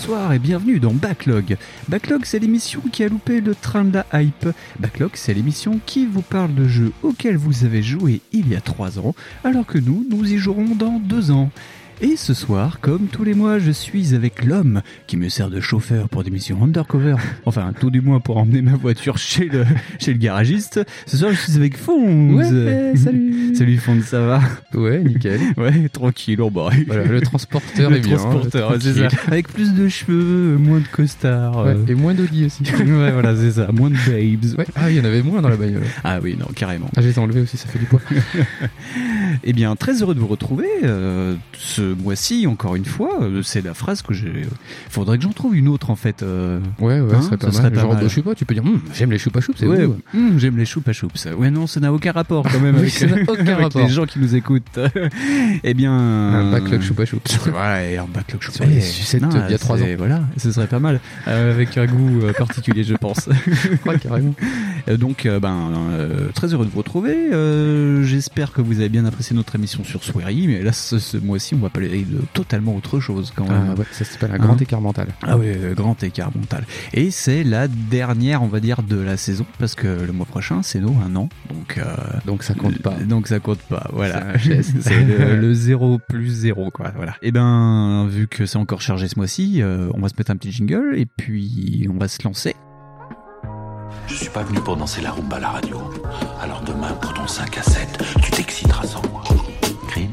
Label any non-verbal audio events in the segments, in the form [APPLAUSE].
Bonsoir et bienvenue dans Backlog. Backlog, c'est l'émission qui a loupé le train de la hype. Backlog, c'est l'émission qui vous parle de jeux auxquels vous avez joué il y a 3 ans, alors que nous, nous y jouerons dans 2 ans. Et ce soir, comme tous les mois, je suis avec l'homme qui me sert de chauffeur pour des missions undercover. [LAUGHS] Enfin, tout du moins pour emmener ma voiture chez le, chez le garagiste. Ce soir, je suis avec Fonz. Ouais, salut. [LAUGHS] Salut Fonz, ça va? Ouais, nickel. [LAUGHS] Ouais, tranquille, on bah. Voilà, le transporteur Le est bien. transporteur, hein, c'est ça. Avec plus de cheveux, moins de costards. Ouais, euh, et moins d'Audi aussi. ouais, voilà, c'est ça. Moins de babes. Ouais. Ah, il y en avait moins dans la bagnole. Ah oui, non, carrément. Ah, je les ai enlevés aussi, ça fait du poids. Eh bien, très heureux de vous retrouver euh, ce mois-ci, encore une fois. Euh, C'est la phrase que j'ai. Faudrait que j'en trouve une autre, en fait. euh. Ouais, ouais, Hein, ça serait pas ça mal. serait pas Genre, mal. sais pas, tu peux dire, Hum, j'aime les choupa choups, c'est Ouais, où hum, j'aime les choupa choups. Ouais, non, ça n'a aucun rapport quand même Oui, avec, ça n'a aucun avec rapport. les gens qui nous écoutent. [LAUGHS] eh bien. Un backlog choupa choups. [LAUGHS] Ouais, un backlog choupa Sur les sucettes Non, d'il y a trois c'est- Voilà, ce serait pas mal. Euh, avec un goût euh, particulier, je pense. [LAUGHS] Ouais, carrément. Euh, Donc, euh, ben, euh, très heureux de vous retrouver. Euh, J'espère que vous avez bien apprécié notre émission sur Swery, mais là, ce, ce mois-ci, on va parler de totalement autre chose quand même. Ah, ouais, ça s'appelle un grand Hein écart mental. Ah oui, euh, grand écart mental. Et c'est la dernière, on va dire, de la saison, parce que le mois prochain, c'est nous un an. Donc, euh, Donc ça compte pas. donc ça compte pas, voilà. C'est. [LAUGHS] C'est le, le 0 plus 0, quoi. Voilà. Et ben, vu que c'est encore chargé ce mois-ci, euh, on va se mettre un petit jingle et puis on va se lancer. Je suis pas venu pour danser la rumba à la radio. Alors demain, pour ton 5 à 7, tu t'exciteras sans moi. Crime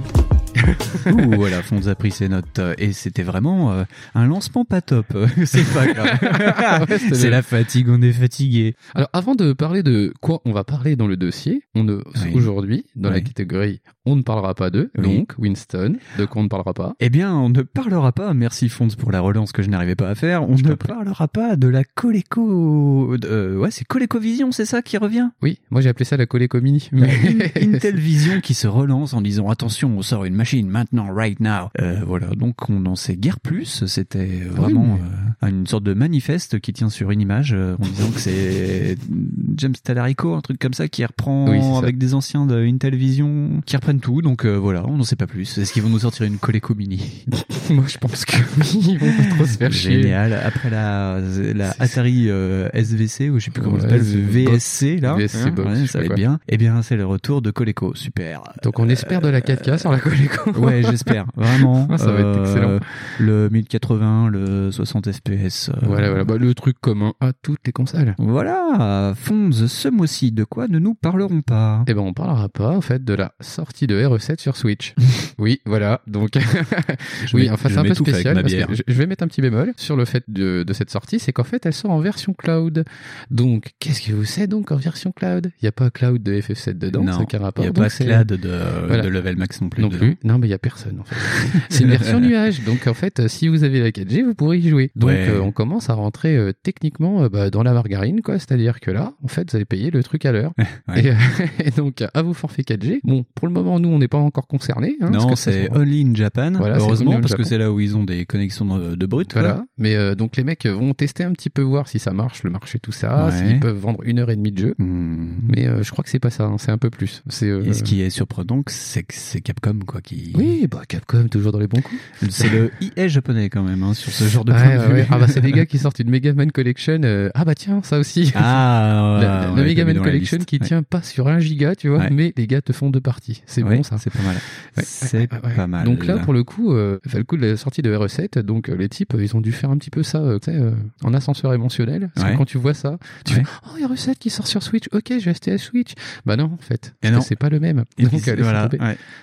[LAUGHS] Ouh, voilà, Fonz a pris ses notes euh, et c'était vraiment euh, un lancement pas top. [LAUGHS] c'est pas grave. [LAUGHS] Ouais, c'est la fatigue, on est fatigué. Alors, avant de parler de quoi on va parler dans le dossier, on ne, Oui. aujourd'hui, dans la catégorie on ne parlera pas d'eux, Oui. donc Winston, de quoi on ne parlera pas. Eh bien, on ne parlera pas, merci Fonz pour la relance que je n'arrivais pas à faire, on Je ne parlera pas de la Coleco... euh, ouais, c'est ColecoVision, c'est ça qui revient? Oui, moi j'ai appelé ça la Coleco Mini. Mais... [LAUGHS] Intel Vision qui se relance en disant attention, on sort une machine maintenant, right now. Euh, voilà, donc on n'en sait guère plus. C'était Ah oui, vraiment euh, une sorte de manifeste qui tient sur une image en disant que c'est James Talarico, un truc comme ça, qui reprend Oui, avec des anciens de Intel Vision, qui reprennent tout. Donc euh, voilà, on n'en sait pas plus. Est-ce qu'ils vont nous sortir une Coleco Mini [LAUGHS] moi je pense que [LAUGHS] oui, ils vont pas trop se faire chier. Génial. Après la, la Atari euh, SVC, ou je sais plus comment Ouais, ça s'appelle, VSC là, VSC hein, box, ouais, ça va être bien. Eh bien, c'est le retour de Coleco. Super. Donc on espère de la 4K sur la Coleco. [LAUGHS] Ouais, j'espère, vraiment. Ah, ça va être excellent. Le 1080, le 60 FPS. euh, Voilà, voilà, bah, le truc commun à toutes les consoles. Voilà, Fonz, ce mois-ci, de quoi ne nous parlerons pas? Eh ben, on parlera pas, en fait, de la sortie de RE7 sur Switch. [LAUGHS] oui, voilà. Donc, [LAUGHS] oui, vais- enfin, c'est un peu spécial. parce que je, je vais mettre un petit bémol sur le fait de, de cette sortie, c'est qu'en fait, elle sort en version cloud. Donc, qu'est-ce que vous savez donc en version cloud? Il n'y a pas cloud de FF7 dedans, Non, ça aucun Il rapport. n'y a pas Clad de, Voilà. de level max non plus. non plus. Non, mais il y a personne en fait. c'est une version [LAUGHS] nuage. Donc en fait, si vous avez la 4G, vous pourrez y jouer. Donc Ouais. euh, on commence à rentrer euh, techniquement euh, bah, dans la margarine, quoi. C'est-à-dire que là, en fait, vous allez payer le truc à l'heure. Ouais. Et, et donc à vos forfaits 4G. Bon, pour le moment, nous, on n'est pas encore concernés. hein, non, c'est Only in Japan, Voilà, heureusement, parce que c'est là où ils ont des connexions de, de brut. quoi. Voilà. Mais euh, donc les mecs vont tester un petit peu voir si ça marche, le marché, tout ça, Ouais. s'ils peuvent vendre une heure et demie de jeu. Hmm. Mais euh, je crois que c'est pas ça. hein, c'est un peu plus. C'est. euh, Et ce qui est surprenant, c'est que c'est Capcom quoi qui. Oui, bah Capcom toujours dans les bons coups. C'est le [LAUGHS] IA japonais quand même hein, sur ce genre de Ouais, point de vue. Ah bah c'est des gars [LAUGHS] qui sortent une Mega Man Collection. Ah bah tiens, ça aussi. Ah, [LAUGHS] la, la ouais, Mega Man la Collection qui tient pas sur un giga, tu vois, mais les gars te font deux parties. C'est Ouais, bon ça. C'est pas mal. Ouais, C'est ouais, pas mal. Donc là, pour le coup, euh, le coup de la sortie de RE7, donc euh, les types, ils ont dû faire un petit peu ça, euh, tu sais, en ascenseur émotionnel. Parce que quand tu vois ça, tu fais Oh, RE7 qui sort sur Switch, ok, je vais acheter la Switch. Bah non, en fait. C'est pas le même. Et Donc, laissez voilà.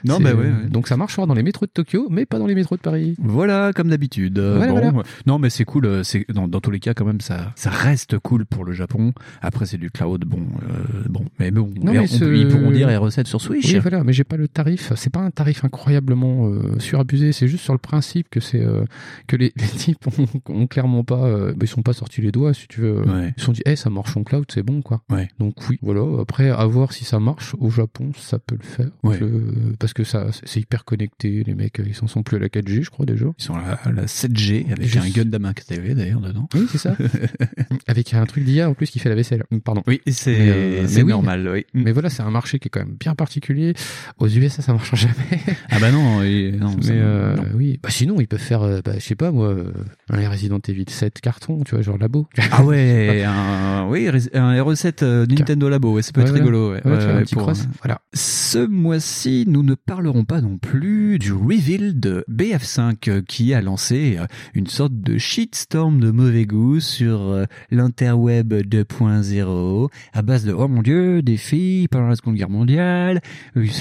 Non, bah. Donc ça marchera dans les métros de Tokyo, mais pas dans les métros de Paris. Voilà, comme d'habitude. Voilà, bon, voilà. Non, mais c'est cool. C'est dans, dans tous les cas, quand même, ça, ça reste cool pour le Japon. Après, c'est du cloud, bon, euh, bon, mais bon, Non, mais mais on- ce- ils pourront dire les recettes sur Switch. Oui, voilà, mais j'ai j'ai pas le tarif. C'est pas un tarif incroyablement euh, surabusé. C'est juste sur le principe que c'est euh, que les, [LAUGHS] les types ont, ont clairement pas, euh, bah, ils sont pas sortis les doigts si tu veux. Ouais. Ils se sont dit, eh, ça marche en cloud, c'est bon quoi. Ouais. Donc oui, voilà. Après, à voir si ça marche au Japon, ça peut le faire. Ouais. Je- parce que ça, c'est hyper connecté. Les mecs, ils s'en sont plus à la 4G, je crois déjà. Ils sont à la, à la 7G avec Je un Gundam TV d'ailleurs dedans. Oui, c'est ça. [LAUGHS] Avec un truc d'IA en plus qui fait la vaisselle. Pardon. Oui, c'est euh, normal. Oui. Mais voilà, c'est un marché qui est quand même bien particulier. Aux USA, ça marche jamais. [LAUGHS] Ah bah non, et, non, ça- Mais euh, non. oui, bah sinon ils peuvent faire, euh, bah, je sais pas moi, euh, un Resident Evil 7 carton, tu vois, genre labo. Ah [LAUGHS] ouais, un, oui, un RE7 euh, Nintendo Labo, ouais, ça peut Ouais, être voilà. rigolo. Ouais, Ouais, tu vois, pour, Voilà. Ce mois-ci, nous ne parlerons pas non plus du reveal de BF5 euh, qui a lancé une sorte de shitstorm de mauvais goût sur l'interweb 2.0 à base de oh mon dieu, des filles pendant la Seconde Guerre mondiale,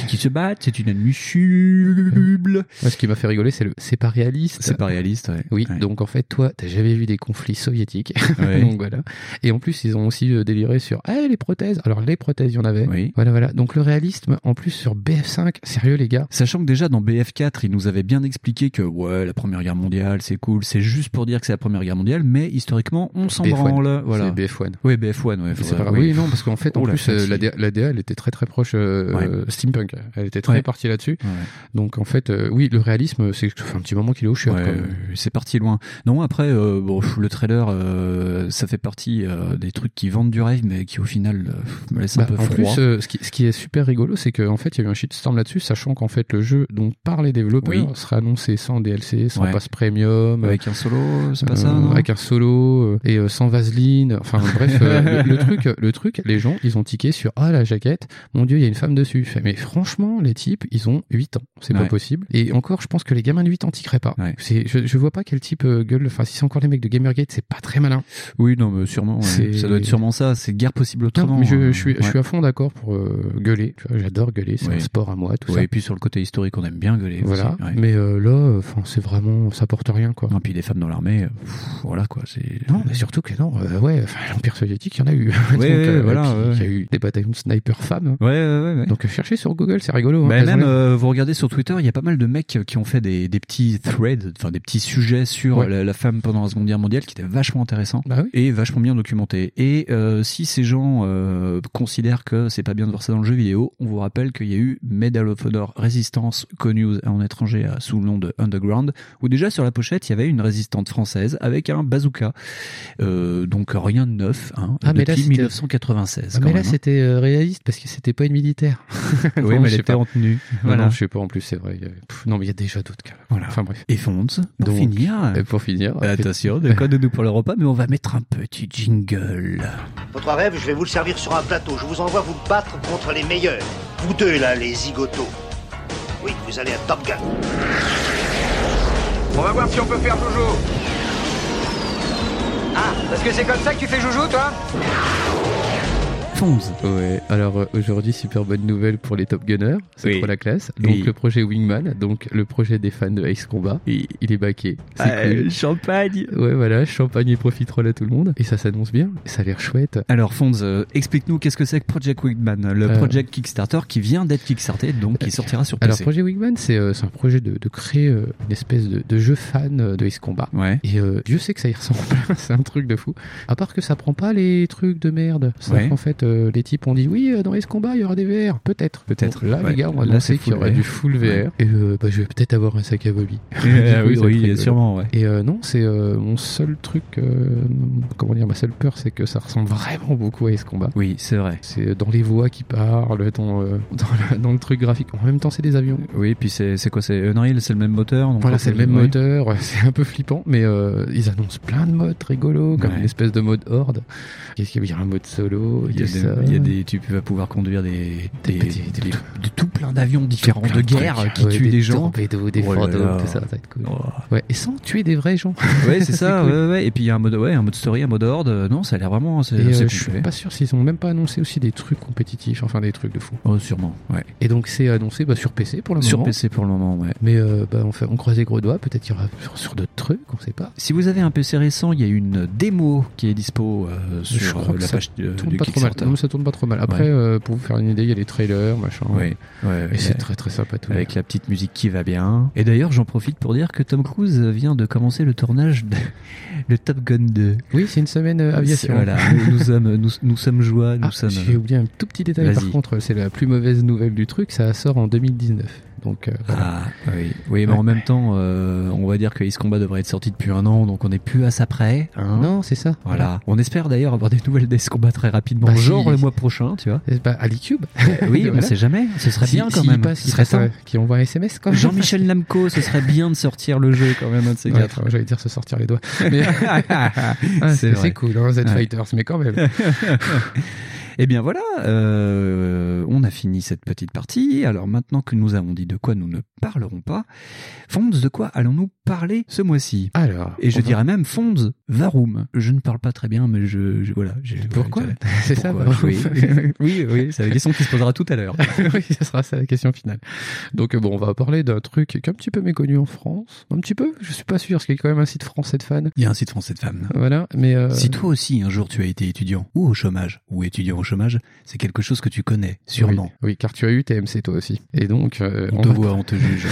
qui se battent, c'est inadmissible. Moi, ce qui m'a fait rigoler, c'est le, c'est pas réaliste. C'est pas réaliste, ouais. Oui, Ouais. donc en fait, toi, t'as jamais vu des conflits soviétiques. Ouais. [LAUGHS] donc voilà. Et en plus, ils ont aussi euh, déliré sur, eh, les prothèses. Alors, les prothèses, il y en avait. Oui. Voilà, voilà. Donc le réalisme, en plus, sur BF5, sérieux, les gars. Sachant que déjà dans BF4, il nous avait bien expliqué que ouais, la Première Guerre mondiale, c'est cool, c'est juste pour dire que c'est la Première Guerre mondiale, mais historiquement, on s'en BF1. branle. Voilà. C'est BF1. Oui, BF1, ouais. C'est faudrait- pas grave. Oui, non, parce qu'en fait, en Oh, plus, euh, la, DA, la DA, elle était très très proche euh, Ouais. steampunk. Elle était très Ouais. partie là-dessus. Ouais. Donc en fait, euh, oui, le réalisme, c'est ça fait un petit moment qu'il est au chiottes. Ouais, euh, c'est parti loin. Non, après, euh, bon, le trailer, euh, ça fait partie des trucs qui vendent du rêve, mais qui au final me laissent Bah, un peu en froid. plus, euh, ce, qui, ce qui est super rigolo, c'est qu'en fait, il y a eu un shitstorm là-dessus, sachant qu'en fait, le jeu dont par les développeurs Oui. sera annoncé sans DLC, sans passe premium, avec un solo, c'est pas ça avec un solo et sans vaseline. Enfin bref, le, le truc, le truc, les gens, ils ont tiqué sur ah la jaquette, mon dieu, il y a une femme dessus. Mais franchement, les types, ils ont 8 ans, c'est pas possible. Et encore, je pense que les gamins de 8 ans tiqueraient pas. Ouais. C'est, je, je vois pas quel type euh, gueule. Enfin, si c'est encore les mecs de Gamergate, c'est pas très malin. Oui, non, mais sûrement. ouais. Ça doit être sûrement ça. C'est guerre possible Non, autrement. mais je, hein. je suis, je Ouais. suis à fond d'accord pour euh, gueuler. J'adore gueuler, c'est un sport à moi, tout ça. et puis sur le côté historique, on aime bien gueuler. Voilà. aussi. Mais euh, là, enfin, c'est vraiment, ça porte rien, quoi. Non, puis les femmes dans l'armée, voilà quoi. C'est Non, mais surtout que non, ouais, l'Empire soviétique, il y en a eu. [LAUGHS] Euh, voilà. Il y a eu des bataillons de snipers femmes. Ouais, ouais, ouais. ouais. Donc, cherchez sur Google, c'est rigolo. Hein, Bah, même euh, vous regardez sur Twitter, il y a pas mal de mecs qui ont fait des, des petits threads, enfin des petits sujets sur Ouais. la, la femme pendant la Seconde Guerre mondiale qui étaient vachement intéressants Bah oui. et vachement bien documentés. Et euh, si ces gens euh, considèrent que c'est pas bien de voir ça dans le jeu vidéo, on vous rappelle qu'il y a eu Medal of Honor Résistance connue en étranger à- sous le nom de Underground, où déjà sur la pochette il y avait une résistante française avec un bazooka. Euh, donc rien de neuf, hein, Ah, mais là, depuis c'était- 1996. Ah, mais là, hein. c'était euh, réaliste parce que c'était pas une militaire. [LAUGHS] [LAUGHS] oui, Non, mais je elle en tenue. Non, Voilà. non, je sais pas, en plus, c'est vrai. pff, non, mais il y a déjà d'autres cas. Voilà. Enfin, bref. Et Fonz, pour Donc, finir. Et pour finir. Euh, Attention, de quoi de nous pour le repas, mais on va mettre un petit jingle. Votre rêve, je vais vous le servir sur un plateau. Je vous envoie vous battre contre les meilleurs. Vous deux, là, les zigotos. Oui, vous allez à Top Gun. On va voir si on peut faire joujou. Ah, parce que c'est comme ça que tu fais joujou, toi? Fonz. Ouais, alors euh, aujourd'hui, super bonne nouvelle pour les Top Gunners, c'est Oui. trop la classe. Donc Oui. le projet Wingman, donc le projet des fans de Ace Combat, il, il est baqué. C'est cool. champagne. Ouais, voilà, champagne et profiterole à tout le monde. Et ça s'annonce bien, ça a l'air chouette. Alors Fonz, euh, explique-nous qu'est-ce que c'est que Project Wingman, le Euh, project Kickstarter qui vient d'être kickstarté, donc qui sortira sur Alors, PC. projet Wingman, c'est euh, c'est un projet de, de créer euh, une espèce de, de jeu fan euh, de Ace Combat. Ouais. Et euh, Dieu sait que ça y [LAUGHS] ressemble, c'est un truc de fou. À part que ça prend pas les trucs de merde. Ouais. qu'en fait, euh, les types ont dit oui, euh, dans Ace Combat, il y aura des VR. Peut-être. Peut-être. Là, Ouais. les gars, on a annoncé qu'il y aurait du full VR. Ouais. Et euh, bah, je vais peut-être avoir un sac à Bobby. Euh, [LAUGHS] oui, sûrement, ouais. Et euh, non, c'est mon seul truc, comment dire, ma seule peur, c'est que ça ressemble vraiment beaucoup à Ace Combat. Oui, c'est vrai. C'est dans les voix qui parlent, dans, [LAUGHS] dans, la- dans le truc graphique. En même temps, c'est des avions. Oui, puis c'est quoi C'est Unreal, c'est le même moteur. donc Voilà, c'est le même moteur, [LAUGHS] c'est un peu flippant, mais ils annoncent plein de modes rigolos, comme une espèce de mode horde. Qu'est-ce qu'il y a? Il y a un mode solo, Il y, a des, il y a des, tu vas pouvoir conduire des, des, des- des- de tout plein d'avions différents Plein de trucs. guerre qui Ouais, tuent des, gens. torpédos, des Oh fantômes, tout ça, ça va être cool. Oh. Ouais, et sans tuer des vrais gens. Ouais, c'est [LAUGHS] ça. cool. ouais, ouais. Et puis il y a un mode, ouais, un mode story, un mode horde. Euh, Non, ça a l'air vraiment. C'est Et euh, je suis pas sûr s'ils ont même pas annoncé aussi des trucs compétitifs, enfin des trucs de fou. Oh, sûrement. Ouais. Et donc c'est annoncé bah, sur PC pour le Sur moment. PC pour le moment, ouais. Mais euh, bah, on, fait, on croise les gros doigts, peut-être qu'il y aura sur, sur d'autres trucs, on sait pas. Si vous avez un PC récent, il y a une démo qui est dispo euh, sur euh, la page du pas trop mal. Kickstarter. Non, mais ça tourne pas trop mal. Après, Ouais. euh, pour vous faire une idée, il y a les trailers, machin. Ouais, ouais, Et c'est très très sympa tout. Avec la petite musique qui va bien. Et d'ailleurs, j'en profite pour dire que Tom Cruise vient de commencer le tournage de [LAUGHS] le Top Gun 2. Oui, c'est une semaine euh, aviation. Voilà, nous, sommes, nous, nous sommes joie, nous Ah, sommes. j'ai oublié un tout petit détail par contre, c'est la plus mauvaise nouvelle du truc, ça sort en 2019. Donc euh, voilà. Ah, oui. Oui, mais en même temps, euh, on va dire que Ace Combat devrait être sorti depuis un an, donc on n'est plus à ça près. hein. non, c'est ça. Voilà. On espère d'ailleurs avoir des nouvelles d'Ace Combat très rapidement, Bah, si. genre le mois prochain, tu vois. Et bah, AliCube. [LAUGHS] oui, on [LAUGHS] Voilà. sait jamais. Ce serait Si- bien quand s'il même. passe, ce serait passe, euh, qui envoie un SMS quand. Jean-Michel Namco, ce serait bien de sortir le jeu quand même, un de ces Ouais, quatre. J'allais dire se sortir les doigts. Mais [LAUGHS] Ah, C'est cool, hein, Z Ouais. Fighters, mais quand même. Eh bien voilà, euh, on a fini cette petite partie. Alors maintenant que nous avons dit de quoi nous ne parlerons pas, Fonds, de quoi allons-nous parler ce mois-ci? Alors. Et je va- dirais même Fonds Varum. Je ne parle pas très bien, mais je, je- voilà. Pourquoi voilà, [LAUGHS] C'est ça, oui, [LAUGHS] oui, oui, c'est la question qui se posera tout à l'heure. [LAUGHS] oui, ce sera ça la question finale. Donc euh, bon, on va parler d'un truc qui est un petit peu méconnu en France. Un petit peu, je suis pas sûr, parce qu'il y a quand même un site français de fans. Il y a un site français de femmes. Voilà, mais euh, Si toi aussi un jour tu as été étudiant ou au chômage ou étudiant au chômage, c'est quelque chose que tu connais sûrement. Oui, oui, car tu as eu TMC toi aussi. Et donc euh, On te voit, on te juge.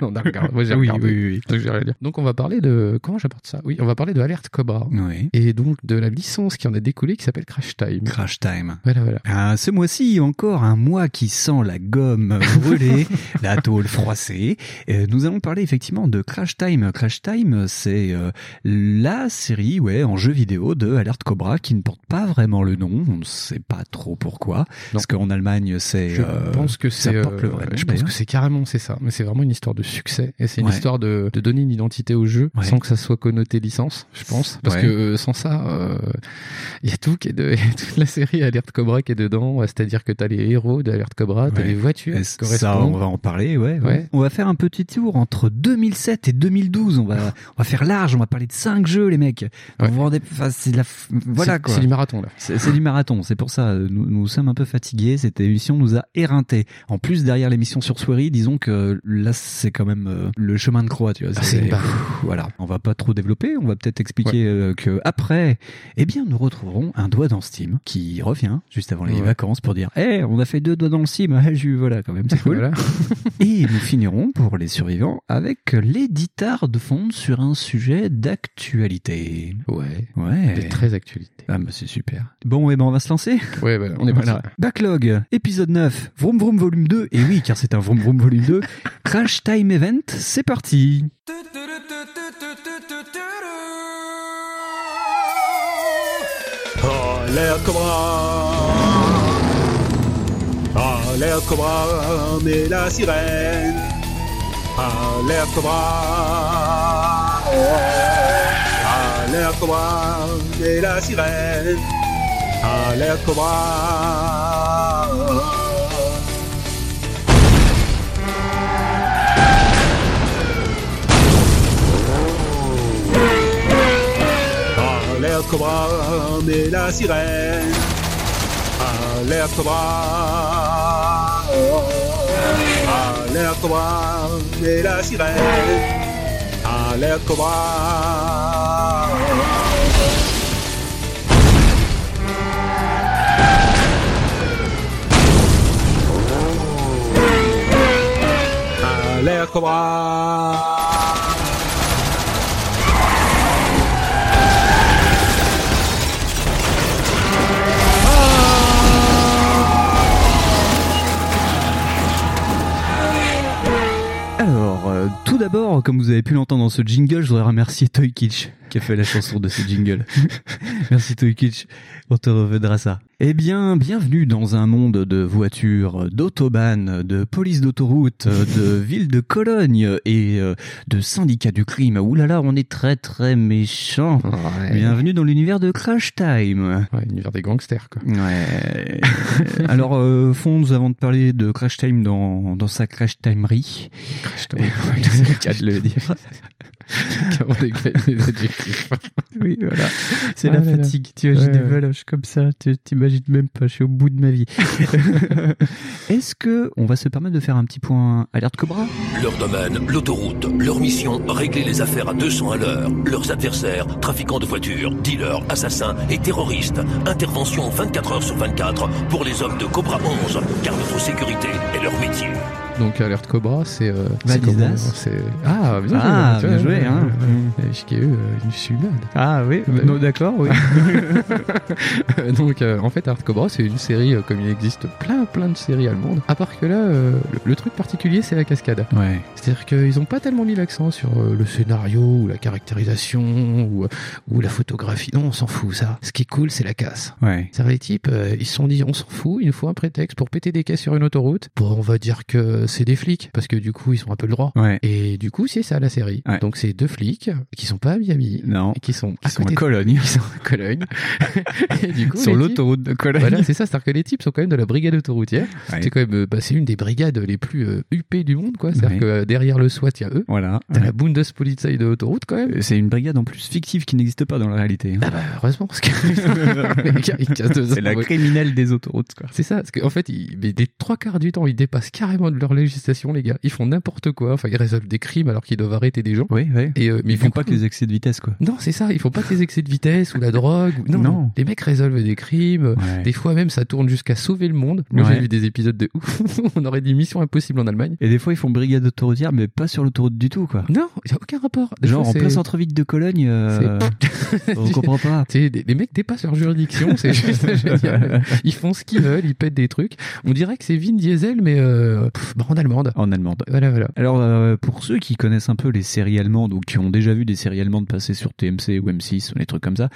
on a regardé. Moi j'ai Oui, regardé. oui, oui. Donc, j'ai rien à dire. Donc on va parler de comment j'apporte ça? Oui, on va parler de Alerte Cobra Oui. et donc de la licence qui en a découlé qui s'appelle Crash Time. Crash time. Voilà, voilà. Ah, ce mois-ci, encore un mois qui sent la gomme [LAUGHS] brûlée, la tôle froissée. Euh, nous allons parler effectivement de Crash Time. Crash Time, c'est euh, la série, ouais, en jeu vidéo de Alert Cobra qui ne porte pas vraiment le nom. On ne sait pas trop pourquoi. Parce qu'en Allemagne, c'est. Je euh, pense que c'est. le euh, vrai je pense que c'est carrément c'est ça. Mais c'est vraiment une histoire de succès et c'est une Ouais. histoire de, de donner une identité au jeu Ouais. sans que ça soit connoté licence, je pense. Parce Ouais. que euh, sans ça, euh, il [LAUGHS] y a tout qui est de, il [LAUGHS] y a toute la série Alerte Cobra qui est dedans. C'est-à-dire que t'as les héros d'Alerte Cobra, t'as les voitures qui Ça, on va en parler, ouais. On va faire un petit tour entre 2007 et 2012. On va, on va faire large. On va parler de cinq jeux, les mecs. Vous vous rendez, enfin, c'est la, voilà quoi. C'est du marathon là. C'est c'est du marathon, c'est pour ça. euh, Nous, nous sommes un peu fatigués. Cette émission nous a éreintés. En plus, derrière l'émission sur Swery, disons que là, c'est quand même euh, le chemin de croix, tu vois. Ah, c'est une pff, voilà. On va pas trop développer. On va peut-être expliquer euh, que après, eh bien, nous retrouverons un doigt dans Steam qui revient juste avant les Ouais. vacances pour dire, eh, on a fait deux doigts dans le Steam. Ah, j'ai eu, voilà, quand même, c'est cool. Voilà. [LAUGHS] Et nous finirons pour les survivants avec l'éditeur de fond sur un sujet d'actualité. Ouais. Ouais. Très actualité. Ah bah c'est super. Bon, et ben on va se lancer. Ouais, bah, on est Voilà. parti. Backlog, épisode 9, Vroom Vroom volume 2. Et oui, car c'est un Vroom Vroom volume 2. [LAUGHS] Crash Time Event, c'est parti. Alerte Cobra Alerte Cobra, mais la sirène Alerte Cobra Alerte Cobra, mais la sirène Alerte Cobra Alerte Cobra, mais la sirène. Alerte Cobra. Alerte Cobra, mais la sirène. Alerte Cobra. Cobra. Alors, euh, tout d'abord, comme vous avez pu l'entendre dans ce jingle, je voudrais remercier Toy Kitsch qui a fait la chanson de ce jingle. [LAUGHS] Merci Toy Kitsch, on te revedra ça. Eh bien, bienvenue dans un monde de voitures, d'autobahn, de police d'autoroute, de ville de Cologne et euh, de syndicats du crime. Ouh là là, on est très très méchant. Ouais. Bienvenue dans l'univers de Crash Time. Ouais, univers des gangsters, quoi. Ouais. [LAUGHS] Alors, euh, Fonds, avant de parler de Crash Time dans, dans sa Crash Timerie, Crash c'est le cas de le dire. [LAUGHS] Comment [LAUGHS] adjectifs Oui, voilà. C'est Ah la là là. fatigue. Tu imagines Ouais, des ouais. valoches comme ça. Tu t'imagines même pas. Je suis au bout de ma vie. [LAUGHS] Est-ce que on va se permettre de faire un petit point alerte Cobra? Leur domaine, l'autoroute. Leur mission, régler les affaires à 200 à l'heure. Leurs adversaires, trafiquants de voitures, dealers, assassins et terroristes. Intervention 24 heures sur 24 pour les hommes de Cobra 11, car notre sécurité est leur métier. Donc Alerte Cobra, c'est euh, c'est Valise comment d'As. c'est ah bien Ah, joué, bien joué, hein. Je suis euh, une sulade. Ah oui. D'accord. Oui. [LAUGHS] Donc euh, en fait Alerte Cobra, c'est une série euh, comme il existe plein plein de séries allemandes. À part que là, euh, le, le truc particulier, c'est la cascade. ouais. C'est-à-dire qu'ils ont pas tellement mis l'accent sur le scénario ou la caractérisation ou, ou la photographie. Non, on s'en fout ça. Ce qui est cool, c'est la casse. Ouais. C'est-à-dire les types, ils se sont dit, on s'en fout, il nous faut un prétexte pour péter des caisses sur une autoroute. Bon, on va dire que c'est des flics, parce que du coup, ils ont un peu le droit. Ouais. Et du coup, c'est ça la série. Ouais. Donc c'est deux flics qui sont pas à Miami, Non. qui sont Ils à [LAUGHS] sont à Cologne. Ils sont à Cologne. et du coup, Sur l'autoroute de Cologne. Voilà, c'est ça, c'est-à-dire que les types sont quand même de la brigade autoroutière. Ouais. C'est quand même, euh, bah, c'est une des brigades les plus euh, huppées du monde, quoi. C'est-à-dire que euh, derrière le SWAT, il y a eux. Voilà. T'as la Bundespolizei de l'autoroute, quand même. C'est une brigade en plus fictive qui n'existe pas dans la réalité. hein. Ah bah, heureusement, parce que [LAUGHS] C'est la criminelle des autoroutes, quoi. C'est ça, parce qu'en fait, ils, mais des trois quarts du temps, ils dépassent carrément de leur législation, les gars. Ils font n'importe quoi. Enfin, ils résolvent des crimes alors qu'ils doivent arrêter des gens. Oui, oui. Et, euh, mais Ils font pas que les excès de vitesse, quoi. Non, c'est ça. Ils font pas que les excès de vitesse ou la drogue. Ou... Non, Non. Les mecs résolvent des crimes. Ouais. Des fois même, ça tourne jusqu'à sauver le monde. Moi, Ouais. j'ai vu des épisodes de ouf. [LAUGHS] On aurait dit Mission Impossible en Allemagne. Et des fois, ils font brigade autoroutière, mais pas sur l'autoroute du tout, quoi. Non, il y a aucun rapport. Des Genre fois, en plein centre-ville de Cologne, euh, on comprend pas. [LAUGHS] Des- les mecs dépassent leur juridiction, c'est [LAUGHS] juste génial. Ils font ce qu'ils veulent, ils pètent des trucs. On dirait que c'est Vin Diesel, mais euh, pff, en allemande. En allemande. Voilà, voilà. Alors, euh, pour ceux qui connaissent un peu les séries allemandes ou qui ont déjà vu des séries allemandes passer sur TMC ou M6 ou des trucs comme ça,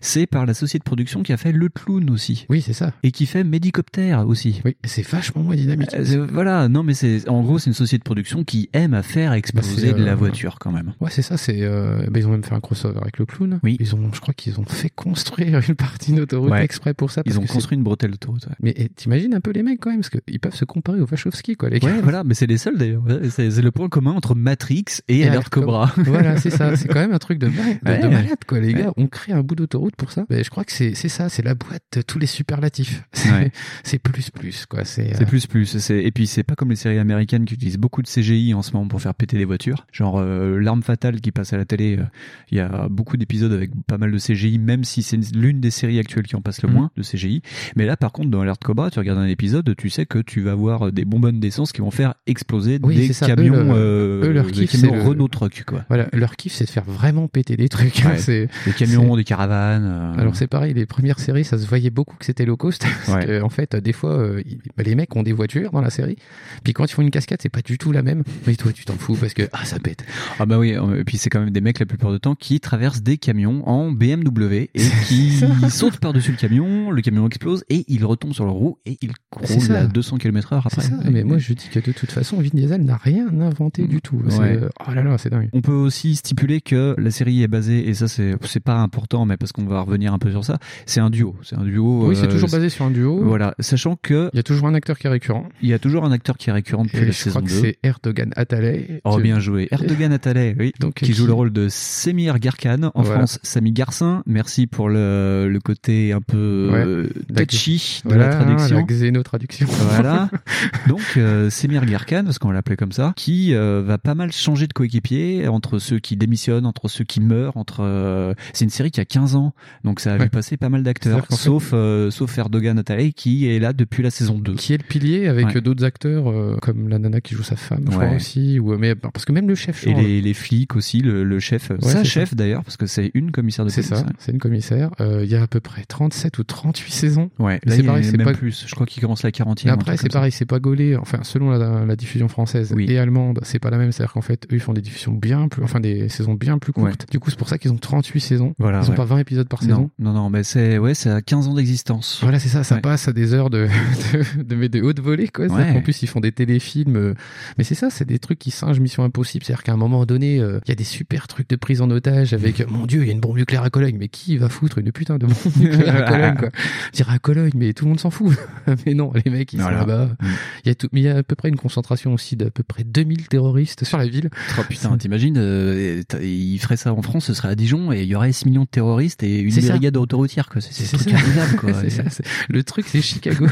c'est par la société de production qui a fait Le Clown aussi. Oui, c'est ça. Et qui fait Medicopter aussi. Oui, c'est vachement moins dynamique. Euh, voilà, non mais c'est en gros c'est une société de production qui aime à faire exploser Bah, c'est, de la euh, voiture quand même. Ouais, c'est ça. C'est. Euh, bah, ils ont même fait un crossover avec le clown. Oui. Ils ont, je crois qu'ils ont fait construire [LAUGHS] une partie d'autoroute Ouais. exprès pour ça. Ils ont que construit une bretelle d'autoroute. Ouais. Mais t'imagines un peu les mecs quand même, parce qu'ils peuvent se comparer aux Wachowski, quoi, les gars. Ouais, voilà, mais c'est les seuls d'ailleurs. C'est le point commun entre Matrix et, Et Alert Cobra. [LAUGHS] voilà, c'est ça. C'est quand même un truc de, malade, de- Ouais. de malade, quoi, les Ouais. gars. On crée un bout d'autoroute pour ça. Mais je crois que c'est ça, c'est la boîte de tous les superlatifs. [LAUGHS] C'est plus plus, quoi. C'est C'est euh, plus plus. Et puis c'est pas comme les séries américaines qui utilisent beaucoup de CGI en ce moment pour faire péter des voitures. Genre euh, l'arme fatale qui passe à la télé. euh, Il y a beaucoup d'épisodes avec pas mal de CGI, même si c'est l'une des séries actuelles qui en passe le Mhm. moins de CGI. Mais là, par contre, dans Alert Cobra, tu regardes un épisode, tu sais que tu vas avoir des bonbonnes d'essence qui vont faire exploser Oui, des ça. camions, Eux, euh, eux, leur des kiff, camions c'est le- Renault Truck, quoi. Voilà, leur kiff, c'est de faire vraiment péter des trucs. hein. Ouais. C'est Des camions, des caravanes. euh, Alors c'est pareil, les premières séries, ça se voyait beaucoup que c'était low cost. [LAUGHS] Parce Ouais. que, en fait, des fois, euh, bah, les mecs ont des voitures dans la série. Puis quand ils font une cascade, c'est pas du tout la même. Mais toi, tu t'en fous parce que ah ça pète. Ah bah oui, et puis c'est quand même des mecs la plupart du temps qui traversent des camions en BMW et [LAUGHS] qui sautent par-dessus le camion, le camion explose et il retombe sur leur roue et il C'est roule ça. à 200 km heure C'est après. ça. Mais moi, je dis que de toute façon, Vin Diesel n'a rien inventé du tout. Ouais. Oh là là, c'est dingue. On peut aussi stipuler que la série est basée, et ça c'est pas important, mais parce qu'on va revenir un peu sur ça, c'est un duo. C'est un duo. Oui, c'est euh, toujours basé sur un duo. Voilà, sachant que Il y a toujours un acteur qui est récurrent. il y a toujours un acteur qui est récurrent depuis Et la je saison crois que 2. c'est Erdogan Atalay. Oh Tu- bien joué. Erdogan Atalay, oui. Donc, qui joue le rôle de Semir Garkan. En Voilà. France, Samy Garcin. Merci pour le, le côté un peu Ouais. euh, La- touchy de Voilà, la traduction. la xéno-traduction. Voilà. [LAUGHS] Donc euh, Semir Garkan, parce qu'on l'appelait comme ça, qui euh, va pas mal changer de coéquipier entre ceux qui démissionnent, entre ceux qui meurent, entre. euh, C'est une série qui a 15 ans, donc ça a Ouais. vu passer pas mal d'acteurs, fait- sauf euh, sauf Erdogan Atalay qui est là depuis la saison 2. qui est le pilier avec Ouais. d'autres acteurs comme la nana qui joue sa femme, je Ouais. crois aussi. Ou, mais parce que même le chef Et change. les, les flics aussi, le, le chef, sa c'est chef d'ailleurs, parce que c'est une commissaire de C'est police. ça, c'est une commissaire. Il y a à peu près 37 ou 38 saisons. Ouais, c'est pareil, c'est même pas- plus. Je crois qu'il commence la 40e. Mais un après, c'est pareil, c'est pas gaulé. Enfin, selon la, la diffusion française Oui. et allemande, c'est pas la même. C'est-à-dire qu'en fait, eux, ils font des diffusions bien plus, enfin, des saisons bien plus courtes. Ouais. Du coup, c'est pour ça qu'ils ont 38 saisons. Voilà, ils ont ouais. pas 20 épisodes par saison. Non, non, mais c'est ouais, c'est à 15 ans d'existence. Voilà, c'est ça, ça Ouais. passe à des heures de, [LAUGHS] de, de, de haute volée, quoi. Qu'en plus, ils font des téléfilms. euh, Mais c'est ça, c'est des trucs qui singent Mission Impossible. C'est-à-dire qu'à un moment donné, euh, il y a des super trucs de prise en otage avec, euh, mon dieu, il y a une bombe nucléaire à Cologne. Mais qui va foutre une putain de bombe [LAUGHS] nucléaire à Cologne, quoi? Dire à Cologne, mais tout le monde s'en fout. [LAUGHS] mais non, les mecs, ils Voilà. sont là-bas. Mm. Il y a tout, mais il y a à peu près une concentration aussi d'à peu près 2000 terroristes sur la ville. Oh putain, t'imagines, euh, t'as- il ferait ça en France, ce serait à Dijon et il y aurait 6 millions de terroristes et une brigade autoroutière, quoi. C'est ça. incroyable, quoi. [LAUGHS] Ça, le truc, c'est Chicago.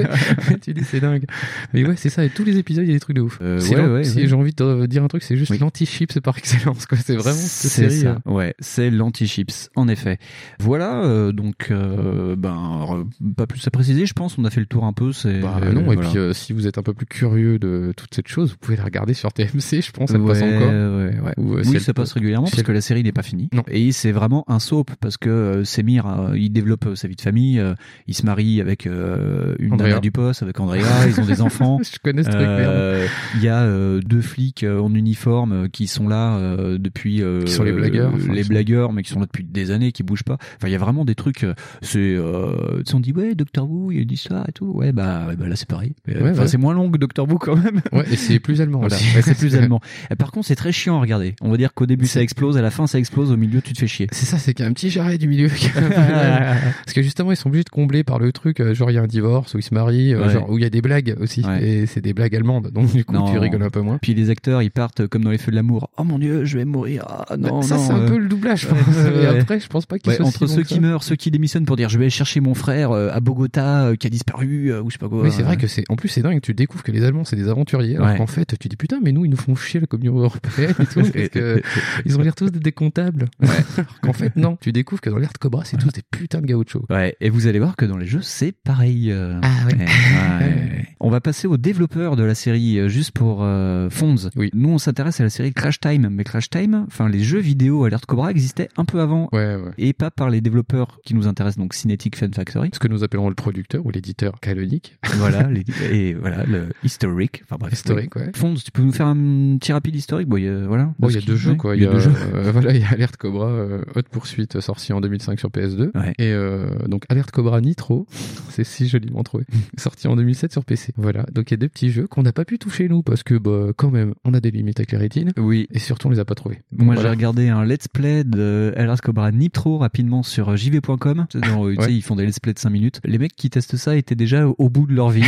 [LAUGHS] tu dis, c'est dingue. Mais ouais, c'est ça. Et tous les épisodes, il y a des trucs de ouf. Euh, ouais, ouais, si ouais. j'ai envie de dire un truc, c'est juste Oui. l'anti-chips par excellence. quoi. C'est vraiment cette série. ça, euh, ouais, c'est l'anti-chips, en effet. Voilà, euh, donc, euh, ben, pas plus à préciser, je pense, on a fait le tour un peu. Bah non, et voilà. puis si vous êtes un peu plus curieux de toute cette chose, vous pouvez la regarder sur TMC, je pense, elle passe Ouais, encore. ouais, ouais. Ou, euh, oui, ça passe régulièrement parce que la série n'est pas finie. Non. Et c'est vraiment un soap parce que euh, Semir, euh, il développe euh, sa vie de famille, il se marie avec une Andrea. nana du poste, avec Andrea, ils ont des enfants. [LAUGHS] Je connais ce truc, merde. Il y a deux flics en uniforme qui sont là depuis Qui sont les blagueurs, enfin, les blagueurs, mais qui sont là depuis des années, qui bougent pas. Enfin, il y a vraiment des trucs. C'est, on dit ouais, Doctor Who, il y a une histoire et tout. Ouais, bah, bah là c'est pareil. Enfin, c'est moins long que Doctor Who quand même. Ouais, et c'est plus allemand Voilà. aussi. [LAUGHS] Ouais, c'est plus [LAUGHS] allemand. Et par contre, c'est très chiant à regarder. On va dire qu'au début ça explose, à la fin ça explose, au milieu tu te fais chier. C'est ça, c'est qu'il y a un petit jarret du milieu. [LAUGHS] Parce que justement, ils sont obligés de combler par le truc, euh, genre il y a un divorce, où ils se marient, euh, Ouais. genre où il y a des blagues aussi. Et c'est des blagues allemandes, donc du coup Non. tu rigoles un peu moins. Puis les acteurs, ils partent comme dans les feux de l'amour. Oh mon dieu, je vais mourir. Ah, non, ça, c'est un euh, peu le doublage, je pense. Mais après, je pense pas qu'ils entre ceux qui meurent, ceux qui démissionnent pour dire je vais chercher mon frère euh, à Bogota euh, qui a disparu euh, ou je sais pas quoi. Oui, c'est vrai que c'est. En plus, c'est dingue. Tu découvres que les Allemands, c'est des aventuriers. Alors Ouais. qu'en fait, tu dis putain, mais nous, ils nous font chier la communion européenne et tout. [LAUGHS] parce que ils ont l'air tous des comptables. [LAUGHS] Alors qu'en fait, non. Tu découvres que dans l'air de Cobra, c'est tous des putains de gauchos. Ouais, et vous allez voir que dans les jeux, c'est pareil. euh. Ah ouais. Ouais, ouais. [LAUGHS] On va passer aux développeurs de la série, euh, juste pour euh, Fonz. Oui. Nous, on s'intéresse à la série Crash Time, mais Crash Time, enfin, les jeux vidéo Alert Cobra existaient un peu avant, Ouais, ouais. et pas par les développeurs qui nous intéressent, donc Cinetic Fun Factory. Ce que nous appellerons le producteur ou l'éditeur canonique. voilà, les- et voilà, le historique. Enfin bref. Historique, ouais. Fonz, tu peux nous faire un petit rapide historique? Bon, il y a, voilà. Bon, il y a deux jeux, quoi. Il y a deux jeux. euh, [LAUGHS] voilà, il y a Alerte Cobra, euh, Haute Poursuite, euh, sorti en 2005 sur PS2. Ouais. Et euh, donc Alerte Cobra Nitro, [LAUGHS] c'est si joliment trouvé, [LAUGHS] sorti en 2007 sur PC. Voilà, donc il y a deux petits jeux qu'on n'a pas pu toucher nous, parce que bah, quand même, on a des limites avec les rétines, Oui. et surtout on les a pas trouvés. Moi, Voilà. j'ai regardé un let's play de Alert Cobra Nitro rapidement sur jv.com. Sais, Ouais. ils font des let's play de 5 minutes. Les mecs qui testent ça étaient déjà au bout de leur vie.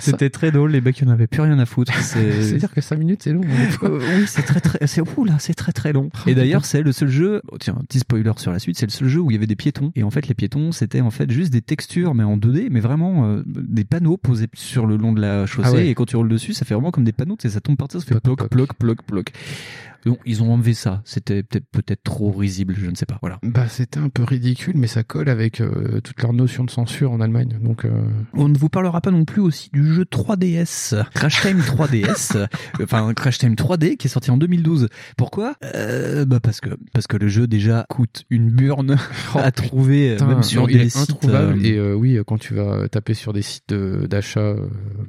C'était très drôle. Les mecs, ils en avaient plus rien à foutre. [LAUGHS] C'est- C'est-à-dire que 5 minutes c'est long. Euh, oui, c'est très très, c'est ouh là, c'est très très long. Et d'ailleurs, c'est le seul jeu. oh, tiens, petit spoiler sur la suite. C'est le seul jeu où il y avait des piétons. Et en fait, les piétons, c'était en fait juste des textures, mais en 2D, mais vraiment euh, des panneaux posés sur le long de la chaussée. Ah ouais. Et quand tu roules dessus, ça fait vraiment comme des panneaux. Tu sais, ça tombe par terre, ça fait ploc. ploc, ploc, ploc. Donc, ils ont enlevé ça. C'était peut-être peut-être trop risible, je ne sais pas. Voilà. Bah c'était un peu ridicule, mais ça colle avec euh, toute leur notion de censure en Allemagne. Donc euh, On ne vous parlera pas non plus aussi du jeu 3DS, Crash Time 3DS, euh, [LAUGHS] enfin Crash Time 3D qui est sorti en 2012. Pourquoi? Euh, Bah parce que parce que le jeu déjà coûte une burne [LAUGHS] à trouver euh, Putain, même sur non, des il est sites. introuvable euh, et euh, oui quand tu vas taper sur des sites d'achat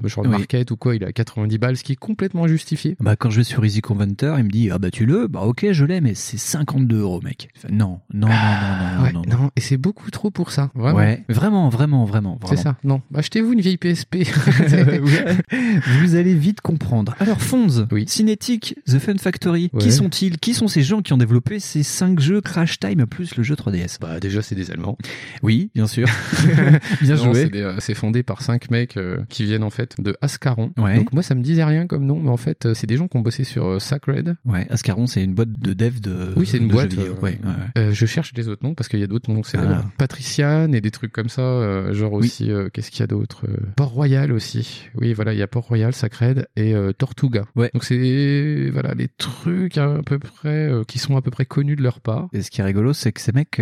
genre Oui. market ou quoi il est à 90 balles ce qui est complètement justifié Bah quand je vais sur Easy Conventor, il me dit ah bah tu le, bah ok je l'ai mais c'est 52 euros mec. Non non non non non Ouais, non. non, et c'est beaucoup trop pour ça vraiment Ouais, vraiment vraiment vraiment. c'est ça non achetez-vous une vieille PSP. [LAUGHS] [LAUGHS] Vous allez vite comprendre. Alors Fonz, Oui. Cinétique, The Fun Factory, Ouais. qui sont-ils? Qui sont ces gens qui ont développé ces 5 jeux Crash Time plus le jeu 3DS bah déjà c'est des Allemands Oui, bien sûr. [LAUGHS] bien Non, joué. c'est euh, c'est fondé par cinq mecs euh, qui viennent en fait de Ascaron Ouais. donc moi ça me disait rien comme nom mais en fait euh, c'est des gens qui ont bossé sur euh, Sacred Ouais, Ascaron, c'est une boîte de dev de. Oui, c'est une de boîte. vidéo. euh, Ouais, ouais, ouais. euh, je cherche les autres noms parce qu'il y a d'autres noms célèbres. Ah. Patriciane et des trucs comme ça, euh, genre Oui. aussi. euh, Qu'est-ce qu'il y a d'autre Euh, Port-Royal aussi. Oui, voilà, il y a Port-Royal, Sacred et Tortuga. Ouais. Donc c'est voilà les trucs à peu près qui sont à peu près connus de leur part. Et ce qui est rigolo, c'est que ces mecs,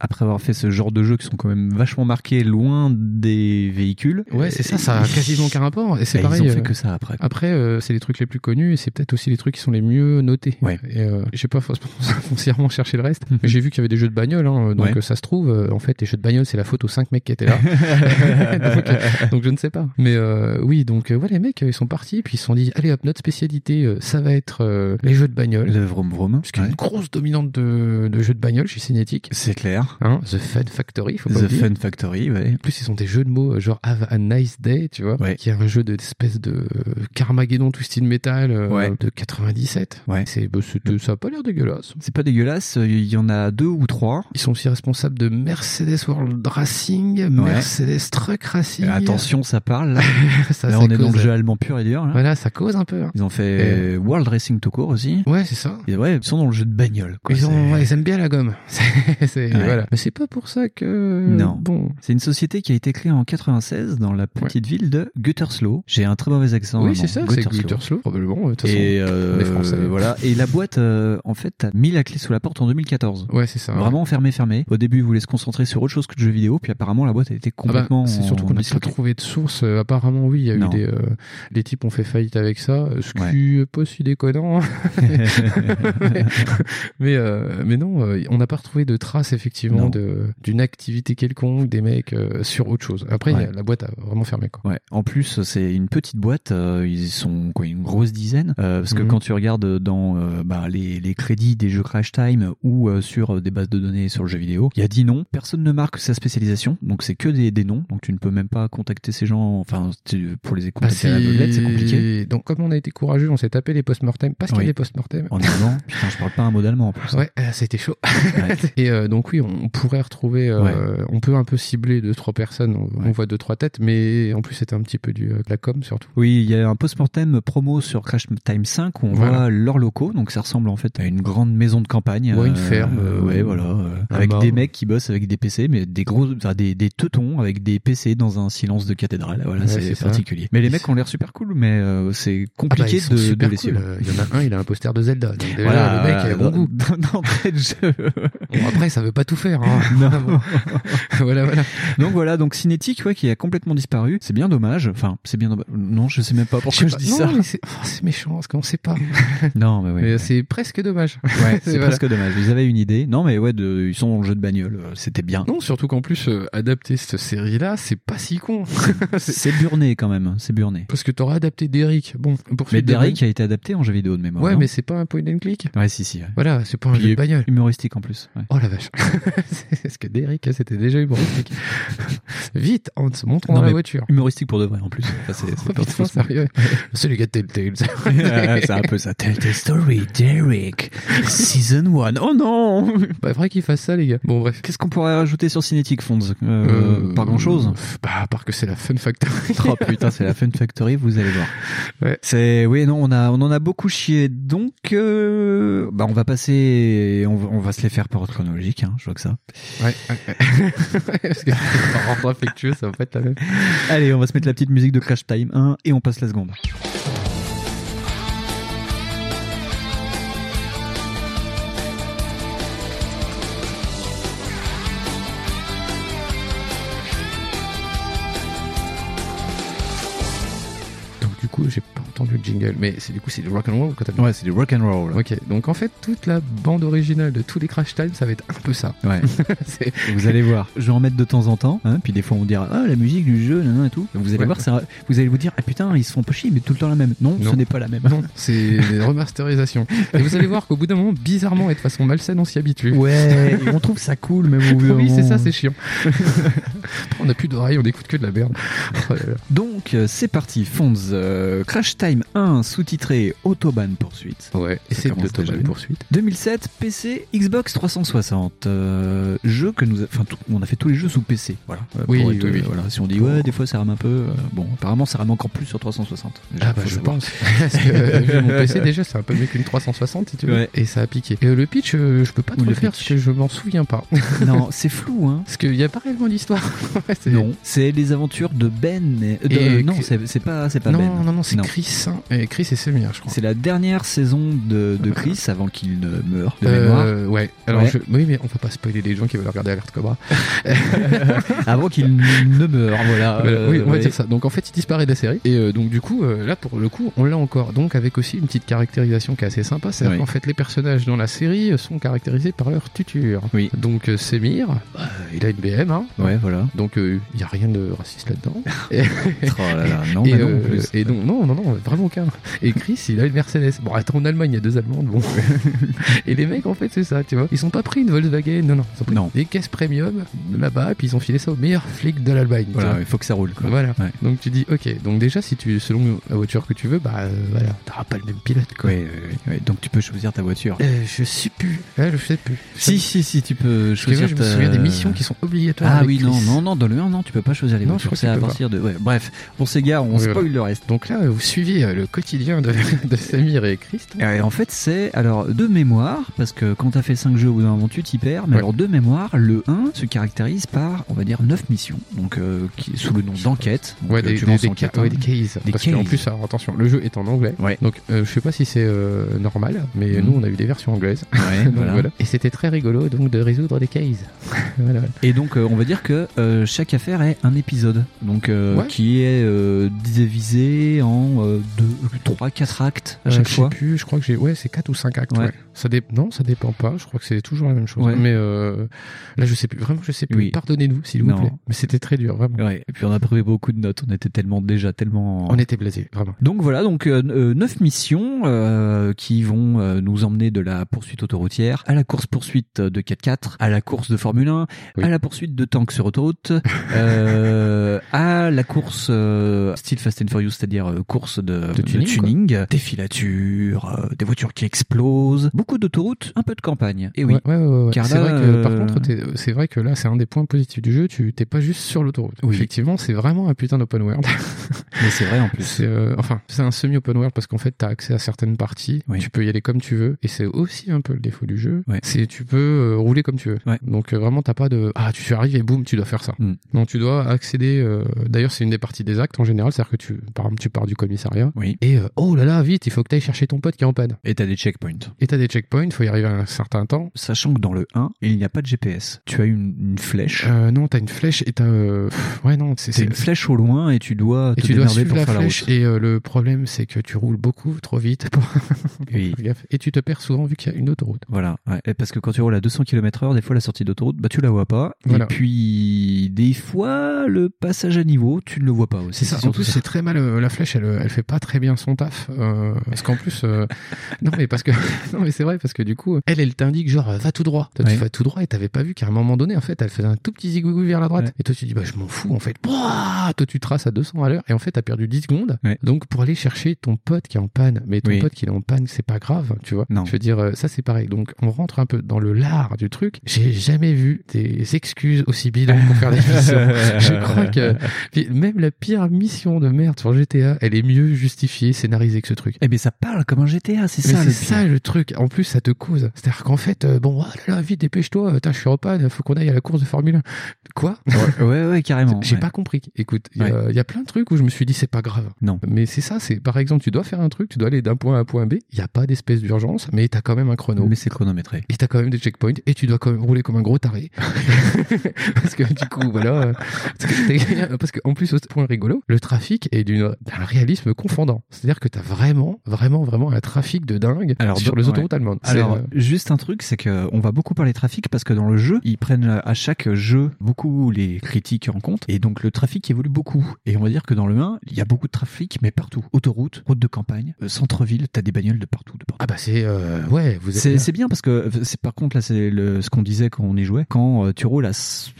après avoir fait ce genre de jeux qui sont quand même vachement marqués loin des véhicules. Ouais, c'est ça, ça a quasiment aucun rapport. Et c'est pareil. Ils ont fait que ça après. Après, c'est les trucs les plus connus et c'est peut-être aussi les trucs qui sont les mieux notés. Ouais. Et euh, j'ai pas [LAUGHS] foncièrement cherché le reste, mais j'ai vu qu'il y avait des jeux de bagnole, hein, donc Ouais. euh, ça se trouve, euh, en fait, les jeux de bagnole, c'est la faute aux cinq mecs qui étaient là. [LAUGHS] [LAUGHS] donc, euh, donc je ne sais pas. Mais euh, oui, donc ouais, les mecs, ils sont partis, puis ils se sont dit, allez hop, notre spécialité, ça va être euh, les jeux de bagnole. Le Vroom Vroom. Parce qu'il y a une grosse dominante de, de jeux de bagnole chez Cinétique. C'est clair. Hein, The Fun Factory, faut pas The oublier. Fun Factory, ouais. En plus, ils ont des jeux de mots, genre Have a Nice Day, tu vois, Ouais. qui est un jeu d'espèce de Carmageddon Twisted Metal euh, Ouais. de 97. Ouais. C'est, bah, ça a pas l'air dégueulasse. C'est pas dégueulasse, il y en a deux ou trois. Ils sont aussi responsables de Mercedes World Racing, Mercedes Truck Racing. Et attention, ça parle. Là, [LAUGHS] Ça, Là, ça on est dans le jeu allemand pur et dur. là. Voilà, ça cause un peu. hein. Ils ont fait World Racing tout court aussi. Ouais, c'est ça. Et ouais, ils sont dans le jeu de bagnole. quoi. Ils, ont, C'est- ouais, ils aiment bien la gomme. [LAUGHS] C'est, voilà. Mais c'est pas pour ça que. Non. Bon. C'est une société qui a été créée en 96 dans la petite ville de Gütersloh. J'ai un très mauvais accent. oui, c'est ça, c'est Gütersloh. Probablement. De toute façon, Et euh, français. voilà. Et la boîte, euh, en fait, a mis la clé sous la porte en 2014. Ouais, c'est ça. Vraiment fermé, fermé. Au début, ils voulaient se concentrer sur autre chose que le jeu vidéo, puis apparemment, la boîte a été Ah bah, complètement. c'est surtout qu'on n'a pas trouvé de source. Euh, apparemment, oui, il y a Non. eu des. euh, les types ont fait faillite avec ça, ce Ouais. qui est pas si déconnant. hein. [LAUGHS] mais, euh, mais non, euh, on n'a pas retrouvé de traces, effectivement, d'une activité quelconque des mecs euh, sur autre chose. Après, Ouais. la boîte a vraiment fermé, quoi. Ouais. En plus, c'est une petite boîte. ils sont quoi, une grosse dizaine. Euh, parce que Mhm. quand tu regardes dans euh, bah, les, les crédits des jeux Crash Time ou euh, sur euh, des bases de données sur le jeu vidéo, il y a 10 noms. Personne ne marque sa spécialisation, donc c'est que des, des noms. Donc tu ne peux même pas contacter ces gens. Enfin, pour les Bah, contacter à la c'est compliqué. Donc, comme on a été courageux, on s'est tapé les post-mortem parce qu'il y a des post-mortem. En allemand, [LAUGHS] putain, je parle pas un mot d'allemand en plus. Ouais, c'était chaud. Ouais. [LAUGHS] Et euh, donc oui, on pourrait retrouver, Ouais. on peut un peu cibler deux trois personnes. On, voit deux trois têtes, mais en plus c'était un petit peu du de la com surtout. Oui, il y a un post-mortem promo sur Crash Time 5 où on Voilà. voit leurs locaux. Donc ça ressemble en fait à une grande maison de campagne. Ouais, une ferme, Euh, euh, ouais, voilà. euh, avec des mecs qui bossent avec des PC, mais des gros, enfin, des, des teutons avec des PC dans un silence de cathédrale. Voilà, Ouais, c'est ça. particulier. Mais les mecs ont l'air super cool, mais euh, c'est Ah bah, compliqué ils sont de, les suivre. Euh, Il y en a un, il a un poster de Zelda. Donc Voilà, le mec il a bon goût. d'entrée de jeu. Bon, après, ça veut pas tout faire. Hein. [LAUGHS] Non. [LAUGHS] [LAUGHS] voilà, voilà. Donc voilà, donc Cinétique, ouais, qui a complètement disparu. C'est bien dommage. Enfin, c'est bien dommage. Non, je sais même pas pourquoi je, dis non, ça. oh, c'est méchant parce qu'on sait pas. Non, mais ouais. C'est presque dommage. Ouais, [LAUGHS] c'est Voilà. presque dommage. Ils avaient une idée. Non, mais ouais, de, ils sont le jeu de bagnole. euh, C'était bien. Non, surtout qu'en plus, euh, adapter cette série-là, c'est pas si con. [LAUGHS] C'est- burné quand même. C'est burné. Parce que t'auras adapté Derrick. Bon, pour Mais suite de Derrick a été adapté en jeu vidéo de mémoire. Ouais, mais c'est pas un point and click. ouais, si, si. ouais. Voilà, c'est pas un Puis jeu de bagnole. Humoristique en plus. Oh la vache. [LAUGHS] c'est ce que Derrick, c'était déjà humoristique. Vite, Hans, montrons Non, dans la voiture. Humoristique pour de vrai en plus. C'est c'est. C'est les gars de Telltale. c'est un peu ça. Tell the Derek. Season 1. Oh non Pas vrai qu'ils fassent ça, les gars. Bon, bref. Qu'est-ce qu'on pourrait rajouter sur Cinétique Fonds? Euh, Pas grand chose. Bah, à part que c'est la Fun Factory. [LAUGHS] Oh putain, c'est la Fun Factory, vous allez voir. Ouais. C'est oui, non, on a on en a beaucoup chié, donc euh, bah on va passer, on va, on va se les faire par ordre chronologique, hein, je vois que ça. Ouais. [LAUGHS] Parce que par ordre affectueux, ça va pas être la même. Allez, on va se mettre la petite musique de Crash Time 1 et on passe la seconde. Du coup, j'ai pas entendu le jingle, mais c'est du coup, c'est du rock and roll quand Ouais, c'est du rock and roll. Ok, donc en fait, toute la bande originale de tous les Crash Time, ça va être un peu ça. Ouais. [LAUGHS] Vous allez voir. Je vais en mettre de temps en temps, hein, puis des fois on dira ah la musique du jeu, nan, nan, et tout. Vous allez Ouais. voir, ça, vous allez vous dire ah putain ils se font pas chier, mais tout le temps la même. Non, Non. ce n'est pas la même. Non, c'est des remasterisations. [LAUGHS] Et vous allez voir qu'au bout d'un moment, bizarrement et de façon malsaine, on s'y habitue. Ouais, [LAUGHS] et on trouve ça cool, même au bout d'un Oui, c'est ça, c'est chiant. on n'a plus d'oreilles, on écoute que de la merde. Donc euh, c'est parti, Fonds. euh, Crash Time 1 sous-titré Autobahn poursuite. Ouais, et c'est commence de déjà la bien. poursuite. 2007, PC, Xbox 360. Euh, jeu que nous, enfin, tout- on a fait tous les jeux sous PC. Voilà. Euh, Oui, être, oui, euh, voilà. Si on dit ouais, des fois ça rame un peu. euh, bon, apparemment ça rame encore plus sur 360. Déjà, Ah bah je savoir. pense. [LAUGHS] Parce que euh, vu mon PC déjà c'est un peu mieux qu'une 360 si tu veux. Ouais. Et ça a piqué. Et euh, le pitch, euh, je peux pas Ou trop le faire parce que je m'en souviens pas. [LAUGHS] non, c'est flou, hein. Parce qu'il y a pas réellement d'histoire. [LAUGHS] Ouais, Non, c'est les aventures de Ben. De- euh, non, c'est pas, pas non, Ben. Non, non, c'est. Chris. hein. Et Chris et Semir, je crois. C'est la dernière saison de, de Chris avant qu'il ne meure de mémoire. Euh, ouais. Alors Ouais. je- oui, mais on va pas spoiler les gens qui veulent regarder Alert Cobra. [LAUGHS] avant qu'il ne meure, voilà. Euh, oui, on va ouais. dire ça. Donc en fait, il disparaît de la série. Et euh, donc du coup, euh, là pour le coup, on l'a encore. Donc avec aussi une petite caractérisation qui est assez sympa, c'est Oui. qu'en fait les personnages dans la série sont caractérisés par leur tuture. Oui. Donc euh, Semir, bah, il a une BM, hein. Ouais, voilà. Donc il y a rien de raciste là-dedans. et, [LAUGHS] Oh là là, non, et, mais non, euh, plus. et donc non, non, non, vraiment aucun. Et Chris, il a une Mercedes. Bon, attends, en Allemagne, il y a deux Allemandes, bon. [LAUGHS] et les mecs, en fait, c'est ça, tu vois. Ils sont pas pris une Volkswagen, non, non. Ils ont pris Non. des caisses premium là-bas, et puis ils ont filé ça au meilleur flic de l'Allemagne. Voilà, il faut que ça roule. Quoi. Voilà. Ouais. Donc tu dis, ok. Donc déjà, si tu, selon la voiture que tu veux, bah euh, voilà, t'auras pas le même pilote, quoi. Ouais, ouais. Donc tu peux choisir ta voiture. Euh, je sais plus. Je sais plus. Si, si, si, tu peux Parce que moi, choisir. je me ta- souviens des missions qui sont obligatoires. Ah oui, non, Chris. non, non, dans le 1, non, tu peux pas choisir les Non, je voitures. crois C'est à partir de. Ouais, bref, on s'égare, on Oui, spoil le reste. Donc là, vous suivez euh, le quotidien de, [LAUGHS] de Samir et Chris. Et en fait, c'est alors de mémoire, parce que quand t'as fait 5 jeux au bout d'un moment, tu t'y perds. Mais Ouais. alors de mémoire, le 1 se caractérise par, on va dire, 9 missions, donc euh, qui, sous le nom d'enquête. Donc, Ouais, euh, des, des, des, ca- ouais, hein. des cases. Des Parce qu'en plus, alors, attention, le jeu est en anglais. Ouais. Donc, euh, je sais pas si c'est euh, normal, mais Mhm. nous, on a eu des versions anglaises. Ouais, [LAUGHS] Donc, voilà. voilà. Et c'était très rigolo, donc, de résoudre des cases. [LAUGHS] voilà. Et donc, euh, on va dire que euh, chaque affaire est un épisode, donc euh, qui est euh, divisé en euh, deux, trois, quatre actes à Euh, chaque je fois. sais plus, je crois que j'ai. Ouais, c'est 4 ou 5 actes. Ouais. Ouais. Ça dé... Non, ça dépend pas. Je crois que c'est toujours la même chose. Ouais. Mais euh, là, je sais plus. Vraiment, je sais plus. Oui. Pardonnez-nous, s'il vous Non. plaît. Mais c'était très dur, vraiment. Ouais. Et puis on a pris beaucoup de notes. On était tellement déjà tellement. On était blasés, vraiment. Donc voilà, donc euh, euh, neuf missions euh, qui vont euh, nous emmener de la poursuite autoroutière à la course poursuite de 4x4, à la course de Formule 1, Oui. à la poursuite de tanks sur autoroute, [LAUGHS] euh, à la course euh, style Fast and Furious, c'est-à-dire euh, course de, De tuning, des filatures, euh, des voitures qui explosent, beaucoup d'autoroutes, un peu de campagne. Et oui. Ouais, ouais, ouais. Car c'est là, vrai que, par euh, contre, t'es- c'est vrai que là, c'est un des points positifs du jeu. Tu t'es pas juste sur l'autoroute. Oui. Effectivement, c'est vraiment un putain d'open world. [LAUGHS] Mais c'est vrai en plus. C'est euh, enfin, c'est un semi-open world parce qu'en fait, t'as accès à certaines parties. Oui. Tu peux y aller comme tu veux, et c'est aussi un peu le défaut du jeu. C'est tu peux euh, rouler comme tu veux. Donc euh, vraiment, t'as pas de ah, tu arrives et boum, tu dois faire ça. Mm. Non, tu dois accéder. D'ailleurs, c'est une des parties des actes en général, c'est-à-dire que tu, par exemple, tu pars du commissariat Oui. et oh là là, vite, il faut que t'ailles chercher ton pote qui est en panne. Et t'as des checkpoints. Et t'as des checkpoints, faut y arriver à un certain temps. Sachant que dans le 1, il n'y a pas de GPS. Tu as une, une flèche. Euh, non, t'as une flèche et t'as euh, ouais non, c'est une flèche au loin et tu dois et te tu dois suivre pour la faire flèche la route. et euh, le problème c'est que tu roules beaucoup trop vite pour [LAUGHS] Oui. Et tu te perds souvent vu qu'il y a une autoroute. Voilà, ouais. Et parce que quand tu roules à 200 km heure, des fois la sortie d'autoroute, bah tu la vois pas. Voilà. Et puis des fois le passage à niveau, tu ne le vois pas aussi. C'est ça. En surtout plus, c'est très mal. euh, la flèche, elle, elle fait pas très bien son taf. euh, parce qu'en plus, euh, [LAUGHS] non mais parce que [LAUGHS] non mais c'est vrai parce que du coup, elle, elle t'indique genre va tout droit. Toi, Ouais. tu vas tout droit et t'avais pas vu qu'à un moment donné, en fait, elle faisait un tout petit zigouigou vers la droite. Ouais. Et toi, tu dis bah je m'en fous en fait. Toi, tu traces à 200 à l'heure et en fait, t'as perdu 10 secondes. Ouais. Donc pour aller chercher ton pote qui est en panne, mais ton Oui. pote qui est en panne, c'est pas grave, tu vois. Non. Je veux dire, euh, ça c'est pareil. Donc on rentre un peu dans le lard du truc. J'ai jamais vu des excuses aussi bidons pour faire des missions. [LAUGHS] je crois que même la pire mission de merde sur GTA, elle est mieux justifiée, scénarisée que ce truc. Eh ben ça parle comme un GTA, c'est ça. c'est le ça le truc. En plus, ça te cause. C'est-à-dire qu'en fait, euh, bon, là là, vite, dépêche-toi. Putain, je suis en panne. Faut qu'on aille à la course de Formule 1. Quoi? Ouais, ouais, carrément. J'ai ouais. pas compris. Écoute, il y, a- il y a plein de trucs où je me suis dit c'est pas grave. Non. Mais c'est ça. C'est par exemple, tu dois faire un truc, tu dois aller d'un point A à un point B. Il y a pas d'espèce d'urgence, mais t'as quand même un chrono. Mais c'est chronométré. Et t'as quand même des checkpoints et tu dois quand même rouler comme un gros taré. [LAUGHS] parce que du coup, voilà. euh, Parce qu'en [LAUGHS] plus, au point rigolo, le trafic est d'un réalisme confondant. C'est-à-dire que t'as vraiment, vraiment, vraiment un trafic de dingue Alors, sur les autoroutes. Alors, euh, juste un truc, c'est que on va beaucoup parler trafic parce que dans le jeu, ils prennent à chaque jeu beaucoup les critiques en compte et donc le trafic évolue beaucoup. Et on va dire que dans le 1, il y a beaucoup de trafic, mais partout. Autoroute, route de campagne, euh, centre-ville, t'as des bagnoles de partout, de partout. Ah bah c'est euh, ouais, vous êtes C'est bien. parce que euh, c'est par contre là c'est le ce qu'on disait quand on y jouait quand euh, tu roules à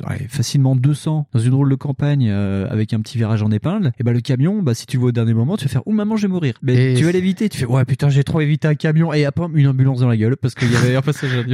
ouais, facilement 200 dans une route de campagne euh, avec un petit virage en épingle et bah le camion bah si tu le vois au dernier moment tu vas faire oh maman je vais mourir mais Et tu vas l'éviter tu fais ouais putain j'ai trop évité un camion et après une ambulance dans la gueule parce qu'il y avait un passager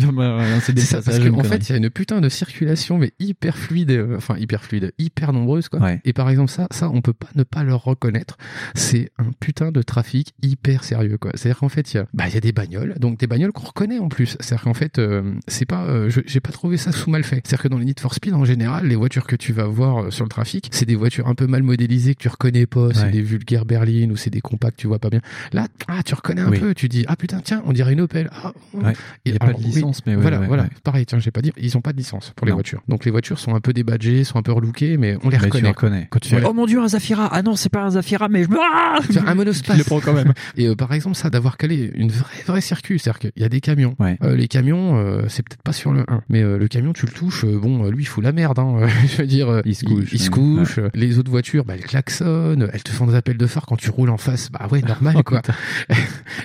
c'est des C'est ça, parce passages, une qu'en fait, il y a une putain de circulation, mais hyper fluide, euh, enfin hyper fluide, hyper nombreuse, quoi. Ouais. Et par exemple, ça, ça, on peut pas ne pas leur reconnaître. C'est un putain de trafic hyper sérieux, quoi. C'est-à-dire qu'en fait, il y a, bah, il y a des bagnoles, donc des bagnoles qu'on reconnaît en plus. C'est-à-dire qu'en fait, euh, c'est pas, euh, j'ai pas trouvé ça sous mal fait. C'est-à-dire que dans les Need for Speed, en général, les voitures que tu vas voir sur le trafic, c'est des voitures un peu mal modélisées que tu reconnais pas. C'est Ouais. des vulgaires berlines ou c'est des compacts, tu vois pas bien. Là, ah, tu reconnais un Oui. peu. Tu dis, ah putain, tiens, on dirait une Opel. Ah, Ouais. Il y a alors, pas de licence, mais ouais, voilà, ouais, voilà. ouais. Pareil, tiens, j'ai pas dit, ils ont pas de licence pour les Non. voitures. Donc les voitures sont un peu débadgées, sont un peu relookées, mais on les Mais tu reconnaît. les reconnais. Quand tu fais. Oh mon dieu, un Zafira Ah non, c'est pas un Zafira, mais je me. Ah [LAUGHS] un monospace. Tu le prends quand même. [LAUGHS] Et euh, par exemple, ça, d'avoir calé une vraie, vraie circuit, c'est-à-dire qu'il y a des camions. Ouais. Euh, les camions, euh, c'est peut-être pas sur le 1, mais euh, le camion, tu le touches, euh, bon, euh, lui, il fout la merde. Hein, [LAUGHS] je veux dire, euh, Il se couche, Il, se couche. Les autres voitures, bah, elles klaxonnent, elles te font des appels de phare quand tu roules en face. Bah ouais, normal, Oh, quoi.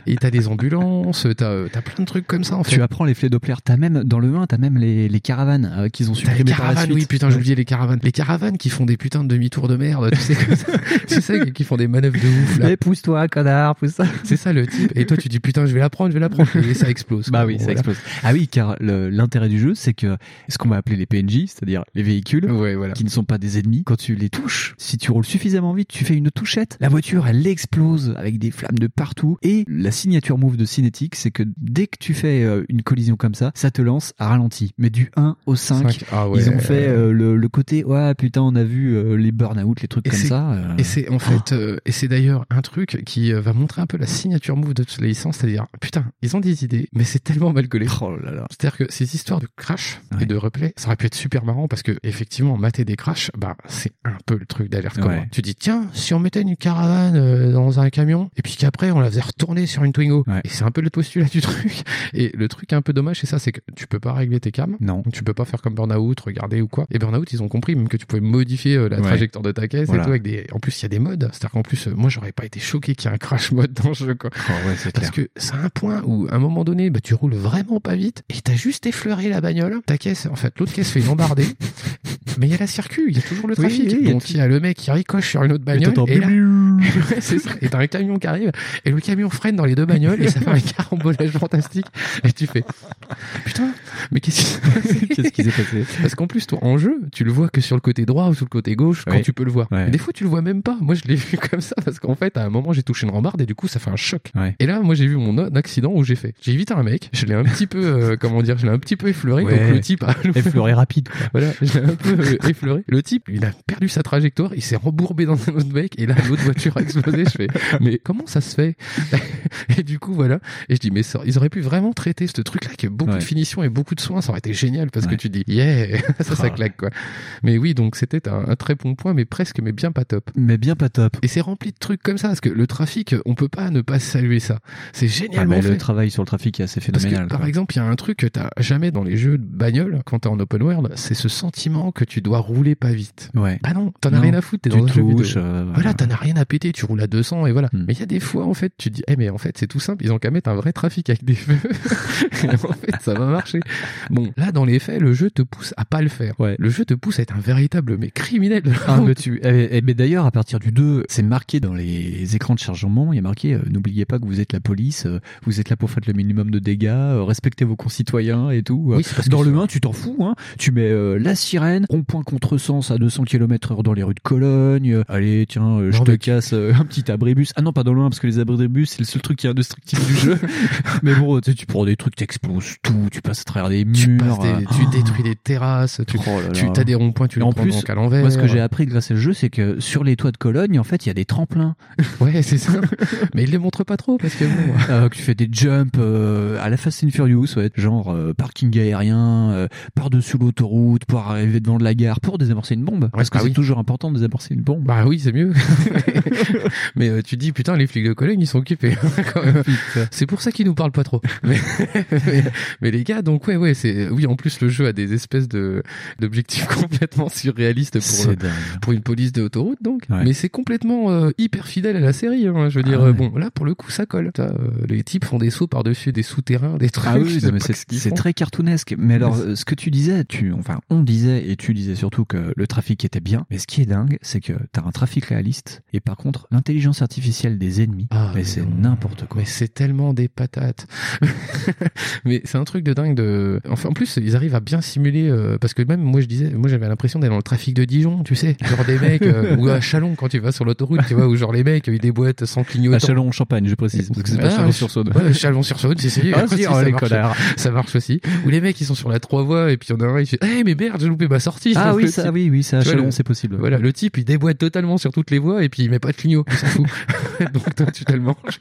Et t'as des ambulances, t'as euh, t'as plein de trucs comme ça, en fait. Tu apprends les flets Doppler. T'as même, dans le 1, t'as même les, les caravanes euh, qu'ils ont supprimées par la suite. oui, putain, j'ai oublié les caravanes. Les caravanes qui font des putains de demi-tours de merde, tu sais, comme ça. [LAUGHS] tu sais, qui font des manœuvres de ouf, là. Eh, pousse-toi, connard, pousse ça. C'est ça le type. Et toi, tu dis putain, je vais la prendre, je vais la prendre. Et ça explose. Bah quoi. oui, ça voilà. explose. Ah oui, car l'intérêt du jeu, c'est que ce qu'on va appeler les PNJ, c'est-à-dire les véhicules, Ouais, voilà. qui ne sont pas des ennemis, quand tu les touches, si tu roules suffisamment vite, tu fais une touchette, la voiture, elle explose avec des flammes de partout. Et la signature move de Cinétique, c'est que dès que tu fais euh, une collision comme ça, ça te lance à ralenti. Mais du 1 au 5, Cinq. Ah ouais. ils ont fait euh, le, le côté, ouais, putain, on a vu euh, les burn-out, les trucs Et comme c'est- ça. euh, Et c'est en fait, euh, et c'est d'ailleurs un truc qui va montrer un peu la signature move de toutes les licences, c'est-à-dire, putain, ils ont des idées, mais c'est tellement mal collé. Oh là là. C'est-à-dire que ces histoires de crash Ouais. et de replay, ça aurait pu être super marrant parce que effectivement, mater des crashs, bah c'est un peu le truc d'alerte Ouais. commun. Tu dis tiens, si on mettait une caravane euh, dans un camion et puis qu'après on la faisait retourner sur une Twingo, Ouais. et c'est un peu le postulat du truc. Et le truc un peu dommage, c'est ça, c'est que tu peux pas régler tes cams. Non. Tu peux pas faire comme Burnout, regarder ou quoi. Et Burnout, ils ont compris même que tu pouvais modifier euh, la Ouais. trajectoire de ta caisse Voilà. et tout avec des. En plus, il y a des modes. C'est-à-dire qu'en plus, euh, moi, j'aurais pas été choqué qu'il y ait un crash mode dans le jeu, quoi. Oh ouais, c'est Parce que c'est un point où, à un moment donné, bah, tu roules vraiment pas vite et t'as juste effleuré la bagnole. Ta caisse, en fait, l'autre caisse fait une embardée. [LAUGHS] mais il y a la circuit, il y a toujours le Oui, trafic. oui, il y a Donc il y a le mec qui ricoche sur une autre bagnole. Et, là, [LAUGHS] c'est ça. Et t'as un camion qui arrive et le camion freine dans les deux bagnoles et ça fait un carambolage fantastique. Et tu fais, putain, mais qu'est-ce qui s'est passé [LAUGHS] Qu'est-ce qui s'est passé Parce qu'en plus, toi, en jeu, tu le vois que sur le côté droit ou sur le côté gauche quand tu peux le voir. Ouais. Des fois, tu le vois même pas. Moi, je l'ai [LAUGHS] vu comme ça parce qu'en fait, à un moment, j'ai touché une rambarde et du coup, ça fait un choc. Ouais. Et là, moi, j'ai vu mon accident où j'ai fait. J'ai évité un mec. Je l'ai un petit peu, euh, comment dire, je l'ai un petit peu effleuré. Ouais. Donc le type a Effleuré rapide, quoi. voilà, je l'ai un peu euh, effleuré. Le type, il a perdu sa trajectoire, il s'est rembourbé dans un autre mec, et là, l'autre voiture [LAUGHS] a explosé. Je fais, mais comment ça se fait [LAUGHS] Et du coup, voilà. Et je dis, mais ça, ils auraient pu vraiment traiter ce truc-là avec beaucoup Ouais. de finition et beaucoup de soin. Ça aurait été génial parce que tu dis, yeah, [LAUGHS] ça, ça Ah. claque, quoi. Mais oui, donc c'était un, un très bon point, mais presque, mais bien pas top. Mais bien pas top. Et c'est rempli de trucs comme ça, parce que le trafic, on peut pas ne pas saluer ça. C'est Ah, mais fait. le travail sur le trafic est assez Parce phénoménal. que, par quoi. exemple, il y a un truc que t'as jamais dans les jeux de bagnole quand t'es en open world, c'est ce sentiment que tu dois rouler pas vite. Ouais. Bah non, t'en as rien à foutre, t'es dans un jeu vidéo. touches. euh, Voilà, t'en as rien à péter, tu roules à 200 et voilà. Hmm. Mais il y a des fois, en fait, tu te dis, eh mais en fait, c'est tout simple, ils ont qu'à mettre un vrai trafic avec des feux. [LAUGHS] en fait, ça va marcher. Bon, là, dans les faits, le jeu te pousse à pas le faire. Ouais. Le jeu te pousse à être un véritable, mais criminel. Ah, mais [LAUGHS] tu, eh, eh, mais d'ailleurs, à partir du 2, c'est marqué dans les écrans de chargement, il y a marqué, euh, n'oubliez pas que vous êtes la police, euh, vous êtes là pour faire le minimum de dégâts, euh, respectez vos concitoyens et tout. Oui, parce dans le 1, tu t'en fous, hein. Tu mets la sirène, rond-point contresens à 200 km heure dans les rues de Cologne, allez, tiens, je te casse euh, un petit abribus. Ah non, pas dans le 1, parce que les abribus, c'est le seul truc qui est indestructible du jeu. [LAUGHS] mais bon, tu sais, tu prends des trucs, t'exploses tout, tu passes à travers des murs. tu, passes des- tu euh, détruis des terrasses, tu, Oh là tu as des ronds-points, tu les en prends plus, donc à l'envers. Moi, ce que j'ai appris grâce à ce jeu, c'est que sur les toits de Cologne, en fait, il y a des tremplins. [LAUGHS] Ouais, c'est ça. mais ils les montrent pas trop parce que bon. [LAUGHS] Euh, que tu fais des jumps euh, à la Fast and Furious, ouais, genre euh, parking aérien, euh, par-dessus l'autoroute pour arriver devant de la gare, pour désamorcer une bombe. parce que bah c'est oui. toujours important de désamorcer une bombe. Bah oui, c'est mieux. [LAUGHS] mais euh, tu dis putain, les flics de Cologne, ils sont occupés. [LAUGHS] C'est pour ça qu'ils nous parlent pas trop. [LAUGHS] Mais, mais, mais les gars, donc ouais, ouais, c'est oui. En plus, le jeu a des espèces de d'objectifs complètement surréalistes pour euh, pour une police de autoroute, donc. Ouais. Mais c'est complètement euh, hyper fidèle à la série. Hein, je veux dire, Ah ouais. euh, bon, là pour le coup, ça colle. Euh, les types font des sauts par dessus des souterrains, des trucs. Ah oui, c'est ce très cartoonesque. Mais alors, ce que tu disais, tu, enfin, on disait et tu disais surtout que le trafic était bien. Mais ce qui est dingue, c'est que t'as un trafic réaliste et par contre, l'intelligence artificielle des ennemis, Ah, mais mais c'est n'importe quoi. Mais c'est tellement des patates. [LAUGHS] mais c'est un truc de dingue de. Enfin, en plus, ils arrivent à bien simuler euh, parce que même moi, je disais, moi, j'avais l'impression d'être dans le trafic de Dijon, tu sais, genre des mecs euh, [LAUGHS] ou à Chalon quand tu vas sur l'autoroute, tu vois, où genre les mecs ils déboîtent sans clignotant. À Chalon, Champagne, je précise, parce que c'est pas Ah, Chalon-sur-Saône. Ouais, Chalon-sur-Saône, c'est si, Ah, [LAUGHS] si, ça oh, les marche. Ça marche aussi. Ou les mecs ils sont sur la trois voies et puis il y en a un il fait, eh mais merde, j'ai loupé ma sortie. Ah oui, ça, oui, oui, ça, Chalon, c'est possible. Voilà, le type il déboîte totalement sur toutes les voies et puis il met pas clignot, il s'en fout. [LAUGHS] donc toi, tu te le manges.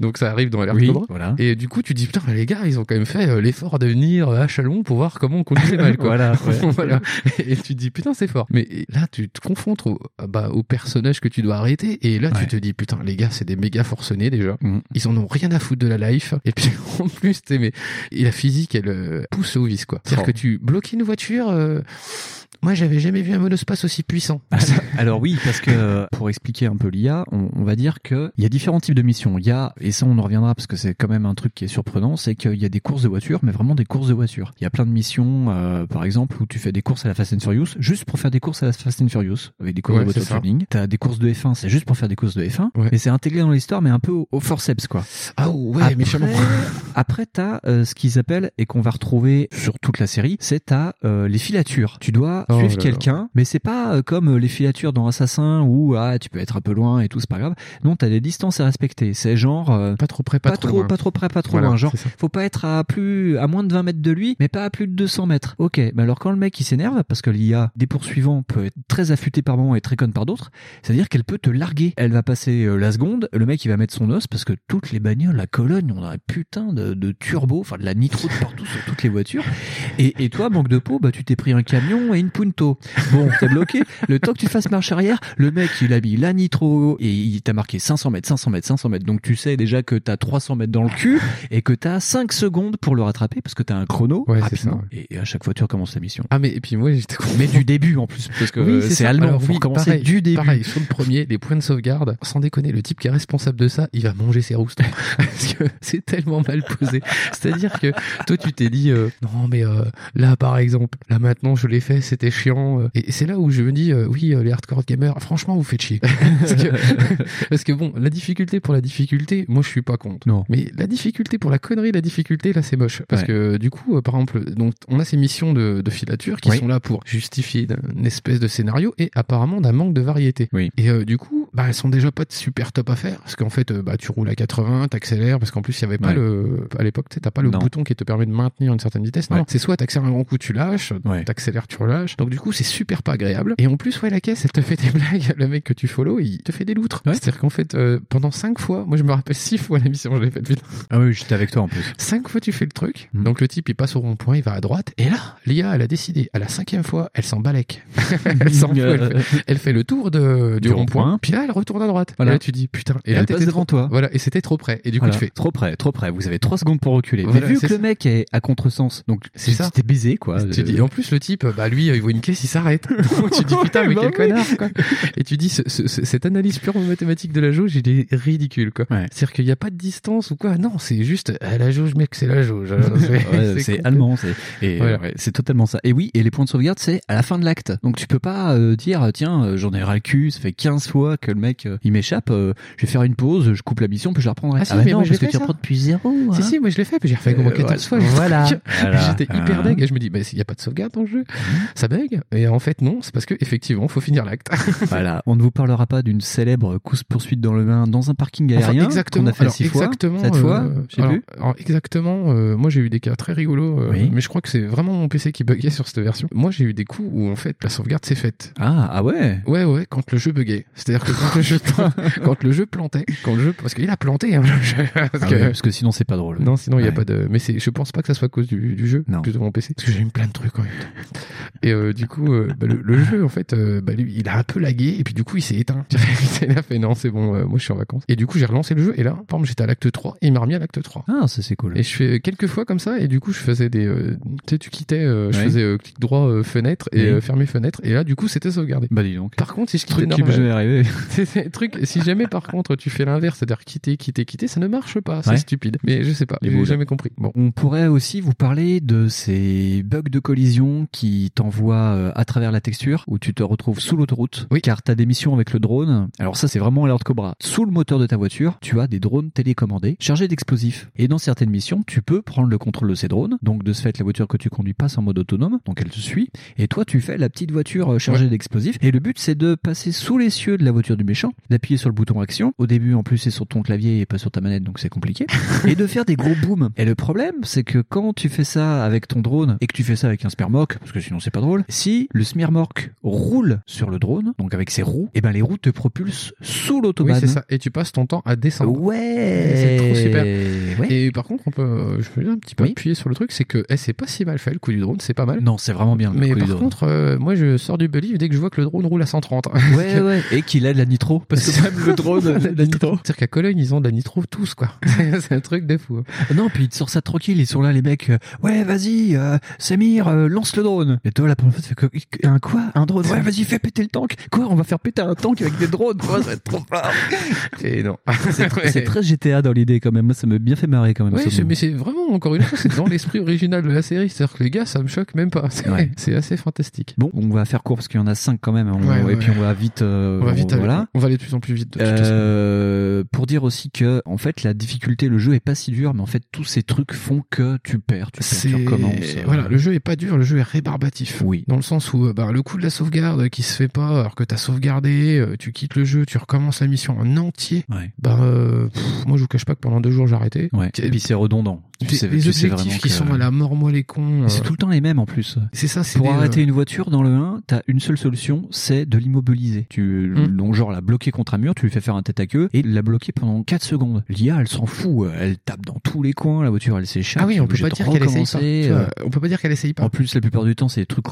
donc ça arrive dans Alerte Oui, voilà. Et du coup, tu dis putain, les gars, ils ont quand même fait euh, l'effort de venir à Chalon pour voir comment on conduit les balles, quoi. [LAUGHS] Voilà, ouais. [LAUGHS] Voilà. Et tu te dis putain, c'est fort. Mais là, tu te confrontes au, bah, au personnage que tu dois arrêter. Et là, Ouais. tu te dis putain, les gars, c'est des méga forcenés déjà. Mm. Ils en ont rien à foutre de la life. Et puis en plus, sais, mais et la physique, elle euh, pousse au vice, quoi. C'est-à-dire Oh. que tu bloques une voiture. euh, Moi, j'avais jamais vu un monospace aussi puissant. [LAUGHS] Alors oui, parce que pour expliquer un peu l'IA, on, on va dire que il y a différents types de missions. Il y a, et ça on en reviendra parce que c'est quand même un truc qui est surprenant, c'est qu'il y a des courses de voitures, mais vraiment des courses de voitures. Il y a plein de missions, euh, par exemple, où tu fais des courses à la Fast and Furious, juste pour faire des courses à la Fast and Furious, avec des courses Ouais, de voiture c'est ça. tuning. T'as des courses de F1, c'est juste pour faire des courses de F1, Ouais. mais c'est intégré dans l'histoire, mais un peu au, au forceps, quoi. Ah ouais, Après- méchamment. Après, t'as euh, ce qu'ils appellent et qu'on va retrouver sur toute la série, c'est t'as euh, les filatures. Tu dois Oh suivre quelqu'un, mais c'est pas euh, comme euh, les filatures dans Assassin où ah tu peux être un peu loin et tout, c'est pas grave. Non, t'as des distances à respecter. C'est genre euh, Pas trop près, pas, pas, trop, loin. pas trop près, pas trop Voilà, loin. Genre, faut pas être à plus, à moins de 20 mètres de lui, mais pas à plus de 200 mètres. Ok, mais alors quand le mec il s'énerve, parce que l'IA des poursuivants peut être très affûté par moments et très conne par d'autres, c'est-à-dire qu'elle peut te larguer. Elle va passer euh, la seconde, le mec il va mettre son os parce que toutes les bagnoles, la Cologne, on a un putain de, de turbo, enfin de la nitro de partout sur toutes les voitures. Et, et toi, manque de peau, bah tu t'es pris un camion et une punto. Bon, t'es bloqué. Le temps que tu fasses marche arrière, le mec il a mis la nitro et il t'a marqué 500 mètres, 500 mètres, 500 mètres. Donc tu sais déjà que t'as 300 mètres dans le cul et que t'as 5 secondes pour le rattraper parce que t'as un chrono Ouais, c'est rapidement. ça, Et, et à chaque fois tu recommences la mission. Ah mais et puis moi j'étais Mais du début en plus parce que Oui, c'est allemand. Alors, faut oui, recommencer pareil, du début. Pareil, sur le premier, les points de sauvegarde, sans déconner, le type qui est responsable de ça, il va manger ses roustons. [LAUGHS] Parce que c'est tellement mal posé. C'est-à-dire que toi, tu t'es dit, euh, non, mais euh, là, par exemple, là maintenant, je l'ai fait, c'était chiant. euh, Et c'est là où je me dis, euh, oui, euh, les hardcore gamers, franchement, vous faites chier. [LAUGHS] parce, que, [LAUGHS] parce que bon, la difficulté pour la difficulté, moi, je suis pas contre. Non. Mais la difficulté pour la connerie, la difficulté, là, c'est moche. Parce Ouais. que du coup, par exemple, donc, on a ces missions de, de filature qui Oui. sont là pour justifier une espèce de scénario et apparemment d'un manque de variété. Oui. Et euh, du coup, bah, elles sont déjà pas super top à faire parce qu'en fait, bah, tu roules à 80, t'accélères parce qu'en plus, il y avait pas Ouais. le, à l'époque, t'as pas le Non. bouton qui te permet de maintenir une certaine vitesse. Non, Ouais. c'est soit t'accélères un grand coup, tu lâches, Ouais. t'accélères, tu relâches. Donc du coup, c'est super pas agréable. Et en plus, ouais, la caisse, elle te fait des [LAUGHS] blagues. Le mec que tu follow, il te fait des loutres. Ouais. C'est-à-dire qu'en fait, euh, pendant cinq fois, moi je me rappelle six fois la mission, je l'ai faite vite. Ah oui, j'étais avec toi en plus. Cinq fois tu fais le truc, Mhm. donc le type il passe au rond-point, il va à droite, et là, l'IA elle a décidé, à la cinquième fois, elle s'en balèque. [LAUGHS] elle s'en fout, elle fait, elle fait le tour de, du, Du rond-point, puis là elle retourne à droite. Voilà. Et là tu dis putain, et, Et là t'étais devant trop- toi. Voilà, et c'était trop près. Et du coup Voilà. tu fais. trop près, trop près. Vous avez 3 secondes pour reculer. Voilà, Mais vu que le ça. mec est à contresens, donc C'est ça. T'es baisé quoi. Tu dis, en plus, le type, bah, lui, il voit une caisse, il s'arrête. [LAUGHS] [LAUGHS] Tu dis, putain, mais Bah quel oui. connard, quoi. Et tu dis, ce- ce- ce- cette analyse purement mathématique de la jauge, il est ridicule, quoi. Ouais. C'est-à-dire qu'il n'y a pas de distance ou quoi. Non, c'est juste, ah, la jauge, mec, c'est la jauge. Ouais, [LAUGHS] c'est allemand, c'est et Voilà. ouais, c'est totalement ça. Et oui, et les points de sauvegarde, c'est à la fin de l'acte. Donc tu peux pas euh, dire tiens, euh, j'en ai ras le cul, ça fait 15 fois que le mec euh, il m'échappe, euh, je vais faire une pause, je coupe la mission puis je la reprendrai. Ah si, bah mais non, moi, je parce que l'ai tu fait, reprends depuis zéro. Si, hein. si, moi je l'ai fait, puis j'ai refait comment Euh, 14 fois. voilà. J'étais Ah. hyper deg et je me dis, bah, s'il n'y a pas de sauvegarde dans le jeu, ça bug. Et en fait, non, c'est parce que, effectivement, faut finir l'acte. [LAUGHS] Voilà, on ne vous parlera pas d'une célèbre course poursuite dans le main dans un parking Enfin, aérien exactement. a fait Alors, six fois. exactement. Cette euh, fois, je sais alors, plus. alors, exactement. euh, moi, j'ai eu des cas très rigolos, euh, Oui. mais je crois que c'est vraiment mon PC qui buguait sur cette version. Moi, j'ai eu des coups où en fait la sauvegarde s'est faite. Ah, ah ouais. Ouais, ouais, quand le jeu buguait. C'est-à-dire que quand le jeu, [LAUGHS] quand le jeu plantait, quand le jeu, parce qu'il a planté, hein, le jeu. Parce Ah que- ouais, parce que sinon c'est pas drôle. Non, sinon il y a Ouais. pas de. Mais je pense pas que ça soit à cause du, du jeu, Non. plutôt mon PC, parce que j'ai eu plein de trucs en même. Et euh, du coup, euh, bah, le, le jeu en fait, euh, bah, lui, il a un peu lagué et puis du coup il s'est éteint. [LAUGHS] il a fait non, c'est bon, euh, moi je suis en vacances. Et du coup j'ai relancé le jeu et là, par exemple, j'étais à l'acte 3 et il m'a remis à l'acte 3. Ah, ça c'est cool. Et je fais quelques fois comme ça et du coup je faisais des, euh, tu sais, tu quittais, euh, je Ouais. faisais euh, clic droit euh, fenêtre et Oui. euh, fermer fenêtre et là du coup c'était sauvegardé. Bah dis donc. Par contre, si je quittais Truc qui m'est normal- jamais arrivé. [LAUGHS] c'est c'est un truc. Si jamais par contre tu fais l'inverse, c'est-à-dire quitter, quitter, quitter, ça ne marche pas. C'est Ouais. stupide. Mais je sais pas. J'ai jamais compris. Bon. On pourrait aussi vous parler de ces bugs de collision qui t'envoient euh, à travers la texture, où tu te retrouves sous l'autoroute, Oui. car t'as des missions avec le drone. Alors ça, c'est vraiment alerte Cobra. Sous le moteur de ta voiture, tu as des drones télécommandés chargés d'explosifs. Et dans certaines missions, tu peux prendre le contrôle de ces drones. Donc de ce fait, la voiture que tu conduis passe en mode autonome, donc elle te suit. Et toi, tu fais la petite voiture euh, chargée d'explosifs. Et le but, c'est de passer sous les cieux de la voiture du méchant, d'appuyer sur le bouton action. Au début, en plus, c'est sur ton clavier et pas sur ta manette, donc c'est compliqué. [LAUGHS] et de faire des gros booms. Et le problème, c'est que quand tu fais ça avec ton drone et que tu fais ça avec un spermoc, parce que sinon c'est pas drôle, drôle. Si le Smirmork roule sur le drone, donc avec ses roues, et ben les roues te propulsent sous Oui, l'autobahn. c'est ça. Et tu passes ton temps à descendre. Ouais. C'est trop super. Ouais. Et par contre, on peut, je peux un petit peu Oui. appuyer sur le truc, c'est que eh, c'est pas si mal fait le coup du drone, c'est pas mal. Non, c'est vraiment bien. le Mais coup du par drone. contre, euh, moi je sors du believe dès que je vois que le drone roule à 130. [LAUGHS] ouais, ouais. Et qu'il a de la nitro. Parce que [LAUGHS] même le drone a de la nitro. C'est-à-dire qu'à Cologne, ils ont de la nitro tous, quoi. [LAUGHS] c'est un truc de fou. Non, puis il te sort ça tranquille. Ils sont là, les mecs. euh, ouais, vas-y, euh, Samir, euh, lance le drone. Et toi, la première fois, que- un quoi? Un drone? Ouais, vas-y, fais péter le tank. Quoi? On va faire péter un tank avec des drones. Ouais, ça va être trop fort. [LAUGHS] Et non. C'est tr- c'est très GTA dans l'idée quand même. Moi, ça m'a bien fait marrer quand même. Oui, ce c'est- mais c'est vraiment, encore une fois, c'est dans l'esprit original de la série. C'est-à-dire que les gars, ça me choque même pas. C'est Ouais. c'est assez fantastique. Bon, on va faire court parce qu'il y en a 5 quand même. On- Ouais, et puis on va vite. euh, On va vite, aller- voilà. on va aller de plus en plus vite. De toute façon. Euh, pour dire aussi que en fait la difficulté le jeu est pas si dur mais en fait tous ces trucs font que tu perds tu perds C'est tu recommences euh. voilà, le jeu est pas dur, le jeu est rébarbatif. Oui. Dans le sens où euh, bah, le coup de la sauvegarde qui se fait pas alors que t'as sauvegardé, euh, tu quittes le jeu, tu recommences la mission en entier. Ouais. Bah euh, pff, moi je vous cache pas que pendant deux jours j'ai arrêté. ouais et puis c'est redondant tu Les, sais, les tu sais objectifs vraiment qui que- sont à la mort moi les cons. C'est tout le temps les mêmes en plus c'est ça, c'est pour des, arrêter euh, une voiture dans le 1 t'as une seule solution c'est de l'immobiliser tu Hmm. donc genre la bloquer contre un mur tu lui fais faire un tête à queue et la bloquer pendant 4 secondes l'IA elle s'en fout elle tape dans tous les coins la voiture elle s'échappe Ah oui, on peut pas dire qu'elle essaye pas. euh, on peut pas dire qu'elle essaye pas. en plus la plupart du temps c'est des trucs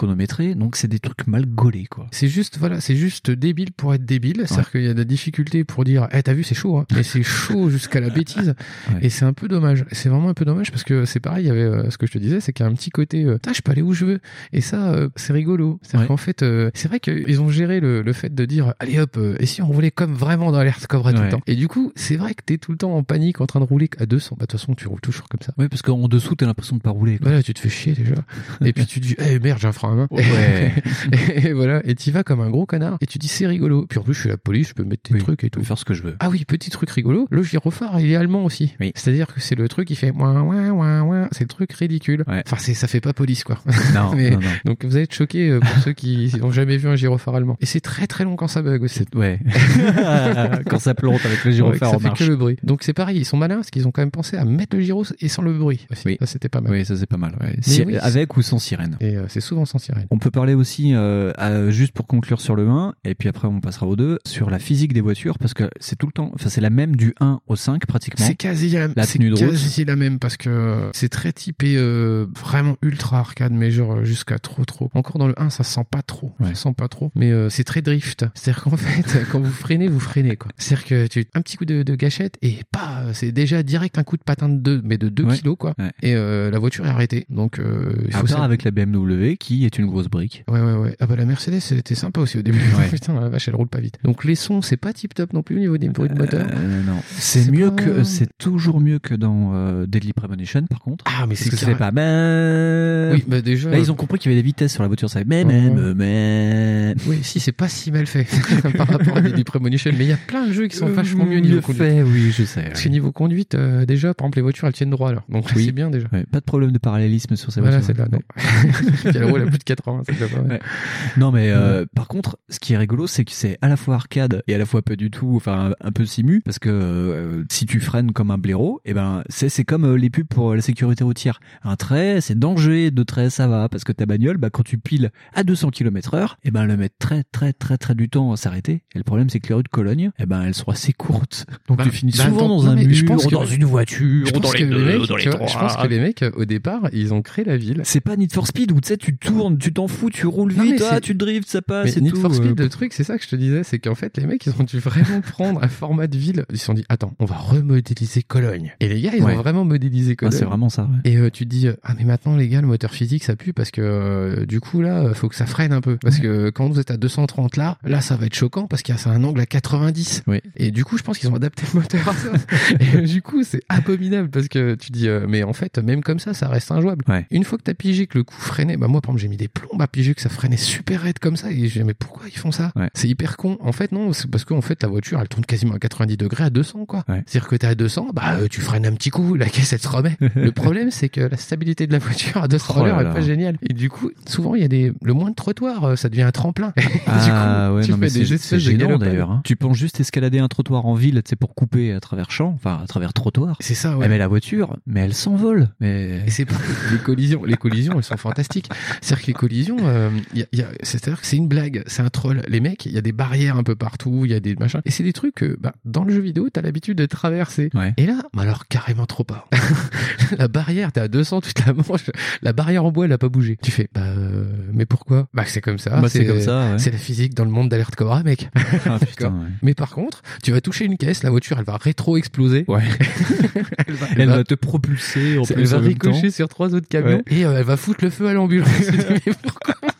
donc c'est des trucs mal gaulés quoi C'est juste, voilà, c'est juste débile pour être débile. C'est-à-dire qu'il y a de la difficulté pour dire, eh, t'as vu, c'est chaud, hein. Mais c'est chaud jusqu'à la bêtise. [LAUGHS] Ouais. Et c'est un peu dommage. C'est vraiment un peu dommage parce que c'est pareil, il y avait, euh, ce que je te disais, c'est qu'il y a un petit côté, euh, je peux aller où je veux. Et ça, euh, c'est rigolo. C'est-à-dire Ouais. qu'en fait, euh, c'est vrai qu'ils ont géré le, le fait de dire, allez hop, et si on roulait comme vraiment dans l'Alert Cobra tout Ouais. le temps. Et du coup, c'est vrai que t'es tout le temps en panique en train de rouler à 200. Bah, de toute façon, tu roules toujours comme ça. ouais parce qu'en dessous t'as l'impression de pas rouler quoi. Voilà, tu te fais chier déjà. et puis tu te dis, eh merde, j'ai un frein main. Ouais. [LAUGHS] et voilà, et t'y vas comme un gros connard. Et tu dis, c'est rigolo. Puis en plus, je suis la police, je peux mettre tes Oui, trucs et tout. faire ce que je veux Ah oui, petit truc rigolo. Le gyrophare, il est allemand aussi. Oui. C'est-à-dire que c'est le truc qui fait ouin, ouin, ouin, ouin. C'est le truc ridicule. Ouais. Enfin, c'est, ça fait pas police, quoi. non, [LAUGHS] Mais- non, non. Donc vous allez être choqués euh, pour ceux qui [LAUGHS] n'ont jamais vu un gyrophare allemand. Et c'est très très long quand ça bug aussi. Ouais. Quand ça plante avec le Ouais, gyrophare ça en fait que le bruit. Donc c'est pareil, ils sont malins parce qu'ils ont quand même pensé à mettre le gyro et sans le bruit. aussi. Oui. Ça c'était pas mal. Oui, ça c'est pas mal. ouais. Si- oui, avec ou sans sirène. Et euh, c'est souvent sans sirène. On peut parler aussi, euh, à- juste pour conclure sur le 1, et puis après on passera au 2, sur la physique des voitures, parce que c'est tout le temps, enfin c'est la même du 1 au 5 pratiquement. C'est quasi la, La c'est tenue de route. quasi la même parce que c'est très typé euh, vraiment ultra arcade mais genre jusqu'à trop trop. Encore dans le 1 ça sent pas trop, Ouais. ça sent pas trop mais euh, c'est très drift. C'est-à-dire qu'en [LAUGHS] fait quand vous freinez vous freinez quoi. C'est-à-dire que tu un petit coup de, de gâchette et pas c'est déjà direct un coup de patin de 2 mais de 2 Ouais. kilos quoi. Ouais. Et euh, la voiture est arrêtée. Donc euh, il À faut part ça- avec la BMW qui est une grosse brique. Ouais, ouais, ouais. Ah bah la Mercedes, elle était sympa aussi au début. Ouais. [LAUGHS] Putain, la vache, elle roule pas vite. Donc les sons, c'est pas tip top non plus au niveau des bruits de moteur. Euh, non. C'est C'est mieux pas- que, c'est toujours mieux que dans euh, Deadly Premonition par contre. Ah, mais Parce que c'est c'est pas. Oui, bah déjà. Là ils ont compris qu'il y avait des vitesses sur la voiture, ça mais ouais. mais mais. Oui, si, c'est pas si mal fait [LAUGHS] par rapport à des Premonition. Mais il y a plein de jeux qui sont vachement mieux niveau conduite. fait, oui, je sais. Parce que niveau conduite, euh, déjà, par exemple, les voitures, elles tiennent droit là. Donc Oui. c'est bien déjà. Ouais, pas de problème de parallélisme sur ces Voilà, voitures. c'est là, non. [LAUGHS] Plus de 80, c'est déjà pas mal. Ouais. Non mais euh, par contre, ce qui est rigolo, c'est que c'est à la fois arcade et à la fois pas du tout, enfin un peu simu, parce que euh, si tu freines comme un blaireau, et ben c'est c'est comme euh, les pubs pour la sécurité routière. Un trait, c'est danger, deux traits, ça va, parce que ta bagnole, bah quand tu piles à 200 km/h, et ben elle met très très très très du temps à s'arrêter. Et le problème, c'est que les rues de Cologne, et ben elles sont assez courtes, donc Bah, tu finis bah, souvent dans un mur, je pense que- dans une voiture, Je dans les deux, mecs, dans les je pense que les mecs, au départ, ils ont créé la ville. C'est pas Need for Speed où tu sais, tu tournes, tu t'en fous, tu roules Non, vite, ah, tu drifts, ça passe, Mais c'est Need tout. for Speed, euh, le truc, c'est ça que je te disais, c'est qu'en fait, les mecs, ils ont dû vraiment prendre un format de ville. Ils se sont dit, attends, on va remodéliser Cologne. Et les gars, ils Ouais. ont vraiment modélisé ah, Cologne. c'est vraiment ça. ouais. Et euh, tu te dis, euh, ah mais maintenant les gars, le moteur physique ça pue parce que euh, du coup là, faut que ça freine un peu. Parce que quand vous êtes à 230 là, là ça va être choquant parce qu'il y a c'est un angle à 90. Oui. Et du coup, je pense qu'ils ont adapté le moteur à ça. [LAUGHS] Et euh, du coup, c'est abominable parce que tu dis, euh, mais en fait, même comme ça, ça reste injouable. Ouais. Une fois que t'as pigé que le coup freinait, bah moi par exemple j'ai mis des plombs à piger que ça freinait super raide comme ça et je dis mais pourquoi ils font ça Ouais. C'est hyper con. En fait non, c'est parce qu'en fait la voiture elle tourne quasiment à 90 degrés à 200 quoi. Ouais. C'est-à-dire que t'es à 200, bah euh, tu freines un petit coup, la caisse elle se remet. [LAUGHS] le problème c'est que la stabilité de la voiture à 200 Oh là l'heure est là. pas géniale. Et du coup souvent il y a des le moins de trottoir euh, ça devient un tremplin. [LAUGHS] Ah ouais, tu non, mais fais des c'est espèces c'est de gênant d'ailleurs. hein. Tu penses juste escalader un trottoir en ville, tu sais, pour couper à travers champs, enfin à travers trottoir. C'est ça ouais. mais la voiture, mais elle s'envole. Mais Et c'est pas [LAUGHS] les collisions, les collisions, elles sont fantastiques. C'est-à-dire avec les collisions, euh, y a- y a- c'est-à-dire que c'est une blague, c'est un troll. Les mecs, il y a des barrières un peu partout, il y a des machins. Et c'est des trucs que, bah, dans le jeu vidéo, t'as l'habitude de traverser. Ouais. Et là, bah alors carrément trop pas. [LAUGHS] la barrière, t'es à 200, tu te la manges. La barrière en bois, elle a pas bougé. Tu fais, bah, euh, mais pourquoi? Bah, c'est comme ça. Bah, c'est comme ça, ouais. C'est la physique dans le monde d'alerte Cobra, mec. Ah, putain, [LAUGHS] D'accord. ouais. Mais par contre, tu vas toucher une caisse, la voiture, elle va rétro-exploser. Ouais. [LAUGHS] elle va, Elle va te propulser en elle plus va même temps. ricocher sur trois autres camions et euh, elle va foutre le feu à l'ambulance. Mais pourquoi Mais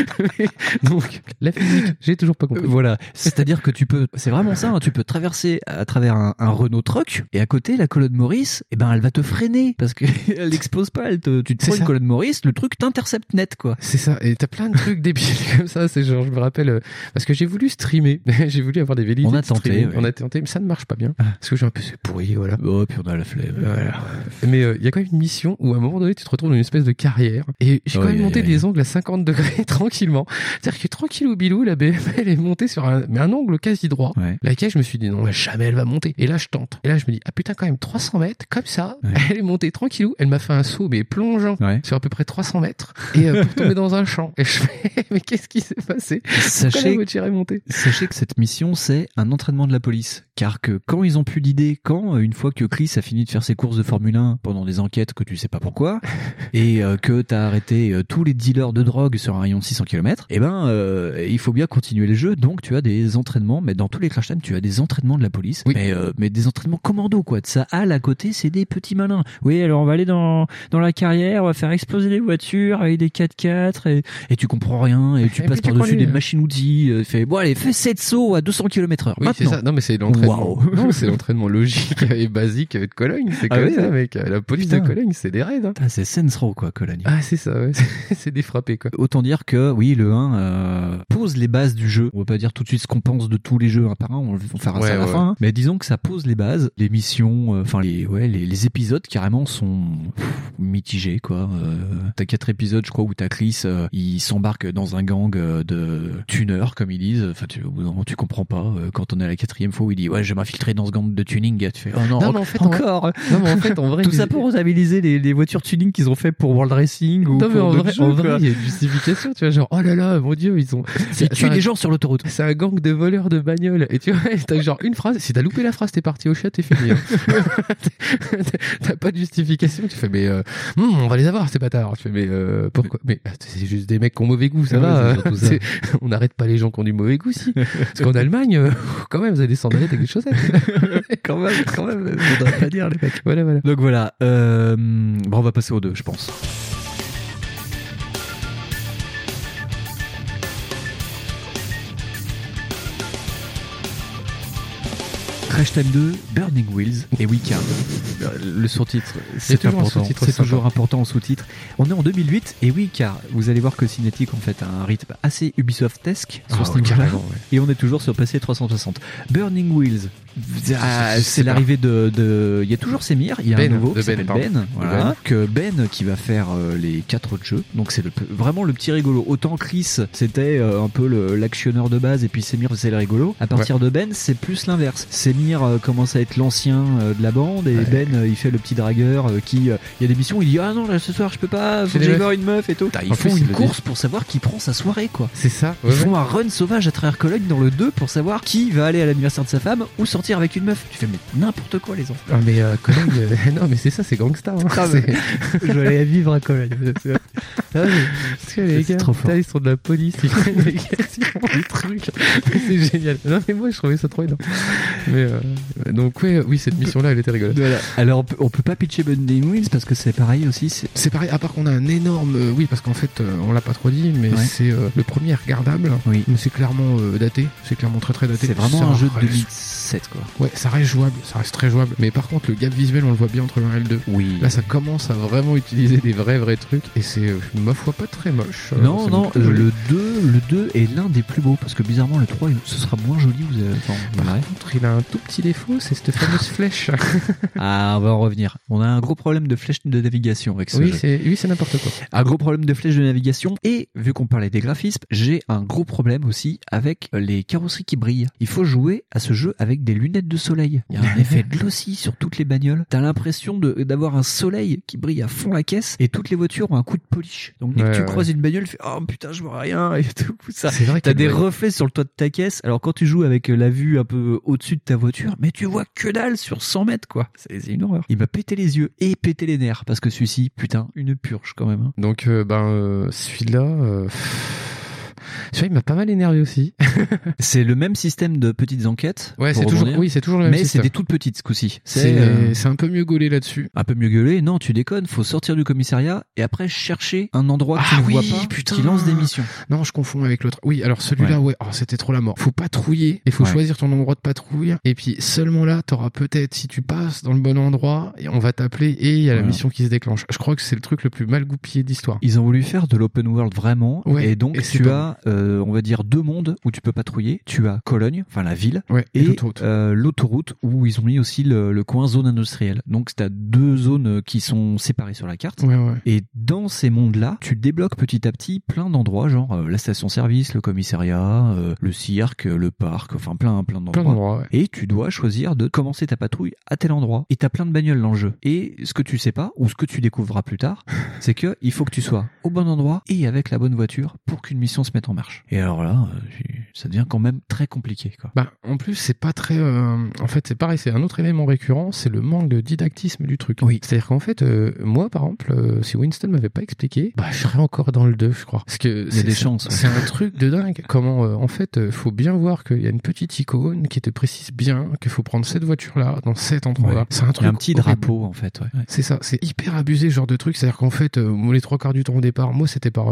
[LAUGHS] Donc, la physique, j'ai toujours pas compris. Voilà, c'est-à-dire que tu peux, c'est vraiment ça, hein, tu peux traverser à travers un, un Renault Truck et à côté la colonne Maurice, eh ben elle va te freiner parce que [LAUGHS] elle explose pas, elle te, tu te prends une colonne Maurice, le truc t'intercepte net quoi. C'est ça, et t'as plein de trucs [LAUGHS] débiles comme ça, c'est genre, je me rappelle, euh, parce que j'ai voulu streamer, j'ai voulu avoir des velléités On a tenté, ouais. on a tenté, mais ça ne marche pas bien, parce que j'ai un peu, c'est pourri, voilà. Oh puis on a la flemme. Voilà. Mais euh, il y a quand même une mission où à un moment donné tu te retrouves dans une espèce de carrière et j'ai quand même monté des angles à 50 degrés tranquillement. C'est-à-dire que tranquillou bilou la BM elle est montée sur un, mais un angle quasi droit. Ouais. Laquelle je me suis dit non jamais elle va monter. Et là je tente. Et là je me dis ah putain quand même 300 mètres comme ça. Ouais. [LAUGHS] Elle est montée tranquillou. Elle m'a fait un saut mais plongeant Ouais. sur à peu près 300 mètres et euh, pour tomber dans un champ. Et je fais [LAUGHS] mais qu'est-ce qui s'est passé? La Sachez, voiture est montée? sachez que cette mission c'est un entraînement de la police, car que quand ils ont pu l'idée, quand euh, une fois que Chris a fini de faire ses courses de Formule 1 pendant des enquêtes que tu sais pas pourquoi, [LAUGHS] et euh, que t'as arrêté euh, tous les dealers de drogue sur un rayon de 600 km, eh ben euh, il faut bien continuer le jeu. Donc tu as des entraînements, mais dans tous les crash times tu as des entraînements de la police, Oui. mais euh, mais des entraînements commando quoi. De ça à à côté c'est des petits malins. Oui alors on va aller dans dans la carrière, on va faire exploser des voitures avec des 4x4 et, et tu comprends rien et tu Et passes puis tu par dessus conduis. des machines outils. Euh, fait bon allez fais 7 sauts à 200 km heure. Oui, c'est ça. Non, mais c'est l'entraînement. [LAUGHS] Non, c'est l'entraînement logique et basique de Cologne. C'est Ah comme ça, mec. La police Putain. de Cologne, c'est des raids. Hein. C'est Saints Row quoi Cologne. Ah, c'est ça, ouais. [LAUGHS] c'est des frappés, quoi. Autant dire que oui, le 1 euh, pose les bases du jeu. On va pas dire tout de suite ce qu'on pense de tous les jeux un par un, on va faire Ouais, ça à la ouais. fin. hein. Mais disons que ça pose les bases. Les missions, euh, enfin les ouais, les, les épisodes carrément sont pff, mitigés quoi. Euh, t'as quatre épisodes, je crois, où t'as Chris, euh, il s'embarque dans un gang de tuneurs comme ils disent. Enfin, tu, au bout d'un moment, tu comprends pas. euh, quand on est à la quatrième fois où il dit ouais, je vais m'infiltrer dans ce gang de tuning, tu fais oh non, Non, en- mais en fait, en vrai- encore. Non, mais en fait, en vrai, [LAUGHS] Tout ça pour rentabiliser les, les voitures tuning qu'ils ont fait pour World Racing ou Non, mais pour en vrai, jeux, en vrai, il y a une justification, tu vois, genre, oh là là, mon dieu, ils ont, [LAUGHS] Ils tuent des gens sur l'autoroute. c'est un gang de voleurs de bagnoles. Et tu vois, [LAUGHS] t'as genre une phrase, si t'as loupé la phrase, t'es parti au chat, t'es fini. hein. [LAUGHS] t'as pas de justification, tu fais, mais, euh, Hum, on va les avoir, ces bâtards. Tu fais, mais, euh, pourquoi? Mais, ah, c'est juste des mecs qui ont mauvais goût, ça Ouais, va. euh, ça. c'est- on n'arrête pas les gens qui ont du mauvais goût, si. Parce qu'en Allemagne, euh, quand même, vous avez des sandalettes avec des chaussettes. quand même, quand même, on devrait pas dire les mecs. voilà, voilà. Donc voilà, euh, bon, on va passer aux deux, je pense. Crash Time 2, Burning Wheels et Weekend. Le sous-titre, c'est toujours important. sous-titre C'est sympa. toujours important en sous-titre. On est en 2008 et oui, car vous allez voir que Cinétique en fait a un rythme assez Ubisoft-esque sur Ah, ce ouais, carrément, ouais. Et on est toujours sur PC 360. Burning Wheels, ah, c'est l'arrivée de, de, il y a toujours Semir, il y a Ben, un nouveau de qui Ben, s'appelle pardon. Ben, voilà, Ben. que Ben qui va faire euh, les quatre autres jeux. Donc c'est le, vraiment le petit rigolo. Autant Chris c'était euh, un peu l'actionneur de base et puis Semir c'est le rigolo. À partir de Ben c'est plus l'inverse. Semir euh, commence à être l'ancien de la bande et Ouais. Ben il fait le petit dragueur qui, il y a des missions où il dit ah non là, ce soir je peux pas, faut que j'aille voir une meuf et tout. ils en font plus, une course pour savoir qui prend sa soirée quoi. C'est ça. Ils font un run sauvage à travers Cologne dans le 2 pour savoir qui va aller à l'anniversaire de sa femme ou sortir avec une meuf. Tu fais mais n'importe quoi les enfants. Ah, mais euh, euh, [LAUGHS] non mais c'est ça, c'est gangsta. Hein. Ah, je vais aller vivre à Cologne. [LAUGHS] Ah, c'est ah, les gars, ils sont de la police, ils prennent [LAUGHS] des trucs. c'est génial. Non mais moi je trouvais ça trop énorme. Euh, donc oui cette mission là elle était rigolote. Alors on peut, peut pas pitcher Bending Wheels parce que c'est pareil aussi. C'est pareil. À part qu'on a un énorme, oui parce qu'en fait on l'a pas trop dit, mais c'est le premier regardable. Oui. Mais c'est clairement daté. C'est clairement très très daté. C'est vraiment un jeu de 2006 quoi. Ouais, ça reste jouable, ça reste très jouable. Mais par contre, le gap visuel, on le voit bien entre le 1 et le 2. Oui. Là, ça commence à vraiment utiliser des vrais vrais trucs et c'est euh, ma foi pas très moche. Euh, non, non, euh, le 2, le 2 est l'un des plus beaux parce que bizarrement le 3 ce sera moins joli. Vous avez... Par contre, il a un tout petit défaut, c'est cette fameuse [LAUGHS] flèche. ah, on va en revenir. On a un gros problème de flèche de navigation avec ce jeu. Oui, c'est n'importe quoi. Un gros problème de flèche de navigation et vu qu'on parlait des graphismes, j'ai un gros problème aussi avec les carrosseries qui brillent. Il faut jouer à ce jeu avec des lunettes de soleil. Il y a un [LAUGHS] effet glossy sur toutes les bagnoles. T'as l'impression d'avoir un soleil qui brille à fond la caisse et toutes les voitures ont un coup de polish. Donc dès Ouais, que tu ouais. croises une bagnole, tu fais oh putain, je vois rien et [LAUGHS] tout ça. C'est vrai T'as des reflets sur le toit de ta caisse. Alors quand tu joues avec la vue un peu au-dessus de ta voiture, mais tu vois que dalle sur 100 mètres quoi. C'est c'est une horreur. Il m'a pété les yeux et pété les nerfs parce que celui-ci, putain, une purge quand même. hein. Donc, euh, ben, euh, celui-là, euh, celui-là, il m'a pas mal énervé aussi. [LAUGHS] C'est le même système de petites enquêtes. Ouais, c'est toujours, oui, c'est toujours le même Mais c'est des toutes petites ce coup-ci. C'est euh, c'est un peu mieux gaulé là-dessus. un peu mieux gueulé. Non, tu déconnes. Faut sortir du commissariat et après chercher un endroit que tu Ah ne vois oui, pas, putain. qui lance des missions. Non, je confonds avec l'autre. Oui, alors celui-là, ouais, oh, c'était trop la mort. Faut patrouiller, il faut Ouais. choisir ton endroit de patrouille. Et puis seulement là, t'auras peut-être, si tu passes dans le bon endroit, et on va t'appeler et il y a la mission qui se déclenche. Je crois que c'est le truc le plus mal goupillé d'histoire. Ils ont voulu faire de l'open world vraiment. Ouais, et donc, et tu as, euh, on va dire, deux mondes où tu peux patrouiller. Tu as Cologne, enfin la ville, Ouais, et et l'autoroute. euh, l'autoroute où ils ont mis aussi le, le coin zone industrielle. Donc, tu as deux zones euh, qui sont séparées sur la carte. Ouais, ouais. Et dans ces mondes-là, tu débloques petit à petit plein d'endroits, genre euh, la station-service, le commissariat, le cirque, le parc, enfin plein, plein d'endroits. Plein d'endroits, ouais. Et tu dois choisir de commencer ta patrouille à tel endroit. Et t'as plein de bagnoles dans le jeu. Et ce que tu sais pas, ou ce que tu découvriras plus tard, [LAUGHS] c'est que il faut que tu sois au bon endroit et avec la bonne voiture pour qu'une mission se mette en marche. Et alors là, euh, ça devient quand même très compliqué, quoi. Bah, en plus, c'est pas très. euh, en fait, c'est pareil, c'est un autre élément récurrent, c'est le manque de didactisme du truc. Oui. C'est-à-dire qu'en fait, euh, moi, par exemple, euh, si Winston m'avait pas expliqué, bah, je serais encore dans le 2, je crois. Parce que c'est- des chances. C'est un truc de dingue. Comment, en fait, faut bien voir qu'il y a une petite icône qui te précise bien qu'il faut prendre cette voiture-là dans cet endroit-là. Ouais. C'est un Il y truc. a un petit horrible. drapeau, en fait, ouais. Ouais. C'est ça, c'est hyper abusé ce genre de truc. C'est-à-dire qu'en fait, les trois quarts du temps au départ, moi c'était par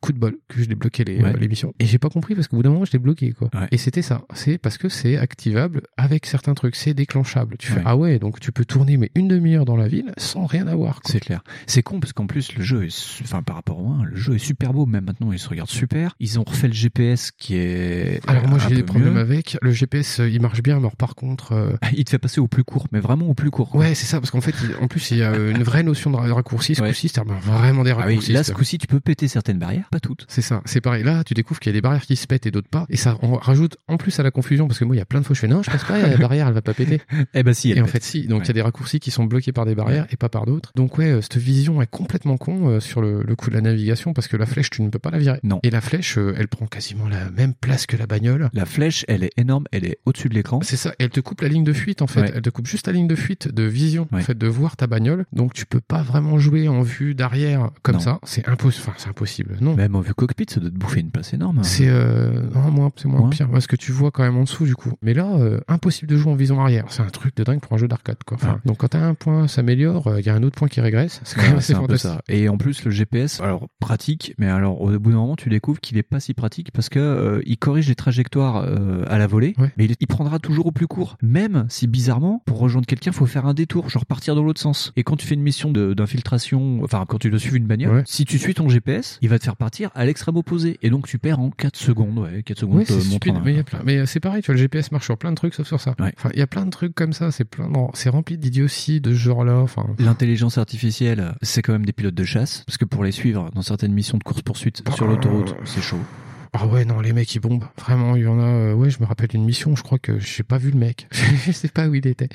coup de bol que je débloquais les Et j'ai pas compris parce qu'au bout d'un moment, je l'ai bloqué quoi. Ouais. Et c'était ça. C'est parce que c'est activable avec certains trucs, c'est déclenchable. Tu fais ah ouais, donc tu peux tourner mais une demi-heure dans la ville sans rien avoir. C'est clair. C'est con parce qu'en plus le jeu est, enfin par rapport au 1, le jeu est super beau. Même maintenant, il se regarde super. Ils ont refait le GPS qui est. Alors moi j'ai des problèmes mieux. avec le GPS, euh, il marche bien, mais alors, par contre. euh, Il te fait passer au plus court, mais vraiment au plus court. quoi. Ouais, c'est ça, parce qu'en fait, il- en plus, il y a une vraie notion de ra- raccourci. Ce Ouais. coup-ci, c'est vraiment des Ah oui, raccourcis. là, ce coup-ci, tu peux péter certaines barrières, pas toutes. C'est ça, c'est pareil. Là, tu découvres qu'il y a des barrières qui se pètent et d'autres pas. Et ça on rajoute en plus à la confusion parce que moi, il y a plein de fois, je fais non, je passe pas, la barrière, elle va pas péter. [LAUGHS] Eh ben si, elle Et en pète. fait, si. Donc, il y a des raccourcis qui sont bloqués par des barrières et pas par d'autres. Donc, ouais, euh, cette vision est complètement con euh, sur le, le coup de la navigation parce que la flèche, tu ne peux pas la virer. Non. Et la flèche, euh, elle prend quasiment la même place que la bagnole. La flèche, elle est énorme, elle est au-dessus de l'écran. C'est ça, elle te coupe la ligne de fuite en fait. Ouais. Elle te coupe juste la ligne de fuite de vision, en fait, de voir ta bagnole. Donc tu peux pas vraiment jouer en vue d'arrière comme Non. ça. C'est impossible. Enfin, c'est impossible. Non. Même en vue cockpit, ça doit te bouffer une place énorme. C'est euh, non, moins, c'est moins pire parce que tu vois quand même en dessous du coup. Mais là, euh, impossible de jouer en vision arrière. C'est un truc de dingue pour un jeu d'arcade quoi. Enfin. Donc quand t'as un point s'améliore, euh, il y a un autre point qui régresse. C'est quand même Ouais, assez c'est un peu ça. Et en plus, le GPS, alors pratique, mais alors au bout d'un moment, tu découvres qu'il est pas si pratique parce que euh, il corrige les trajectoires euh, à la volée, Ouais. mais il, il prendra toujours au plus court. Même si bizarrement, pour rejoindre quelqu'un, faut faire un détour, genre partir dans l'autre sens. Et quand tu fais une mission de- d'infiltration, enfin quand tu dois suivre une bagnole, Ouais. si tu suis ton GPS, il va te faire partir à l'extrême opposé, et donc tu perds en 4 secondes, ouais, 4 secondes. C'est stupide, un- mais il y a plein. Mais euh, c'est pareil, tu vois, le GPS marche sur plein de trucs sauf sur ça. Ouais. Enfin, il y a plein de trucs comme ça, c'est plein, c'est rempli d'idioties de ce genre-là. Enfin, L'intelligence artificielle, c'est quand même des pilotes de chasse, parce que pour les suivre dans certaines missions de course-poursuite sur l'autoroute, c'est chaud. Ah ouais, non, les mecs, ils bombent. Vraiment, il y en a. euh, ouais, je me rappelle d'une mission, je crois que j'ai pas vu le mec. [LAUGHS] je sais pas où il était.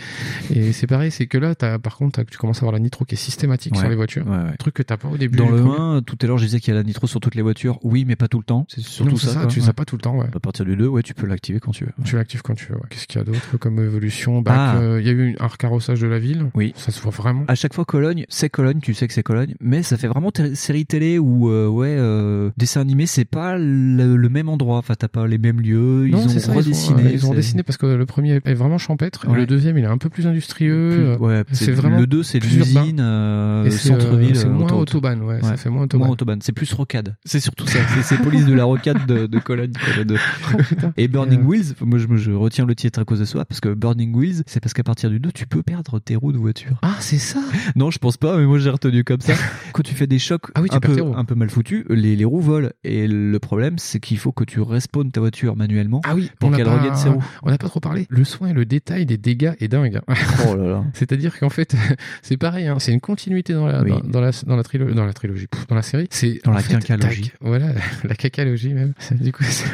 Et c'est pareil, c'est que là, as, par contre, tu commences à avoir la nitro qui est systématique Ouais. sur les voitures. Ouais, ouais. Truc que t'as pas au début. Dans le premier. 1, tout à l'heure, je disais qu'il y a la nitro sur toutes les voitures. Oui, mais pas tout le temps. C'est surtout Non, ça. ça, tu as pas tout le temps, ouais. À partir du 2, ouais, tu peux l'activer quand tu veux. Tu l'actives quand tu veux. ouais. Qu'est-ce qu'il y a d'autre comme évolution? Bah, Ah. il y a eu un recarrossage de la ville. Oui. Ça se voit vraiment. À chaque fois, Cologne, c'est Cologne, tu sais que c'est Cologne, mais ça fait vraiment série télé ou euh, ouais, euh, dessin animé, c'est pas le, le même endroit. Enfin, t'as pas les mêmes lieux. Ils ont ça, redessiné. Ils ont, euh, ils ont c'est- dessiné parce que le premier est vraiment champêtre. Ouais. Le deuxième, il est un peu plus industrieux. Plus- ouais, c'est vraiment le 2, c'est l'usine, euh, c'est, centre-ville. euh, c'est euh, moins autoroute. autobahn, ouais, ça fait moins autobahn. Moins autobahn. C'est plus rocade. C'est surtout ça. C'est- police de la rocade de, de Cologne. deux. [LAUGHS] Et Burning Euh. Wheels, moi je, je retiens le titre à cause de ça, parce que Burning Wheels, c'est parce qu'à partir du 2, tu peux perdre tes roues de voiture. Ah, c'est ça [LAUGHS] Non, je pense pas, mais moi j'ai retenu comme ça. [LAUGHS] Quand tu fais des chocs Ah oui, un, peu, un mal foutus, les, les roues volent. Et le problème, c'est qu'il faut que tu respawns ta voiture manuellement Ah oui, pour qu'elle regagne ses roues. On n'a pas trop parlé. Le soin et le détail des dégâts est dingue. [LAUGHS] Oh là là. [LAUGHS] C'est-à-dire qu'en fait, [LAUGHS] c'est pareil, hein, c'est une continuité dans la, Oui. dans, dans la, dans la, trilo- dans la trilogie, pff, dans la série. C'est Dans la fait, quinqualogie. tac, voilà, la cacalogie même. C'est- Du coup, c'est-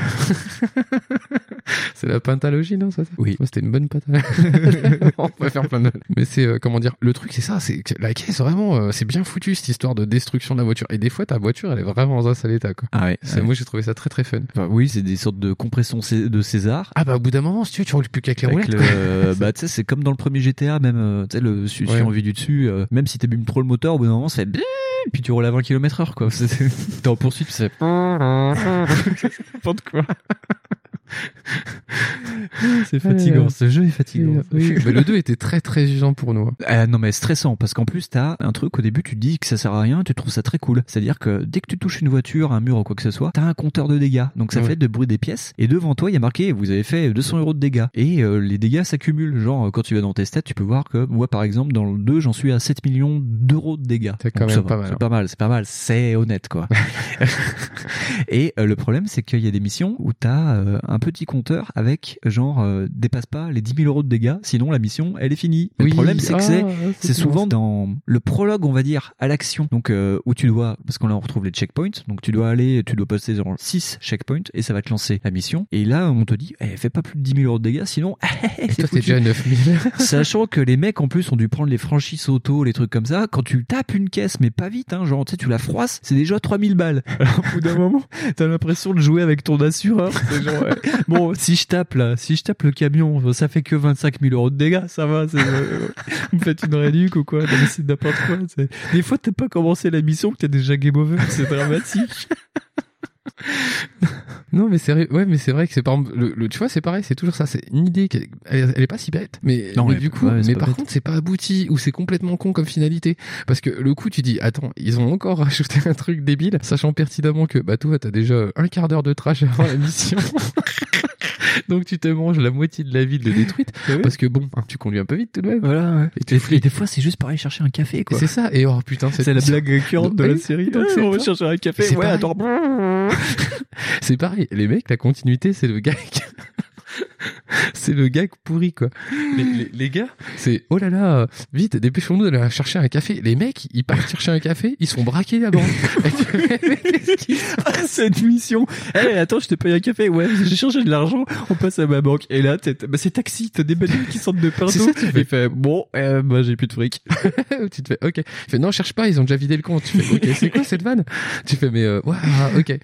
c'est la pentalogie, non ça? Oui. C'était une bonne patate. on peut faire plein de. Mais c'est euh, comment dire Le truc, c'est ça. C'est la caisse vraiment, euh, c'est bien foutu cette histoire de destruction de la voiture. Et des fois, ta voiture, elle est vraiment dans un sale état, quoi. Ah ouais. C'est- Moi, j'ai trouvé ça très très fun. Enfin, oui, c'est des sortes de compressions de César. Ah bah au bout d'un moment, si tu veux, tu roules plus qu'avec les Avec roulettes. le- euh, [LAUGHS] bah tu sais c'est comme dans le premier GTA même euh, tu sais le su- Ouais. sur vue du dessus euh, même si t'abîmes trop le moteur au bout d'un moment ça fait bing, puis tu roules à 20 km heure quoi [LAUGHS] C'est- c'est- t'es en poursuite fait [LAUGHS] n'importe quoi [LAUGHS] c'est fatigant ce jeu est fatigant. Oui, mais le 2 était très très usant pour nous. hein. Ah, non mais stressant parce qu'en plus t'as un truc au début tu te dis que ça sert à rien tu trouves ça très cool. C'est à dire que dès que tu touches une voiture un mur ou quoi que ce soit t'as un compteur de dégâts. Donc ça Ouais. fait de bruit des pièces et devant toi il y a marqué vous avez fait 200 euros de dégâts. Et euh, les dégâts s'accumulent. Genre euh, quand tu vas dans tes stats tu peux voir que moi par exemple dans le 2 j'en suis à 7 millions d'euros de dégâts. C'est quand Donc, même ça pas va, mal, c'est hein. pas mal c'est pas mal. C'est honnête quoi. [LAUGHS] Et euh, le problème c'est qu'il y a des missions où t'as euh, un petit compteur avec genre euh, dépasse pas les 10 000 euros de dégâts sinon la mission elle est finie Mais Oui, le problème c'est que ah, c'est souvent dans le prologue, on va dire, à l'action. Donc, euh, où tu dois, parce qu'on là, on retrouve les checkpoints. Donc, tu dois aller, tu dois passer genre 6 checkpoints et ça va te lancer la mission. Et là, on te dit, eh, fais pas plus de 10 000 euros de dégâts, sinon, [LAUGHS] Et toi, t'es déjà à 9000. [LAUGHS] [LAUGHS] Sachant que les mecs, en plus, ont dû prendre les franchises auto, les trucs comme ça. Quand tu tapes une caisse, mais pas vite, hein, genre, tu sais, tu la froisses, c'est déjà 3000 balles. Alors, au bout d'un moment, t'as l'impression de jouer avec ton assureur. Genre, ouais. Bon, si je tape là, si je tape le camion, ça fait que 25 000 euros de dégâts, ça va, euh, [LAUGHS] vous me faites une réduc ou quoi, non, mais c'est n'importe quoi. Des fois, t'as pas commencé la mission que t'as déjà game over, c'est dramatique. [LAUGHS] Non, mais c'est vrai, ouais, mais c'est vrai que c'est par exemple, le, le- tu vois, c'est pareil, c'est toujours ça, c'est une idée qui elle, elle est pas si bête, mais, Non, mais du coup, ouais, mais par bête. contre, c'est pas abouti ou c'est complètement con comme finalité, parce que le coup, tu dis, attends, ils ont encore [LAUGHS] rajouté un truc débile, sachant pertinemment que, bah, toi, t'as déjà un quart d'heure de trash avant la mission. Donc tu te manges la moitié de la ville de détruite, [LAUGHS] parce que bon, tu conduis un peu vite tout de même. Voilà, ouais. Et tu Et, et des fois, c'est juste pour aller chercher un café, quoi. C'est ça, et oh putain, C'est la blague récurrente de la série. donc Ah, on va chercher un café. c'est Ouais, pareil. attends. [LAUGHS] C'est pareil, les mecs, la continuité, c'est le gars qui- [LAUGHS] c'est le gars pourri quoi. Les, les- les gars, c'est oh là là, vite, dépêchons-nous d'aller chercher un café. Les mecs, ils partent chercher un café, ils sont braqués là-bas. [LAUGHS] Ah, cette mission. Eh, attends, je te paye un café. Ouais, [LAUGHS] j'ai cherché de l'argent. On passe à ma banque. Et là, t'es- bah, c'est taxi. T'as des bagnoles qui sortent de partout. Ça, tu fais. Il fait, bon, euh, bah, j'ai plus de fric. tu te fais ok. Il fait non, cherche pas, ils ont déjà vidé le compte. Tu fais ok, c'est quoi cette vanne? Tu fais mais euh, ouais, ok.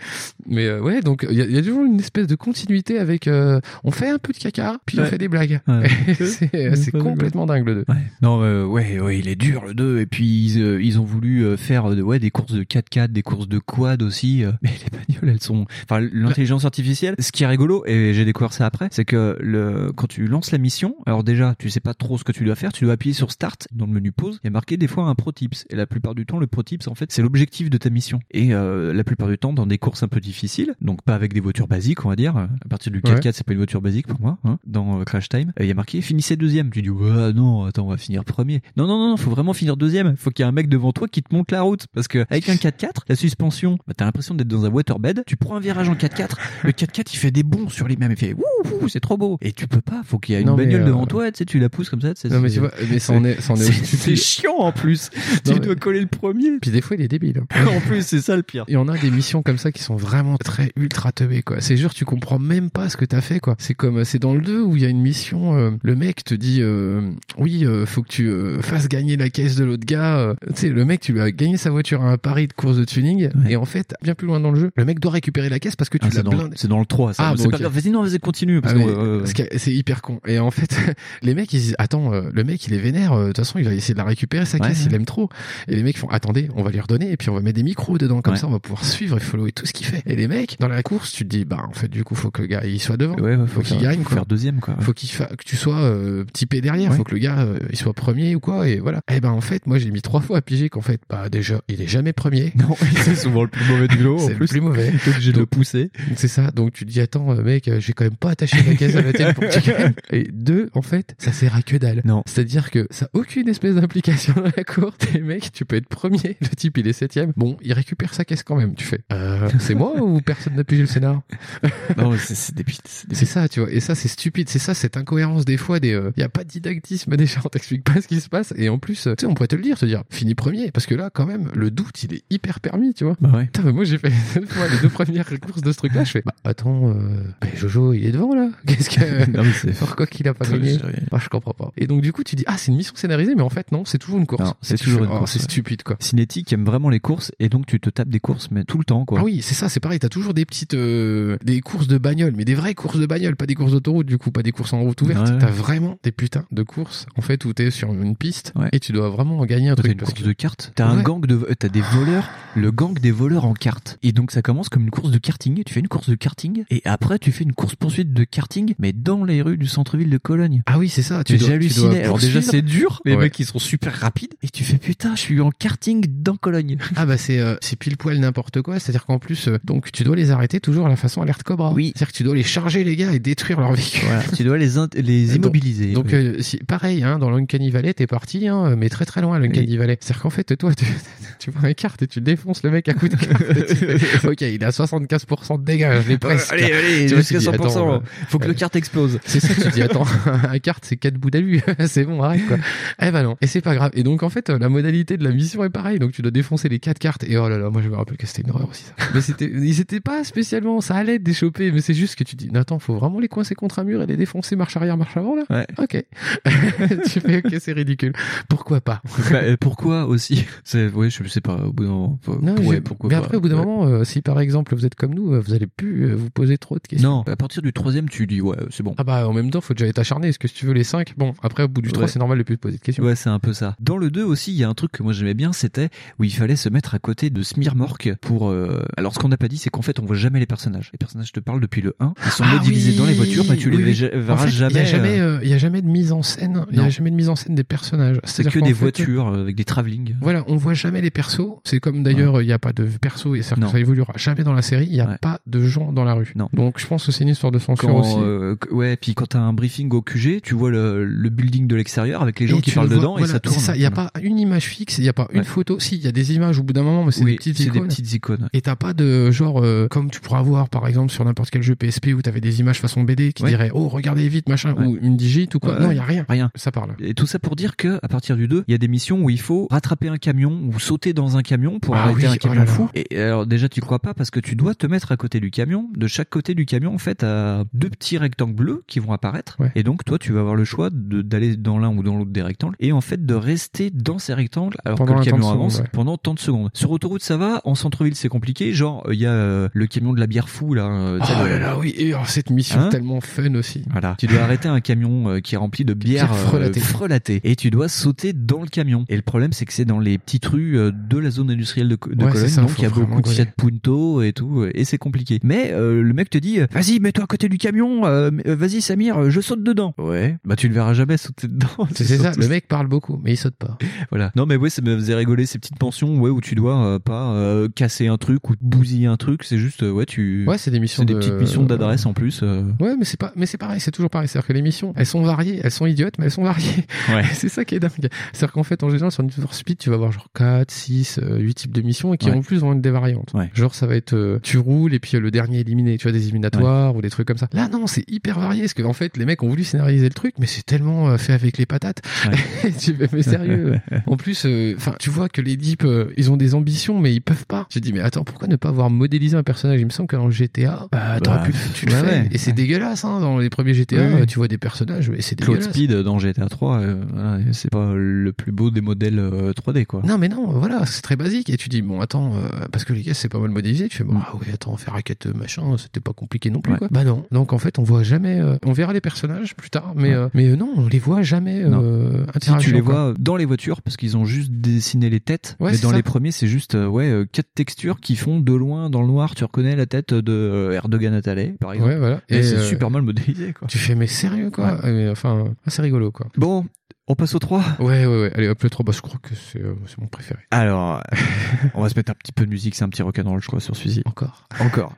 Mais euh, ouais, donc il y, a- y a toujours une espèce de continuité avec euh, on fait un peu de caca, puis on fait des blagues. Ouais. [LAUGHS] c'est des complètement dingue le 2. Ouais. Non, euh, ouais, ouais, il est dur le 2. Et puis ils, euh, ils ont voulu euh, faire euh, ouais des courses de 4x4, des courses de quad aussi. euh. [LAUGHS] Mais les bagnoles, elles sont. Enfin, l'intelligence artificielle. Ce qui est rigolo, et j'ai découvert ça après, c'est que le quand tu lances la mission, alors déjà, tu sais pas trop ce que tu dois faire. Tu dois appuyer sur Start dans le menu pause. Il y a marqué des fois un pro tips. Et la plupart du temps, le pro tips, en fait, c'est l'objectif de ta mission. Et euh, la plupart du temps, dans des courses un peu difficiles, donc pas avec des voitures basiques, on va dire. À partir du 4x4, c'est pas une voiture basique pour moi. Hein, dans euh, Crash Time, Euh, il y a marqué finissez deuxième. Tu dis ouais, non, attends, on va finir premier. Non, non, non, faut vraiment finir deuxième. Faut qu'il y ait un mec devant toi qui te monte la route. Parce que avec un 4x4, la suspension, bah, t'as l'impression d'être dans un waterbed. Tu prends un virage en 4x4, le 4x4 il fait des bonds sur les mêmes. Il fait wouh, c'est trop beau. Et tu peux pas. Faut qu'il y ait une Non, bagnole euh, devant toi. Tu sais, tu la pousses comme ça. Non mais c'est- tu vois, mais ça en est, ça en est c'est- c'est chiant en plus. Non, [LAUGHS] tu mais- dois coller le premier. Puis des fois il est débile. hein. [LAUGHS] en plus, c'est ça le pire. Il y en a des missions comme ça qui sont vraiment très ultra teubées quoi. C'est sûr tu comprends même pas ce que t'as fait quoi. C'est comme c'est dans le 2 où il y a une mission euh, le mec te dit euh, oui euh, faut que tu euh, fasses gagner la caisse de l'autre gars. euh. tu sais le mec tu lui as gagné sa voiture à un pari de course de tuning et en fait bien plus loin dans le jeu le mec doit récupérer la caisse parce que tu Ah, l'as dans, blindé. c'est dans le 3, ça. Ah, c'est bon, pas ok. grave. Vas-y, non, vas-y, continue. Parce Ah, que, euh, parce que c'est hyper con. Et en fait, [LAUGHS] les mecs, ils disent, attends, euh, le mec, il est vénère, euh, de toute façon, il va essayer de la récupérer, sa caisse, ouais. il aime trop. Et les mecs font, attendez, on va lui redonner, et puis on va mettre des micros dedans, comme ça, on va pouvoir suivre et follower tout ce qu'il fait. Et les mecs, dans la course, tu te dis, bah, en fait, du coup, faut que le gars, il soit devant. ouais, ouais, faut qu'il gagne, faut quoi. Faire deuxième, quoi. Faut qu'il fa... que tu sois euh, typé derrière, Ouais. faut que le gars, euh, il soit premier ou quoi, et voilà. Et ben, en fait, moi, j'ai mis trois fois à piger qu'en fait, bah, déjà, il est jamais premier. [LAUGHS] Non, c'est souvent le plus mauvais du lot. [LAUGHS] C'est le plus. mauvais. [LAUGHS] T'es obligé de le pousser. C'est ça. Donc tu te dis attends euh, mec, euh, j'ai quand même pas attaché la caisse à la tienne pour que. Et deux, en fait, ça sert à que dalle. Non. C'est-à-dire que ça a aucune espèce d'implication dans la course. Et mec, tu peux être premier. Le type il est septième. Bon, il récupère sa caisse quand même. Tu fais. Euh, c'est moi ou personne n'a pigé le scénar? Non, c'est C'est ça, tu vois. Et ça c'est stupide. c'est ça, cette incohérence des fois, des, il y a pas de didactisme [LAUGHS] déjà, on t'explique pas ce qui se passe. Et en plus, tu sais, on pourrait te le dire, te dire, fini premier, parce que là, quand même, le doute, il est hyper permis, tu vois. Bah ouais. Putain, mais moi, j'ai fait [LAUGHS] les deux premières courses de ce truc-là, je fais, bah, attends, euh, bah, Jojo, il est devant, là. [LAUGHS] Qu'est-ce que, Non, mais c'est pourquoi qu'il a pas gagné? Bah, je comprends pas. Et donc, du coup, tu dis, ah, c'est une mission scénarisée, mais en fait, non, c'est toujours une course. Non, c'est toujours fais, une oh, course, C'est ouais. stupide, quoi. Cinétique aime vraiment les courses et donc tu te tapes des courses mais tout le temps quoi. Ah oui, c'est ça, c'est pareil. T'as toujours des petites, euh, des courses de bagnole, mais des vraies courses de bagnole, pas des courses d'autoroute, du coup, pas des courses en route ouverte. Ouais. T'as vraiment des putains de courses, en fait, où t'es sur une piste Ouais. et tu dois vraiment gagner un T'as truc. une parce course que- de cartes. T'as un gang de, euh, t'as des voleurs, le gang des voleurs en cartes. Et donc ça commence comme une course de karting. Tu fais une course de karting et après tu fais une course poursuite de karting, mais dans les rues du centre-ville de Cologne. Ah oui, c'est ça. Tu dois halluciné. Alors déjà c'est dur, les mecs ils sont super rapides et tu fais putain je suis en karting dans Cologne. [LAUGHS] Ah bah c'est euh, c'est pile poil n'importe quoi. C'est-à-dire qu'en plus, euh, donc tu dois les arrêter toujours à la façon alerte Cobra. Oui. C'est-à-dire que tu dois les charger les gars et détruire leur véhicule. Voilà, [LAUGHS] tu dois les, immobiliser. Donc Oui. euh, si, pareil, hein, dans l'Uncanny Valley, t'es parti, hein, mais très très loin l'Uncanny Valley. C'est-à-dire qu'en fait, toi, tu, [LAUGHS] tu prends une carte et tu défonces le mec à coup de carte. Tu [LAUGHS] ok, il a 75% de dégâts, je l'ai presque. allez, allez, jusqu'à tu dis, 100%. attends, euh, Faut que le euh, carte explose. C'est ça, tu dis, attends, un carte, c'est 4 bouts d'alu. c'est bon, arrête, quoi. Eh ben non. Et c'est pas grave. Et donc, en fait, la modalité de la mission est pareille. Donc, tu dois défoncer les 4 cartes. Et oh là là, moi, je me rappelle que c'était une horreur aussi, ça. Mais c'était, ils étaient pas spécialement, ça allait déchoper, mais c'est juste que tu dis, attends, faut vraiment les coincer contre un mur et les défoncer marche arrière, marche avant, là? Ouais. Ok. [LAUGHS] tu fais, ok, c'est ridicule. Pourquoi pas? [LAUGHS] Bah, euh, pourquoi aussi [LAUGHS] C'est ouais, je sais pas. Au bout d'un moment, Non, ouais, pourquoi mais pas. après, au bout d'un Ouais. moment, euh, si par exemple vous êtes comme nous, euh, vous allez plus vous poser trop de questions. Non, à partir du troisième, tu dis ouais, c'est bon. Ah bah en même temps, faut déjà être acharné. Est-ce que si tu veux les 5 Bon, après au bout du 3, Ouais. c'est normal de plus te poser de questions. Ouais, c'est un peu ça. Dans le 2 aussi, il y a un truc que moi j'aimais bien, c'était où il fallait se mettre à côté de Smirmork pour. euh, Alors, ce qu'on n'a pas dit, c'est qu'en fait, on voit jamais les personnages. Les personnages te parlent depuis le 1. Ils sont Ah modélisés oui, dans les voitures, mais tu les oui, oui. verras- En verras fait, jamais. Il y a jamais, euh, euh, il y a jamais de mise en scène. Il y a jamais de mise en scène des personnages. C'est que des fait, voitures euh, avec des travelling. Voilà, on voit jamais les persos. C'est comme d'ailleurs, il n'y a pas de perso et ça évoluera jamais dans la série. Il n'y a Ouais. pas de gens dans la rue. Non. Donc je pense que c'est une histoire de censure Quand, aussi. euh, ouais, puis quand t'as un briefing au QG, tu vois le, le building de l'extérieur avec les gens Et qui parlent le dedans et voilà, ça tourne. C'est ça, il n'y a pas une image fixe, il n'y a pas une Ouais. photo. Si, il y a des images au bout d'un moment, mais c'est des petites icônes. petites icônes. Et t'as pas de genre euh, comme tu pourrais avoir par exemple sur n'importe quel jeu PSP où t'avais des images façon BD qui Ouais. oh regardez vite machin Ouais. ou une digite ou quoi. Non, il y a rien. Rien. Ça parle. Et tout ça pour dire que à partir du 2, il y a des missions où il faut rattraper un camion ou sauter dans un camion pour Ah arrêter oui, un oh camion fou. Et alors déjà tu crois pas parce que tu dois te mettre à côté du camion. De chaque côté du camion en fait, à deux petits rectangles bleus qui vont apparaître. Ouais. Et donc toi tu vas avoir le choix d'aller dans l'un ou dans l'autre des rectangles et en fait de rester dans ces rectangles alors Pendant que le camion avance ouais. pendant tant de secondes. Sur autoroute ça va, en centre-ville c'est compliqué. Genre il y a euh, le camion de la bière fou là. euh, Oh là là oui. Et alors, cette mission Hein tellement fun aussi. voilà. Tu dois arrêter un camion euh, qui est rempli de bière frelatée. euh, frelatée. Et tu dois sauter dans le camion. Et le problème, c'est que c'est dans les petites rues euh, de la zone industrielle de, de Ouais, Cologne. ça, donc il y a beaucoup de. Fiat Punto et tout. Et c'est compliqué. Mais euh, le mec te dit, vas-y, mets-toi à côté du camion. euh, vas-y, Samir, je saute dedans. Ouais. Bah tu le verras jamais sauter dedans. C'est [LAUGHS] ça. Le mec parle beaucoup, mais il saute pas. voilà. Non mais ouais, ça me faisait rigoler ces petites pensions ouais où tu dois euh, pas euh, casser un truc ou bousiller un truc. C'est juste ouais tu. Ouais, c'est des missions c'est des de- petites missions d'adresse en plus. euh. Ouais, mais c'est pas, mais c'est pareil, c'est toujours pareil. C'est-à-dire que les missions, elles sont variées, elles sont idiotes, mais elles sont variées. Ouais. [LAUGHS] c'est ça qui est dingue. C'est-à-dire qu'en fait, en général, sur Need for Speed, tu vas avoir genre 4, 6, euh, 8 types de missions et qui Ouais. en plus vont être des variantes. Ouais. Genre, ça va être, euh, tu roules et puis euh, le dernier éliminé, tu vois, des éliminatoires ou des trucs comme ça. Là, non, c'est hyper varié parce que, en fait, les mecs ont voulu scénariser le truc, mais c'est tellement euh, fait avec les patates. [LAUGHS] Tu fais, mais sérieux. en plus, enfin, tu vois que les euh, ils ont des ambitions, mais ils peuvent pas. J'ai dit, mais attends, pourquoi ne pas avoir modélisé un personnage? Il me semble que dans GTA, bah, Bah, pu, tu le ouais, fais. Et c'est dégueulasse, hein, dans les premiers GTA, Oui, oui. euh, tu vois des personnages, et c'est dégueulasse. Speed dans GTA 3, euh, voilà, c'est pas le plus beau des modèles euh, 3D quoi. Non, mais non, voilà, c'est très basique. Et tu dis, bon, attends, euh, parce que les gars, c'est pas mal modélisé. Tu fais, bon, Mm. ah oui, attends, faire raquette machin, c'était pas compliqué non plus, Ouais. quoi. Bah non. Donc, en fait, on voit jamais, euh, on verra les personnages plus tard, mais, euh, mais euh, non, on les voit jamais, euh, Si tu les quoi. vois dans les voitures parce qu'ils ont juste dessiné les têtes, Ouais, mais dans ça. les premiers c'est juste euh, ouais euh, quatre textures qui font de loin dans le noir, tu reconnais la tête de euh, Erdogan Attalay par exemple. Ouais, voilà. Et, c'est euh, super mal quoi. Tu fais, mais sérieux, quoi? Enfin, ah, c'est rigolo, quoi. Bon, on passe au 3 Ouais, ouais, ouais. Allez, hop, le 3, bah, je crois que c'est euh, c'est mon préféré. Alors, on va se mettre un petit peu de musique, c'est un petit rock'n'roll je crois sur celui-ci. Encore. Encore.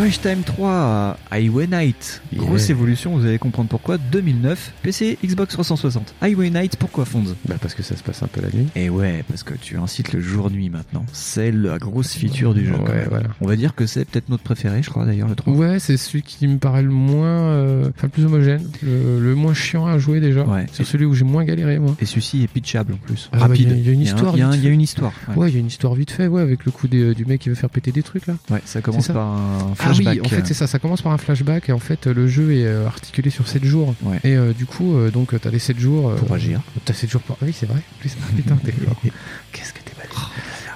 Crash Time 3, Highway Night. Grosse Yeah. évolution, vous allez comprendre pourquoi. 2009, PC, Xbox 360. Highway Night, pourquoi Fonz Bah parce que ça se passe un peu la nuit. Et ouais, parce que tu incites le jour-nuit maintenant. C'est la grosse feature du jeu. quand Ouais, même. voilà. On va dire que c'est peut-être notre préféré, je crois d'ailleurs, le 3. Ouais, c'est celui qui me paraît le moins, euh, enfin le plus homogène, le, le moins chiant à jouer déjà. Ouais. C'est celui où j'ai moins galéré moi. Et celui-ci est pitchable en plus. Ah ouais, Rapide. il y a- il y a une histoire Il y a, y une histoire. Ouais, Ouais, il y a une histoire vite fait, ouais, avec le coup des- du mec qui veut faire péter des trucs là. Ouais, ça commence par un Ah oui, flashback. en fait c'est ça, ça commence par un flashback et en fait le jeu est euh, articulé sur 7 jours. Ouais. Et euh, du coup, euh, donc t'as les 7 jours. euh, Pour agir. T'as 7 jours pour. Ah oui, c'est vrai. Plus, ah, putain, t'es. [LAUGHS] Qu'est-ce que t'es balèze.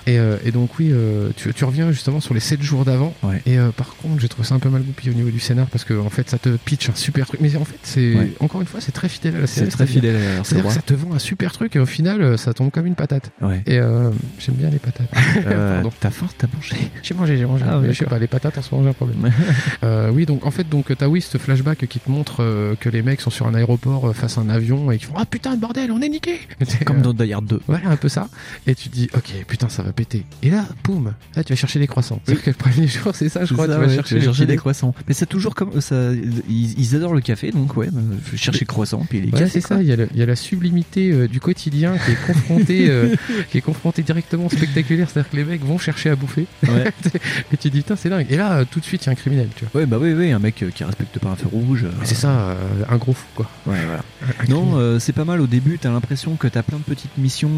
Et, euh, et donc oui, euh, tu, tu reviens justement sur les 7 jours d'avant. Ouais. Et euh, par contre, j'ai trouvé ça un peu mal goupillé au niveau du scénar parce que en fait, ça te pitch un super truc. Mais en fait, c'est Ouais. encore une fois, c'est très fidèle à la C'est série. très c'est-à-dire- fidèle C'est-à-dire que ça te vend un super truc et au final, euh, ça tombe comme une patate. Ouais. Et euh, j'aime bien les patates. [LAUGHS] Euh, Pardon. T'as faim, t'as mangé. J'ai mangé, j'ai mangé. Ah, mais je sais pas, les patates en ce moment, j'ai un problème. [LAUGHS] Euh, oui, donc en fait, donc t'as oui ce flashback qui te montre que les mecs sont sur un aéroport face à un avion et qui font ah putain de bordel, on est niqué. Comme dans Die Hard 2. Voilà un peu ça. Et tu te dis ok putain ça va péter. Et là boum, là tu vas chercher des croissants. C'est-à-dire que le premier jour c'est ça je crois. Ça, tu vas ouais, chercher, tu vas chercher des croissants. Mais c'est toujours comme ça. Ils, ils adorent le café, donc ouais, bah, chercher croissants puis les cafés. c'est ça, il y, a y la sublimité euh, du quotidien qui est confrontée euh, [LAUGHS] qui est confrontée directement spectaculaire, c'est-à-dire que les mecs vont chercher à bouffer. Ouais. [LAUGHS] et tu te dis putain c'est dingue. Et là euh, tout de suite il y a un criminel, tu vois. Ouais, bah oui, oui, un mec euh, qui respecte pas un feu rouge. euh, c'est ça, un gros fou quoi. Ouais, voilà. Un Non, c'est pas mal au début, t'as l'impression que t'as plein de petites missions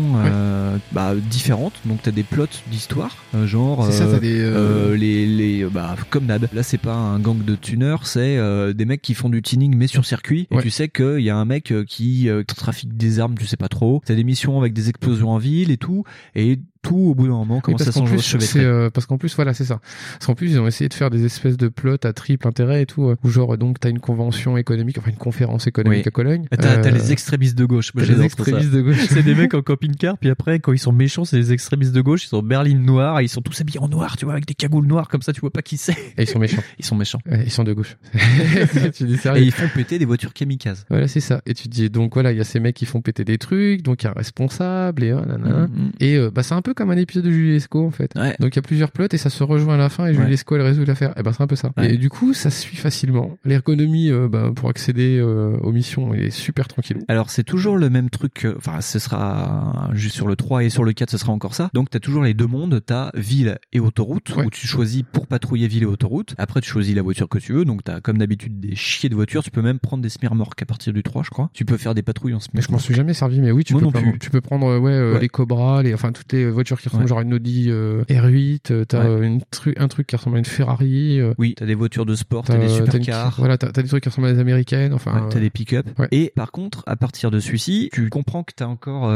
bah, différentes, donc t'as des plots d'histoire, genre C'est ça, euh, t'as des, euh, euh, les, les bah, comme d'hab. Là c'est pas un gang de tuners, c'est euh, des mecs qui font du tuning mais sur circuit, et Ouais. tu sais qu'il y a un mec qui trafique des armes, tu sais pas trop. T'as des missions avec des explosions en ville et tout, et tout au bout d'un moment commence parce à qu'en plus, s'enchevêtrer. c'est, euh, parce qu'en plus, voilà, c'est ça. Parce qu'en plus, ils ont essayé de faire des espèces de plots à triple intérêt et tout, euh, où genre, donc, t'as une convention économique, enfin, une conférence économique Oui. à Cologne. T'as t'as Euh, les extrémistes de gauche. Les extrémistes de gauche. [LAUGHS] c'est des mecs en camping-car, puis après, quand ils sont méchants, c'est les extrémistes de gauche, ils sont en berline noire, et ils sont tous habillés en noir, tu vois, avec des cagoules noires, comme ça, tu vois pas qui c'est. Et ils sont méchants. [LAUGHS] Ils sont méchants. Ouais, ils sont de gauche. [LAUGHS] tu dis sérieux. Et ils font péter des voitures kamikazes. Voilà, c'est ça. Et tu te dis, donc voilà, il y a ces mecs qui font péter des trucs, donc il y a un responsable, et, nanana. Mhm. et euh, bah, c'est un peu comme un épisode de Juliesco, en fait. Ouais. Donc il y a plusieurs plots et ça se rejoint à la fin et Ouais. Juliesco elle résout l'affaire. Et ben c'est un peu ça. Ouais. Et du coup ça suit facilement. L'ergonomie euh, bah, pour accéder euh, aux missions est super tranquille. Alors c'est toujours le même truc, enfin ce sera juste sur le 3 et sur le 4 ce sera encore ça. Donc t'as toujours les deux mondes, t'as ville et autoroute, Ouais. où tu choisis pour patrouiller ville et autoroute. Après tu choisis la voiture que tu veux, donc t'as comme d'habitude des chiers de voitures, tu peux même prendre des smirmorques à partir du 3 je crois. Tu peux faire des patrouilles en Mais je m'en suis jamais servi, mais oui, tu Moi peux, non plus. tu peux prendre euh, ouais, euh, Ouais. les Cobra, les, enfin toutes les voitures qui ressemblent Ouais. genre à une Audi euh, R8, euh, t'as Ouais. une tru- un truc qui ressemble à une Ferrari, euh, Oui, t'as des voitures de sport, t'as des une- supercars. voilà, t'as des trucs qui ressemblent à des américaines, enfin. Ouais, t'as euh, des pick-up. Et par contre, à partir de celui-ci, tu comprends que t'as encore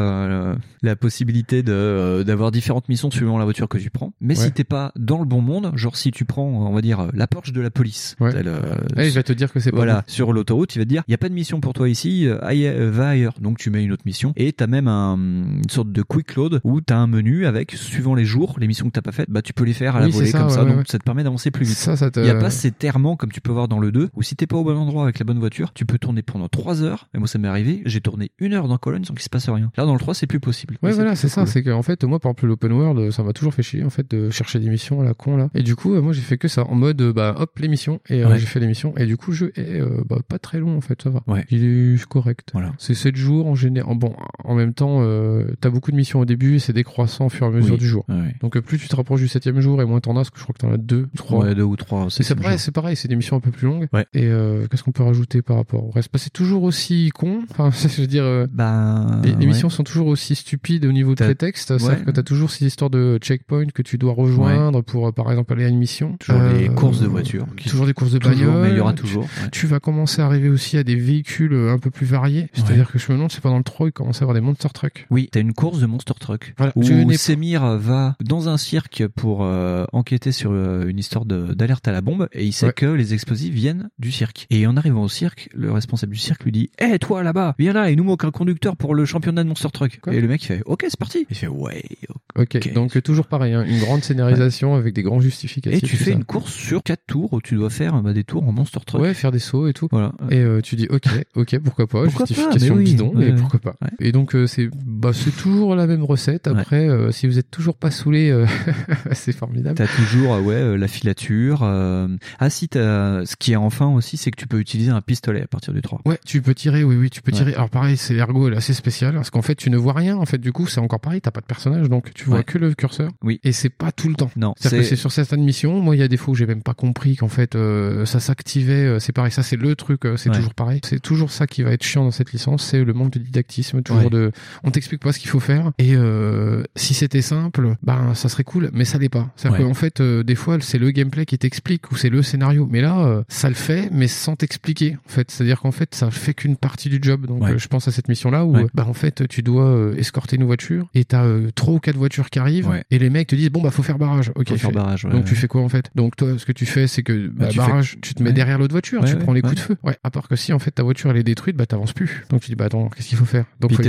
la possibilité d'avoir différentes missions suivant la voiture que tu prends. Mais si t'es pas dans le bon monde, genre si tu prends, on va dire, la Porsche de la police, ouais, il va te dire que c'est pas voilà, bon. sur l'autoroute, il va te dire, il y a pas de mission pour toi ici, aille- va ailleurs. Donc tu mets une autre mission. Et t'as même un, une sorte de quick load où t'as un menu avec, suivant les jours, les missions que t'as pas faites, bah tu peux les faire à la Oui, volée ça, comme ouais, ça. ouais, donc ouais. ça te permet d'avancer plus vite. Ça, ça te... Il n'y a pas ces terrements comme tu peux voir dans le 2, où si t'es pas au bon endroit avec la bonne voiture, tu peux tourner pendant 3 heures. Et moi, ça m'est arrivé, j'ai tourné une heure dans Cologne sans qu'il se passe rien. Là, dans le 3, c'est plus possible. Ouais, voilà, c'est ça. cool. C'est qu'en fait, moi, par exemple, l'open world, ça m'a toujours fait chier, en fait, de chercher des missions à la con, là. Et du coup, euh, moi, j'ai fait que ça, en mode, euh, bah, hop, les missions. Et euh, j'ai fait les missions. Et du coup, le jeu est, euh, bah, pas très long, en fait, ça va. Ouais. Il est correct. Voilà. C'est 7 jours en général. Bon, en même temps, euh, t'as beaucoup de missions au début, et c'est décroissant au fur et à mesure Oui. du jour. Ouais. Donc, euh, plus tu te rapproches du septième jour, et moins t'en as, parce que je crois que t'en as deux, trois. Ouais, deux ou trois. C'est pareil, c'est pareil, c'est des missions un peu plus longues. Ouais. Et euh, qu'est-ce qu'on peut rajouter par rapport au reste? Bah, C'est toujours aussi con. [LAUGHS] Enfin, je veux dire, euh, Bah, les, missions sont toujours aussi stupides au niveau de les textes. C'est-à-dire que t'as toujours ces histoires de checkpoint que tu dois rejoindre pour, par exemple, aller à une mission. Toujours des courses de voitures. qui- Toujours des courses de bagnole. mais il y aura toujours. Tu vas commencer à arriver aussi à des véhicules un peu plus variés. C'est-à-dire que je me demande, c'est pas dans le 3, il commence à avoir des monster trucks. Oui, t'as une course de Monster Truck Voilà. où N'ai- Semir va dans un cirque pour euh, enquêter sur euh, une histoire de- d'alerte à la bombe et il sait Ouais. que les explosifs viennent du cirque. Et en arrivant au cirque, le responsable du cirque lui dit "Eh toi là-bas, viens là, il nous manque un conducteur pour le championnat de Monster Truck." Quoi et le mec il fait "OK, c'est parti." Il fait "Ouais." Ok, donc euh, toujours pareil, hein, une grande scénarisation avec des grands justificatifs. Et tu fais ça. une course sur quatre tours où tu dois faire bah, des tours en Monster Truck. Ouais, faire des sauts et tout. Voilà. Et euh, tu dis ok, ok, pourquoi pas, Pourquoi pas, justification mais oui, bidon, ouais. pourquoi pas. Et donc euh, c'est bah c'est toujours la même recette. Après, euh, si vous êtes toujours pas saoulé, euh, [LAUGHS] c'est formidable. T'as toujours euh, ouais euh, la filature. euh, Ah si, t'as... ce qui est enfin aussi, c'est que tu peux utiliser un pistolet à partir du 3. Ouais, tu peux tirer, oui, oui, tu peux Ouais. tirer. Alors pareil, c'est l'ergo, elle est assez spécial parce qu'en fait, tu ne vois rien. En fait, du coup, c'est encore pareil, t'as pas de personnage, donc tu vois Ouais. que le curseur. Oui. Et c'est pas tout le temps. Non, C'est-à-dire que c'est- c'est sur certaines missions. Moi, il y a des fois où j'ai même pas compris qu'en fait, euh, ça s'activait. euh, c'est pareil, ça c'est le truc. euh, c'est Ouais. toujours pareil. C'est toujours ça qui va être chiant dans cette licence, c'est le manque de didactisme, toujours de. On t'explique pas ce qu'il faut faire. Et euh, si c'était simple, ben ça serait cool, mais ça l'est pas. C'est-à-dire Ouais. qu'en fait, euh, des fois, c'est le gameplay qui t'explique ou c'est le scénario. Mais là, euh, ça le fait, mais sans t'expliquer. En fait, c'est-à-dire qu'en fait, ça fait qu'une partie du job. Donc, Ouais. euh, je pense à cette mission-là où, Ouais. bah en fait, tu dois escorter une voiture et t'as trois ou quatre voitures qui arrivent et les mecs te disent bon bah faut faire barrage. Ok. Faut faire barrage, Donc tu fais quoi en fait? Donc toi, ce que tu fais, c'est que bah, tu barrage, fais- tu te mets derrière l'autre voiture, tu prends les coups de feu. Ouais. À part que si en fait ta voiture elle est détruite, bah t'avances plus. Donc tu dis bah attends, qu'est-ce qu'il faut faire? Donc Puis faut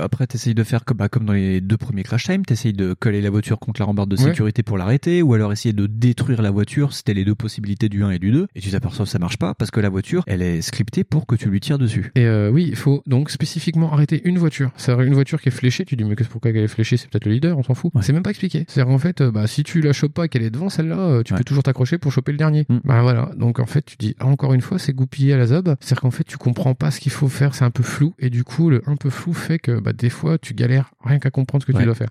après, t'essayes de faire comme, bah, comme dans les deux premiers Crash Time, t'essayes de coller la voiture contre la rambarde de Ouais. sécurité pour l'arrêter, ou alors essayer de détruire la voiture, c'était les deux possibilités du 1 et du 2, et tu t'aperçois que ça marche pas, parce que la voiture, elle est scriptée pour que tu lui tires dessus. Et euh, oui, il faut donc spécifiquement arrêter une voiture. C'est-à-dire une voiture qui est fléchée. Tu dis mais qu'est-ce pourquoi elle est fléchée C'est peut-être le leader, on s'en fout. C'est même pas expliqué. C'est-à-dire qu'en fait, euh, bah si tu la chopes pas qu'elle est devant celle-là, euh, tu Ouais. peux toujours t'accrocher pour choper le dernier. Mm. Bah voilà. Donc en fait, tu dis ah, encore une fois, c'est goupillé à la zob. C'est-à-dire qu'en fait, tu comprends pas ce qu'il faut faire. C'est un peu flou. Et du coup, le un peu flou fait que bah des fois, tu galères rien qu'à comprendre ce que Ouais. tu dois faire.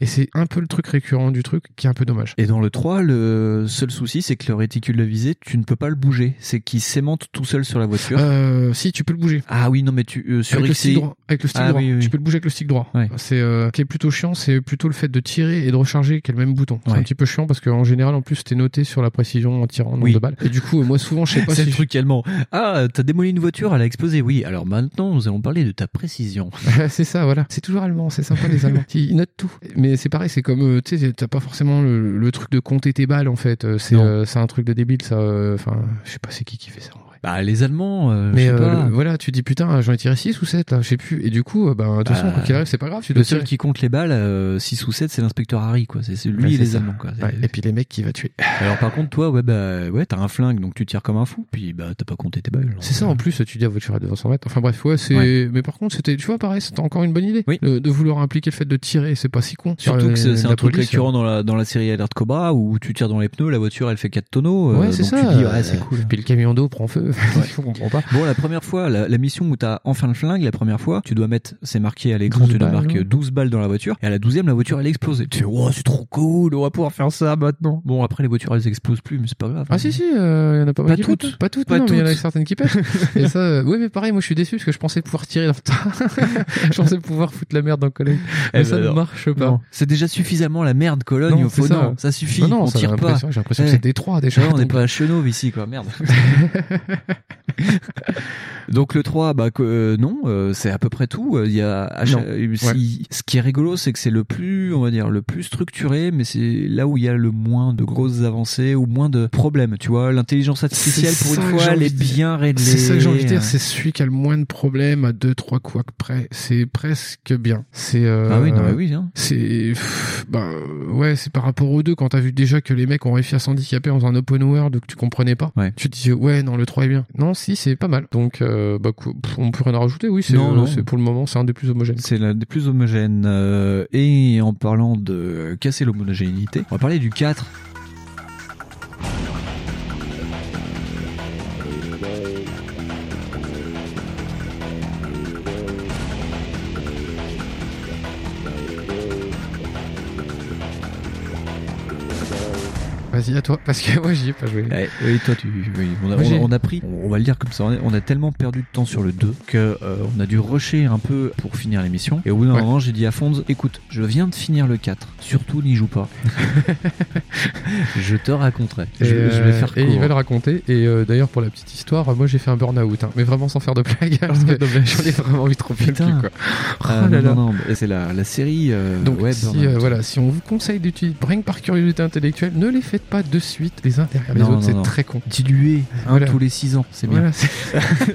Et c'est un peu le truc récurrent du truc qui est un peu dommage. Et dans le 3, le seul souci, c'est que le réticule de visée, tu ne peux pas le bouger. C'est qu'il s'aimante tout seul sur la voiture. Euh, si tu peux le bouger. Ah oui, non, mais tu, euh, sur avec le XI, stick droit. Avec le stick Ah droit. oui, oui. Tu peux le bouger avec le stick droit. Ouais. C'est euh, qui est plutôt chiant, c'est plutôt le fait de tirer et de recharger qui est le même bouton. C'est Ouais. un petit peu chiant parce qu'en général, en plus, t'es noté sur la précision en tirant nombre Oui. de balles. Et du coup, moi, souvent, je sais [LAUGHS] pas c'est si le je- truc allemand. Ah, t'as démoli une voiture, elle a explosé. Oui, alors maintenant, nous allons parler de ta précision. [LAUGHS] c'est ça, voilà. C'est toujours allemand, c'est sympa les Allemands. [LAUGHS] Ils notent tout. Mais c'est pareil, c'est comme, euh, tu sais, t'as pas forcément le, le truc de compter tes balles en fait. Euh, C'est euh, c'est un truc de débile, ça. euh, Enfin, je sais pas c'est qui qui fait ça. Bah, les Allemands, euh, je Mais sais euh, pas. le- voilà, tu dis putain, j'en ai tiré 6 ou 7 là, je sais plus. Et du coup, euh, ben, de toute Bah, façon, quoi qu'il arrive, c'est pas grave, tu Le seul tirer. qui compte les balles, 6 ou 7, c'est l'inspecteur Harry, quoi. C'est lui Ouais, et les ça. Allemands, quoi. Ouais, Et puis les mecs qui va tuer. [LAUGHS] Alors par contre, toi, ouais, bah, ouais, t'as un flingue, donc tu tires comme un fou, puis bah, t'as pas compté tes balles. C'est ça en plus, tu dis à voiture à 200 mètres. Enfin bref, ouais, c'est. Mais par contre, c'était, tu vois, pareil, c'était encore une bonne idée Oui. de, de vouloir impliquer le fait de tirer. C'est pas si con. Surtout Sur que c'est un truc récurrent dans la, dans la série Alert Cobra où tu tires dans les pneus, la voiture elle fait 4 tonneaux. euh, Ouais, c'est ça. Euh, c'est cool. Puis le camion d'eau prend feu. [LAUGHS] Je comprends pas. Bon, la première fois, la, la mission où t'as enfin le flingue, la première fois, tu dois mettre, c'est marqué à l'écran, 12 tu dois marquer ouais. 12 balles dans la voiture, et à la 12ème, la voiture elle explose. Et tu fais, oh, c'est trop cool, on va pouvoir faire ça maintenant. Bon, après, les voitures elles explosent plus, mais c'est pas grave. Ah si si, euh, il y en a pas mal Pas qui toutes. pètent. Pas toutes, Pas non, mais il y en a toutes. certaines qui pètent. [LAUGHS] Et ça, euh, oui mais pareil, moi je suis déçu parce que je pensais pouvoir tirer dans [LAUGHS] je pensais pouvoir foutre la merde dans le collègue. Eh Mais ben ça ne marche pas. C'est déjà suffisamment la merde, Cologne, Non, faut c'est ça. non, ça suffit, Non, non, on ça, tire pas. j'ai l'impression que Eh. c'est Détroit, déjà. Ouais, on n'est pas à Chenauve ici, quoi, merde. [LAUGHS] Donc le 3, bah que, euh, non, euh, c'est à peu près tout. Euh, Il y a à Non. chaque- Ouais. si- ce qui est rigolo, c'est que c'est le plus, on va dire, le plus structuré, mais c'est là où il y a le moins de grosses avancées ou moins de problèmes. Tu vois, l'intelligence artificielle pour ça une que fois, elle envie est de dire. bien réglée. C'est ça que j'ai envie de dire, c'est celui qui a le moins de problèmes à deux trois couacs près. C'est presque bien. C'est euh, Ah oui, non, mais oui, hein. C'est pff, bah ouais, c'est par rapport aux deux quand t'as vu déjà que les mecs ont réussi à s'handicaper dans un open world que tu comprenais pas. Ouais. Tu te dis ouais, non, le 3 est bien. Non, si, c'est pas mal. Donc euh, bah on peut rien rajouter. Oui, c'est Non, euh, non. c'est pour le moment, c'est un des plus homogènes. C'est l'un des plus homogènes. euh, et en parlant de casser l'homogénéité, on va parler du 4. Vas-y à toi, parce que [LAUGHS] moi j'y ai pas joué. Ouais, oui, toi, tu, oui, on, a, on on pris, on va le dire comme ça, on a, tellement perdu de temps sur le 2 que euh, on a dû rusher un peu pour finir l'émission. Et au bout d'un Ouais. moment, j'ai dit à Fonz, écoute, je viens de finir le 4, surtout n'y joue pas. [LAUGHS] je te raconterai. Je, vais euh, et il va le raconter. Et euh, d'ailleurs, pour la petite histoire, moi j'ai fait un burn-out, hein, mais vraiment sans faire de blague, parce [LAUGHS] que j'en ai vraiment envie trop Putain. Quoi. Oh Ah, là non, là. non, c'est la, la série Donc si, voilà, si on vous conseille d'utiliser que par curiosité intellectuelle, ne les faites pas de suite les uns derrière les Non, autres, c'est très con. Dilué un [LAUGHS] Voilà. tous les 6 ans, c'est bien. Voilà, c'est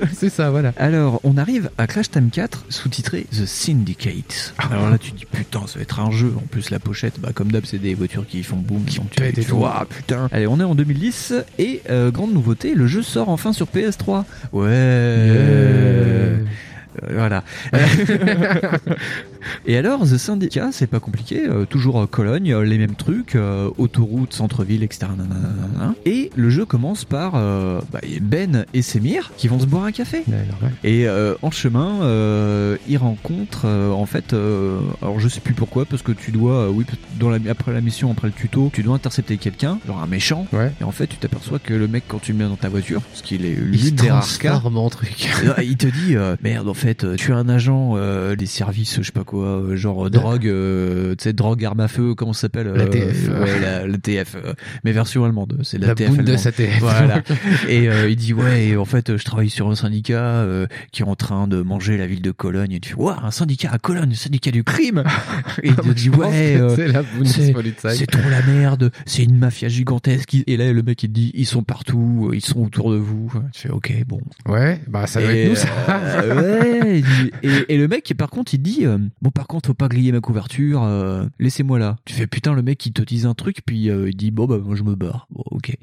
[LAUGHS] c'est ça, voilà. Alors, on arrive à Crash Time 4, sous-titré The Syndicate. Ah. Alors là, tu te dis putain, ça va être un jeu. En plus, la pochette, bah, comme d'hab, c'est des voitures qui font boum, qui pètent et tout. Ah putain. Allez, on est en 2010 et euh, grande nouveauté, le jeu sort enfin sur PS3. Ouais. Euh, voilà. [LAUGHS] Et alors, The Syndicat, c'est pas compliqué, euh, toujours Cologne, euh, les mêmes trucs, euh, autoroute, centre-ville, etc. nanana. Et le jeu commence par bah, Ben et Semir qui vont se boire un café. Et en chemin, ils rencontrent en fait, alors je sais plus pourquoi, parce que tu dois, oui, dans la, après la mission, après le tuto, tu dois intercepter quelqu'un, genre un méchant. Et en fait, tu t'aperçois que le mec, quand tu le mets dans ta voiture, parce qu'il est Il transforme en truc. [LAUGHS] il te dit merde en fait euh, tu es un agent euh, des services je sais pas quoi euh, genre euh, drogue tu sais drogue arme à feu comment ça s'appelle La TF. ouais, la, la TF mais version allemande c'est la, La TF allemande. Bundesatf. voilà [LAUGHS] et il dit ouais et en fait je travaille sur un syndicat qui est en train de manger la ville de Cologne et tu fais Ouah, un syndicat à Cologne un syndicat du crime [LAUGHS] et il dit ouais c'est la c'est trop la merde c'est une mafia gigantesque et là le mec il dit ils sont partout ils sont autour de vous tu fais ok bon Ouais, bah ça doit être nous, ça. euh, ouais, dit- et, et le mec, par contre, il dit euh, Bon, par contre, faut pas griller ma couverture, euh, laissez-moi là. Tu fais putain, le mec, il te dise un truc, puis euh, il dit Bon, bah, moi, je me barre. Bon, ok.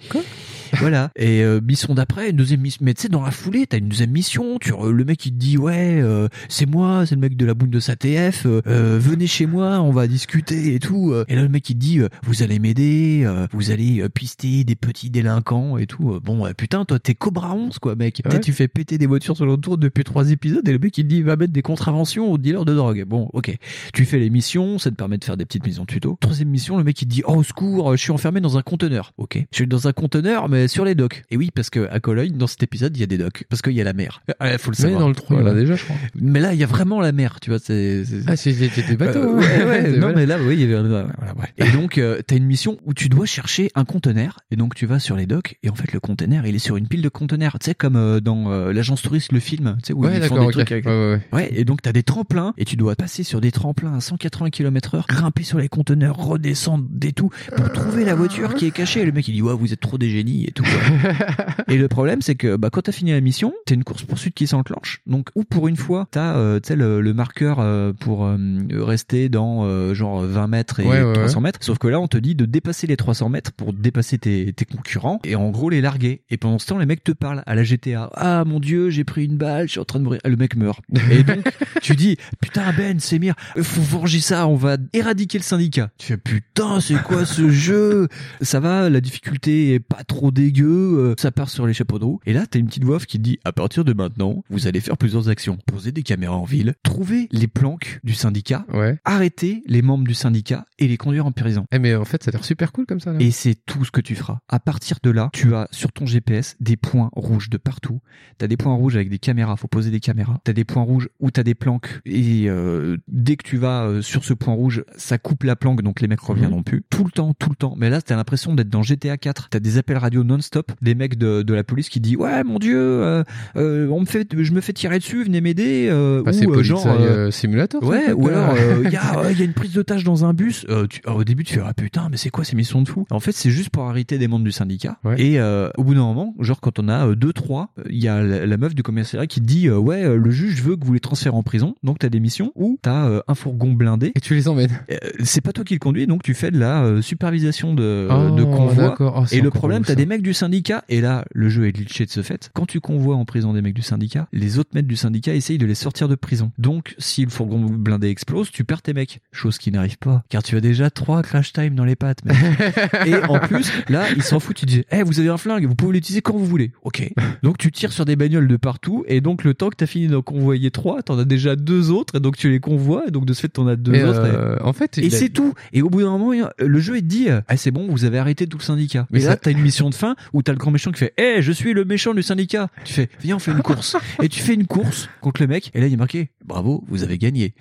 voilà. Et euh, mission d'après, une deuxième mission. Mais tu sais, dans la foulée, t'as une deuxième mission. Tu, re- le mec, il te dit Ouais, euh, c'est moi, c'est le mec de la boule de sa TF, euh, euh, venez chez moi, on va discuter et tout. euh. Et là, le mec, il te dit euh, Vous allez m'aider, euh, vous allez euh, pister des petits délinquants et tout. Euh, Bon, euh, putain, toi, t'es Cobra 11, quoi, mec. Ouais. Tu fais péter des voitures sur l'autour depuis trois épisodes et le mec, il dit Va mettre des contraventions aux dealers de drogue. Bon, ok. Tu fais les missions, ça te permet de faire des petites missions tuto. Troisième mission, le mec, il dit Oh, au secours, je suis enfermé dans un conteneur. Ok. Je suis dans un conteneur, mais sur les docks. Et oui, parce que à Cologne, dans cet épisode, il y a des docks. Parce qu'il y a la mer. Euh, faut le Mais savoir. dans le 3, il y en a déjà, je crois. Mais là, il y a vraiment la mer, tu vois. C'est, c'est- Ah, c'est des, bateaux. euh, ouais, ouais, [LAUGHS] non, mais là, oui, il y avait un- voilà. Et donc, euh, t'as une mission où tu dois chercher un conteneur. Et donc, tu vas sur les docks. Et en fait, le conteneur, il est sur une pile de conteneurs. Tu sais, comme euh, dans euh, l'agence touriste, le film. Tu sais, où Ouais, ils font des ok. Ouais, et donc t'as des tremplins et tu dois passer sur des tremplins à 180 km heure, grimper sur les conteneurs, redescendre des tout pour trouver la voiture qui est cachée. Et le mec il dit ouais vous êtes trop des génies et tout. [LAUGHS] et le problème c'est que bah quand t'as fini la mission, t'as une course poursuite qui s'enclenche. Donc ou pour une fois t'as euh, tu sais le, le marqueur euh, pour euh, rester dans euh, genre 20 mètres et Ouais, ouais, 300 ouais. mètres. Sauf que là on te dit de dépasser les 300 mètres pour dépasser tes, tes concurrents et en gros les larguer. Et pendant ce temps les mecs te parlent à la GTA. Ah mon dieu j'ai pris une balle, je suis en train de mourir. Le mec meurt. Et donc [LAUGHS] tu dis putain Ben Semir, faut venger ça, on va éradiquer le syndicat. Tu fais putain c'est quoi ce [LAUGHS] jeu? Ça va, la difficulté est pas trop dégueu, euh, ça part sur les chapeaux de roue. Et là t'as une petite voix qui te dit à partir de maintenant vous allez faire plusieurs actions. Poser des caméras en ville, trouver les planques du syndicat, Ouais. arrêter les membres du syndicat et les conduire en prison. Eh, mais en fait, ça a l'air super cool comme ça. Là. Et c'est tout ce que tu feras. À partir de là, tu as sur ton GPS des points rouges de partout. T'as des points rouges avec des caméras, faut poser des caméras. T'as des points rouges où t'as des planques et euh, dès que tu vas euh, sur ce point rouge, ça coupe la planque donc les mecs reviendront plus. Tout le temps, tout le temps. Mais là, t'as l'impression d'être dans GTA 4. T'as des appels radio non-stop, des mecs de, de la police qui disent ouais mon dieu, euh, euh, on me fait, je me fais tirer dessus, venez m'aider. Bah, ou, genre Simulator. ça, Ouais, ou alors [LAUGHS] il y, a, y une prise d'otage dans un bus. Tu- alors, au début, tu fais ah putain, mais c'est quoi ces missions de fou? En fait, c'est juste pour arrêter des membres du syndicat. Et au bout d'un moment, genre quand on a deux trois, il y a la, la meuf du commissariat qui dit ouais, le juge veut que vous les transférez en prison. Donc t'as des missions où t'as euh, un fourgon blindé et tu les emmènes. c'est pas toi qui le conduis, donc tu fais de la euh, supervision de, Oh, de convoi. Oh, et le problème, t'as des mecs du syndicat, et là, le jeu est glitché de ce fait. Quand tu convoies en prison des mecs du syndicat, les autres mecs du syndicat essayent de les sortir de prison. Donc, si le fourgon blindé explose, tu perds tes mecs. Chose qui n'arrive pas, car tu as déjà trois crash time dans les pattes. mec. [LAUGHS] et en plus, là, ils s'en foutent. Ils disent, eh, vous avez un flingue, vous pouvez l'utiliser quand vous voulez. Ok. Donc, tu tires sur des bagnoles de partout, et donc le temps que t'as fini d'en convoyer trois, t'en as déjà deux autres, et donc tu les convoies, et donc de ce fait, t'en as deux Mais, autres. et- euh, en fait, et a- c'est tout. Et au bout d'un moment, le jeu te dit, ah c'est bon, vous avez arrêté tout le syndicat. Mais et là, t'as une mission de fin où t'as le grand méchant qui fait, eh, je suis le méchant du syndicat. Tu fais, viens, on fait une course. et tu fais une course contre le mec. Et là, il est marqué, bravo, vous avez gagné.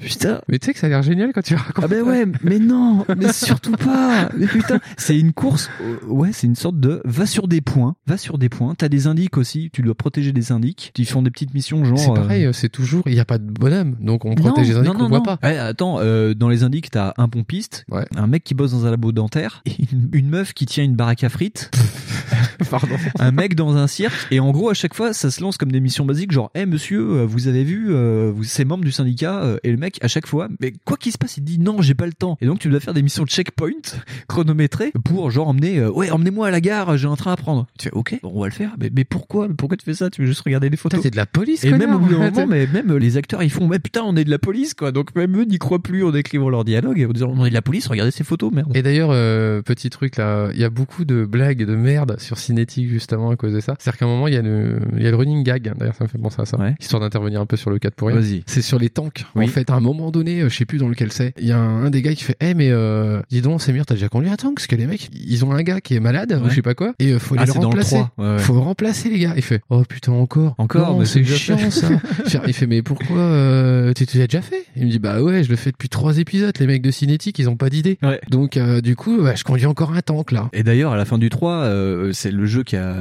Putain. Mais tu sais que ça a l'air génial quand tu racontes. Ah ben ouais, mais non, mais surtout pas. Mais putain, c'est une course. euh, Ouais, c'est une sorte de va sur des points, va sur des points. T'as des indiques aussi. Tu dois protéger des indiques. Ils font des petites missions genre. C'est euh, pareil, c'est toujours, il n'y a pas de bonhomme, donc on protège les indices qu'on voit pas. Ouais, attends, euh, dans les indiques, t'as un pompiste, un mec qui bosse dans un labo dentaire, et une, une meuf qui tient une baraque à frites. [LAUGHS] Pardon. un mec dans un cirque et en gros à chaque fois ça se lance comme des missions basiques genre eh monsieur euh, vous avez vu euh, vous c'est membre du syndicat euh, et le mec à chaque fois mais quoi qu'il se passe il dit non j'ai pas le temps et donc tu dois faire des missions de checkpoint [LAUGHS] chronométrées pour genre emmener euh, ouais emmenez-moi à la gare j'ai un train à prendre tu fais ok bon, on va le faire mais, mais pourquoi? Mais pourquoi tu fais ça? Tu veux juste regarder les photos t'es de la police, et connard. même au bout d'un moment mais même les acteurs ils font mais putain on est de la police quoi donc même eux n'y croient plus en écrivant leur dialogue et en disant on est de la police regardez ces photos merde Et d'ailleurs, euh, petit truc là, il y a beaucoup de blagues de merde sur Cinétique justement à cause de ça. C'est-à-dire qu'à un moment, il y, a le, il y a le running gag, hein, d'ailleurs ça me fait penser à ça, histoire d'intervenir un peu sur le 4 pour rien. Vas-y. C'est sur les tanks. Oui. En fait, à un moment donné, euh, je sais plus dans lequel c'est, il y a un, un des gars qui fait Eh mais euh, dis donc, Samir, t'as déjà conduit un tank Parce que les mecs, ils ont un gars qui est malade, ou Ouais. je sais pas quoi, et euh, faut Ah, le le remplacer. 3. Ouais, ouais. Faut remplacer les gars. Il fait Oh putain, encore Encore, mais c'est chiant fait. ça. [LAUGHS] Il fait- Mais pourquoi euh, tu l'as déjà fait? Il me dit Bah ouais, je le fais depuis trois épisodes. Les mecs de Cinétique, ils ont pas d'idée. Ouais. Donc euh, du coup, ouais, je conduis encore un tank là. Et d'ailleurs, à la fin du 3, euh, c'est le jeu qui a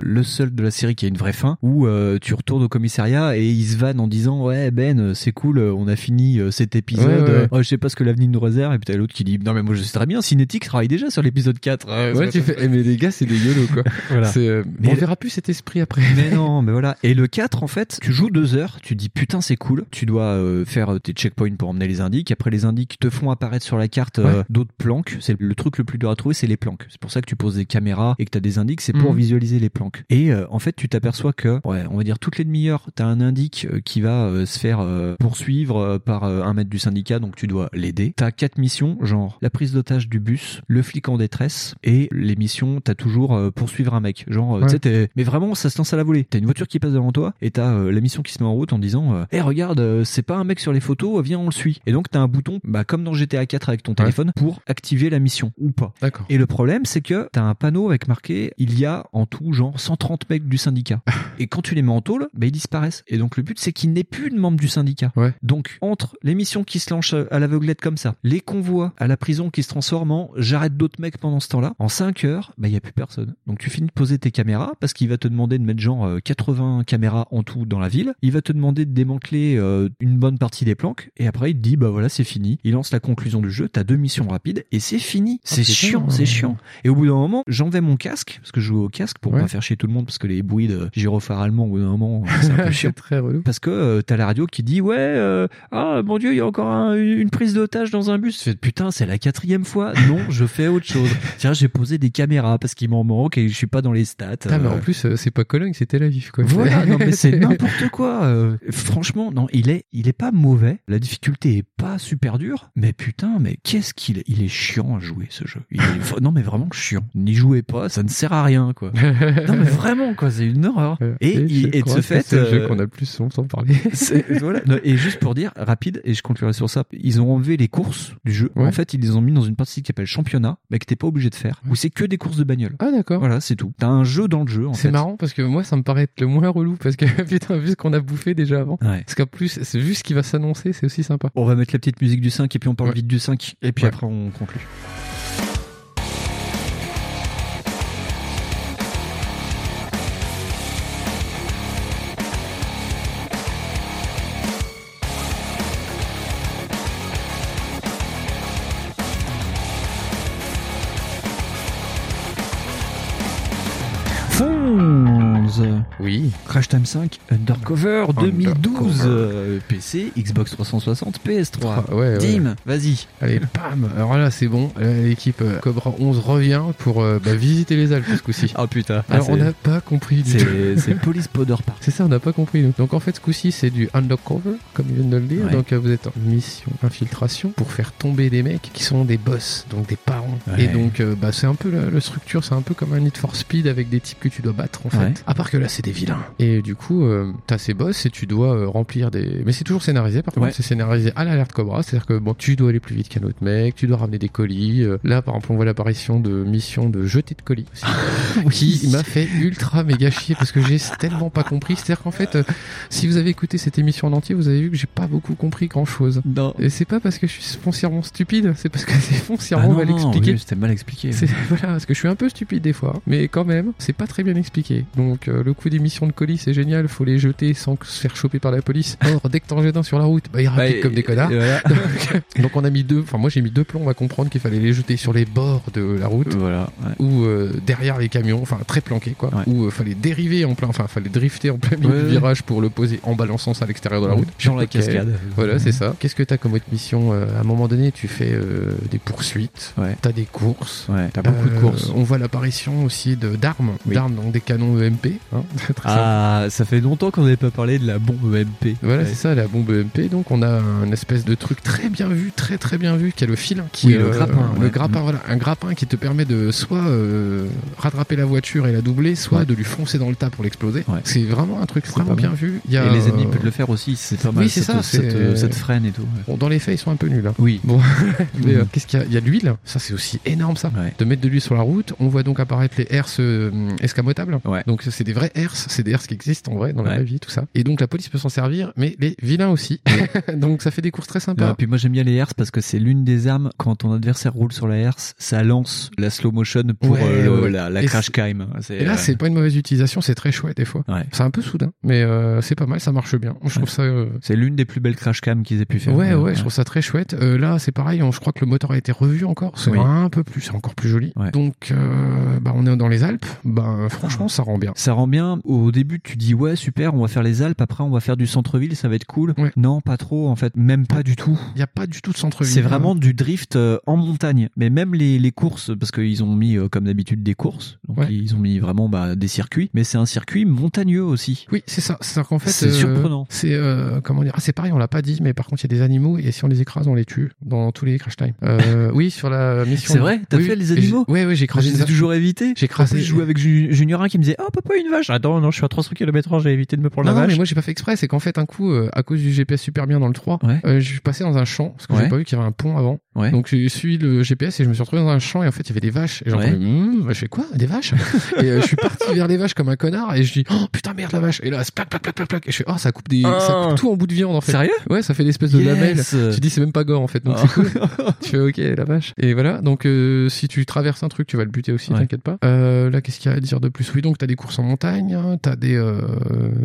le seul de la série qui a une vraie fin, où euh, tu retournes au commissariat et ils se vannent en disant ouais Ben, c'est cool, on a fini euh, cet épisode. Ouais, ouais, ouais. Oh, je sais pas ce que l'avenir nous réserve. Et puis t'as l'autre qui dit non mais moi je sais très bien, Cinétique travaille déjà sur l'épisode 4. Euh, Ouais, tu fais, eh, mais les gars, c'est des yolos, quoi. [LAUGHS] Voilà. Euh, Mais on verra plus cet esprit après. Mais non, [LAUGHS] mais voilà. Et le 4, en fait, tu joues deux heures, tu dis putain c'est cool, tu dois euh, faire euh, tes checkpoints pour emmener les indices, après les indices te font apparaître sur la carte euh, d'autres planques, c'est le truc le plus dur à trouver, c'est les planques. C'est pour ça que tu poses des caméras et que t'as des indices, c'est pour Mhm. visualiser les planques. Et euh, en fait, tu t'aperçois que, ouais, on va dire toutes les demi-heures, t'as un indique euh, qui va euh, se faire euh, poursuivre euh, par euh, un maître du syndicat, donc tu dois l'aider. T'as quatre missions, genre la prise d'otage du bus, le flic en détresse, et les missions, t'as toujours euh, poursuivre un mec. Genre, euh, Ouais. tu sais, mais vraiment, ça se lance à la volée. T'as une voiture qui passe devant toi, et t'as euh, la mission qui se met en route en disant, euh, Eh, regarde, c'est pas un mec sur les photos, viens, on le suit. Et donc, t'as un bouton, bah, comme dans GTA 4 avec ton téléphone, pour activer la mission, ou pas. D'accord. Et le problème, c'est que t'as un panneau avec marqué il y a en tout genre 130 mecs du syndicat. [LAUGHS] et quand tu les mets en tôle, bah, ils disparaissent. Et donc le but, c'est qu'il n'ait plus de membres du syndicat. Ouais. Donc les missions qui se lancent à l'aveuglette comme ça, les convois à la prison qui se transforment en j'arrête d'autres mecs pendant ce temps-là, en 5 heures, bah il y a plus personne. Donc tu finis de poser tes caméras parce qu'il va te demander de mettre genre euh, 80 caméras en tout dans la ville. Il va te demander de démanteler euh, une bonne partie des planques et après il te dit bah voilà c'est fini. Il lance la conclusion du jeu. T'as deux missions rapides et c'est fini. C'est putain. chiant, c'est chiant. Et au bout d'un moment, j'enlevais mon casque parce que je joue au casque pour Ouais. pas faire chier tout le monde parce que les bruits de gyrophare allemand au bout d'un moment c'est un peu [LAUGHS] chiant. C'est très relou. Parce que euh, t'as la radio qui dit ouais euh, ah mon dieu il y a encore un- une prise d'otage dans un bus. Putain c'est la quatrième fois. Non je fais autre chose. [LAUGHS] Tiens j'ai posé des caméras parce qu'il m'en manque et je suis pas dans les stats. Mais Euh, en plus, euh, c'est pas Cologne, c'est Tel Aviv, quoi. voilà, [LAUGHS] non mais c'est [LAUGHS] n'importe quoi. euh, franchement, non, il est, il est pas mauvais. La difficulté est pas super dure, mais putain, mais qu'est-ce qu'il est, il est chiant à jouer ce jeu. Il est- non mais vraiment chiant. N'y jouez pas, ça ne sert à rien quoi. Non mais vraiment quoi, c'est une horreur. Et, je et de ce fait, c'est le jeu qu'on a le plus longtemps parlé. voilà. Non, Et juste pour dire, rapide, et je conclurai sur ça, ils ont enlevé les courses du jeu. Ouais. En fait, ils les ont mis dans une partie qui s'appelle championnat, mais que t'es pas obligé de faire, où c'est que des courses de bagnole. Ah d'accord. Voilà, c'est tout. T'as un jeu dans le jeu, en fait. C'est marrant parce que moi ça me paraît être le moins relou parce que [LAUGHS] putain vu ce qu'on a bouffé déjà avant. Ouais. Parce qu'en plus c'est vu ce qui va s'annoncer c'est aussi sympa. On va mettre la petite musique du 5 et puis on parle vite du 5 et puis après on conclut. Oui. Crash Time 5 Undercover 2012 Undercover. euh, PC, Xbox 360, PS3. Ah, ouais, ouais. Dim, vas-y. Allez, bam Alors là, c'est bon. L'équipe euh, Cobra 11 revient pour euh, bah, visiter les Alpes ce coup-ci. Oh putain. Alors, Ah, on n'a pas compris du tout. [LAUGHS] c'est Police Powder Park. C'est ça, on n'a pas compris. nous. Donc en fait, ce coup-ci, c'est du undercover, comme ils viennent de le dire. Ouais. Donc vous êtes en mission infiltration pour faire tomber des mecs qui sont des boss, donc des parents. Et donc, bah, c'est un peu la, la structure, c'est un peu comme un Need for Speed avec des types que tu dois battre en fait. À part que là, c'est des vilains. Et du coup, euh, t'as ces boss et tu dois euh, remplir des. Mais c'est toujours scénarisé. Par contre, Ouais. c'est scénarisé à l'alerte Cobra, c'est-à-dire que bon, tu dois aller plus vite qu'un autre mec, tu dois ramener des colis. Euh, là, par exemple, on voit l'apparition de missions de jeter de colis. aussi [LAUGHS] qui m'a fait ultra méga chier parce que j'ai tellement pas compris. C'est-à-dire qu'en fait, si vous avez écouté cette émission en entier, vous avez vu que j'ai pas beaucoup compris grand chose. Non. Et c'est pas parce que je suis foncièrement stupide, c'est parce que [LAUGHS] c'est Ah foncièrement non, mal expliqué. oui, C'était mal expliqué. [LAUGHS] Voilà, parce que je suis un peu stupide des fois, mais quand même, c'est pas très bien expliqué. Donc le coup des missions de colis, c'est génial, faut les jeter sans se faire choper par la police. Or, dès que t'en jettes un sur la route, bah, ils Bah, comme des connards. voilà. donc, [LAUGHS] donc on a mis deux, enfin moi j'ai mis deux plombs à comprendre qu'il fallait les jeter sur les bords de la route Voilà. ouais. ou euh, derrière les camions, enfin très planqué quoi, Ouais. ou euh, fallait dériver en plein, enfin fallait drifter en plein milieu Ouais, du ouais. virage pour le poser en balançant ça à l'extérieur de la route. Genre la cascade. Voilà, c'est ça. Qu'est-ce que t'as comme autre mission euh, À un moment donné, tu fais euh, des poursuites, Ouais. t'as des courses. Ouais, t'as beaucoup de courses. On voit l'apparition aussi de d'armes, Oui. d'armes donc des canons EMP. hein. [LAUGHS] Ah, ça fait longtemps qu'on n'avait pas parlé de la bombe EMP. Voilà, Ouais. c'est ça, la bombe EMP. Donc, on a un espèce de truc très bien vu, très très bien vu, qui est le filin. Qui Oui, est, le euh, grappin, Le ouais. grappin, voilà. Un grappin qui te permet de soit euh, rattraper la voiture et la doubler, soit Ouais. de lui foncer dans le tas pour l'exploser. C'est vraiment un truc vraiment bien vu. Il y a, Et les ennemis euh, peuvent le faire aussi, c'est pas mal. oui, c'est ça, Ça te, c'est- ça te freine et tout. Bon, dans les faits, ils sont un peu nuls. hein. Oui. Bon, [LAUGHS] [LAUGHS] mais euh, qu'est-ce qu'il y a? Il y a de l'huile, ça c'est aussi énorme ça. De mettre de l'huile sur la route, on voit donc apparaître les euh, escamotables. Ouais. Donc c'est des vrais c'est des herses qui existent en vrai dans la Ouais. vie, tout ça. Et donc la police peut s'en servir, mais les vilains aussi. [LAUGHS] donc ça fait des courses très sympas. Euh, puis moi j'aime bien les herses parce que c'est l'une des armes quand ton adversaire roule sur la herse, ça lance la slow motion pour Ouais, euh, le- la, la Et crash cam. Et là, euh, c'est pas une mauvaise utilisation, c'est très chouette des fois. C'est un peu soudain, mais euh, c'est pas mal, ça marche bien. Je trouve ça. euh, c'est l'une des plus belles crash cam qu'ils aient pu faire. Ouais, ouais, je trouve ça très chouette. Là, c'est pareil, on- je crois que le moteur a été revu encore. C'est Oui. un peu plus, c'est encore plus joli. Donc, bah, on est dans les Alpes. Bah, franchement, ça rend bien. Ça rend bien. Au début, tu dis ouais, super, on va faire les Alpes. Après, on va faire du centre-ville, ça va être cool. Ouais. Non, pas trop. En fait, même pas du tout. Il y a pas du tout de centre-ville. C'est vraiment du drift euh, en montagne. Mais même les, les courses, parce qu'ils ont mis euh, comme d'habitude des courses. Donc Ouais. ils ont mis vraiment bah, des circuits. Mais c'est un circuit montagneux aussi. Oui, c'est ça. C'est qu'en fait, C'est surprenant. C'est euh, comment dire ah, C'est pareil, on l'a pas dit, mais par contre, il y a des animaux et si on les écrase, on les tue dans tous les crash time. Euh, [LAUGHS] oui, sur la mission. C'est vrai? T'as Oui, fait oui. les animaux? Ouais, ouais, j'ai Je écrasé. les ai des- toujours évités. J'ai écrasé- je jouais avec Ju- Junior 1 qui me disait Oh, papa, une vache. Attends, non, je suis à 300 km j'ai évité de me prendre Non, la non, vache. mais moi j'ai pas fait exprès, c'est qu'en fait un coup, euh, à cause du GPS super bien dans le 3, Ouais. euh, je suis passé dans un champ, parce que Ouais. j'ai pas vu qu'il y avait un pont avant. Ouais. Donc j'ai suivi le GPS et je me suis retrouvé dans un champ et en fait il y avait des vaches. Et j'entendais, Ouais. Hum, je fais quoi? Des vaches? Et euh, je suis parti vers les vaches comme un connard et je dis, oh putain merde la vache Et là, c'est plac, plac, plac, plac, plac. Et je fais, oh ça coupe, des, Ah. ça coupe tout en bout de viande en fait. Sérieux? Ouais, ça fait des espèces de Yes. lamelles. Tu dis, c'est même pas gore en fait, donc Ah. c'est cool. tu fais, ok, la vache. Et voilà, donc euh, si tu traverses un truc, tu vas le buter aussi, t'inquiète pas. Euh, là, qu'est-ce qu'il y a? À dire de plus Oui, donc t'as des courses en montagne, t'as des. euh,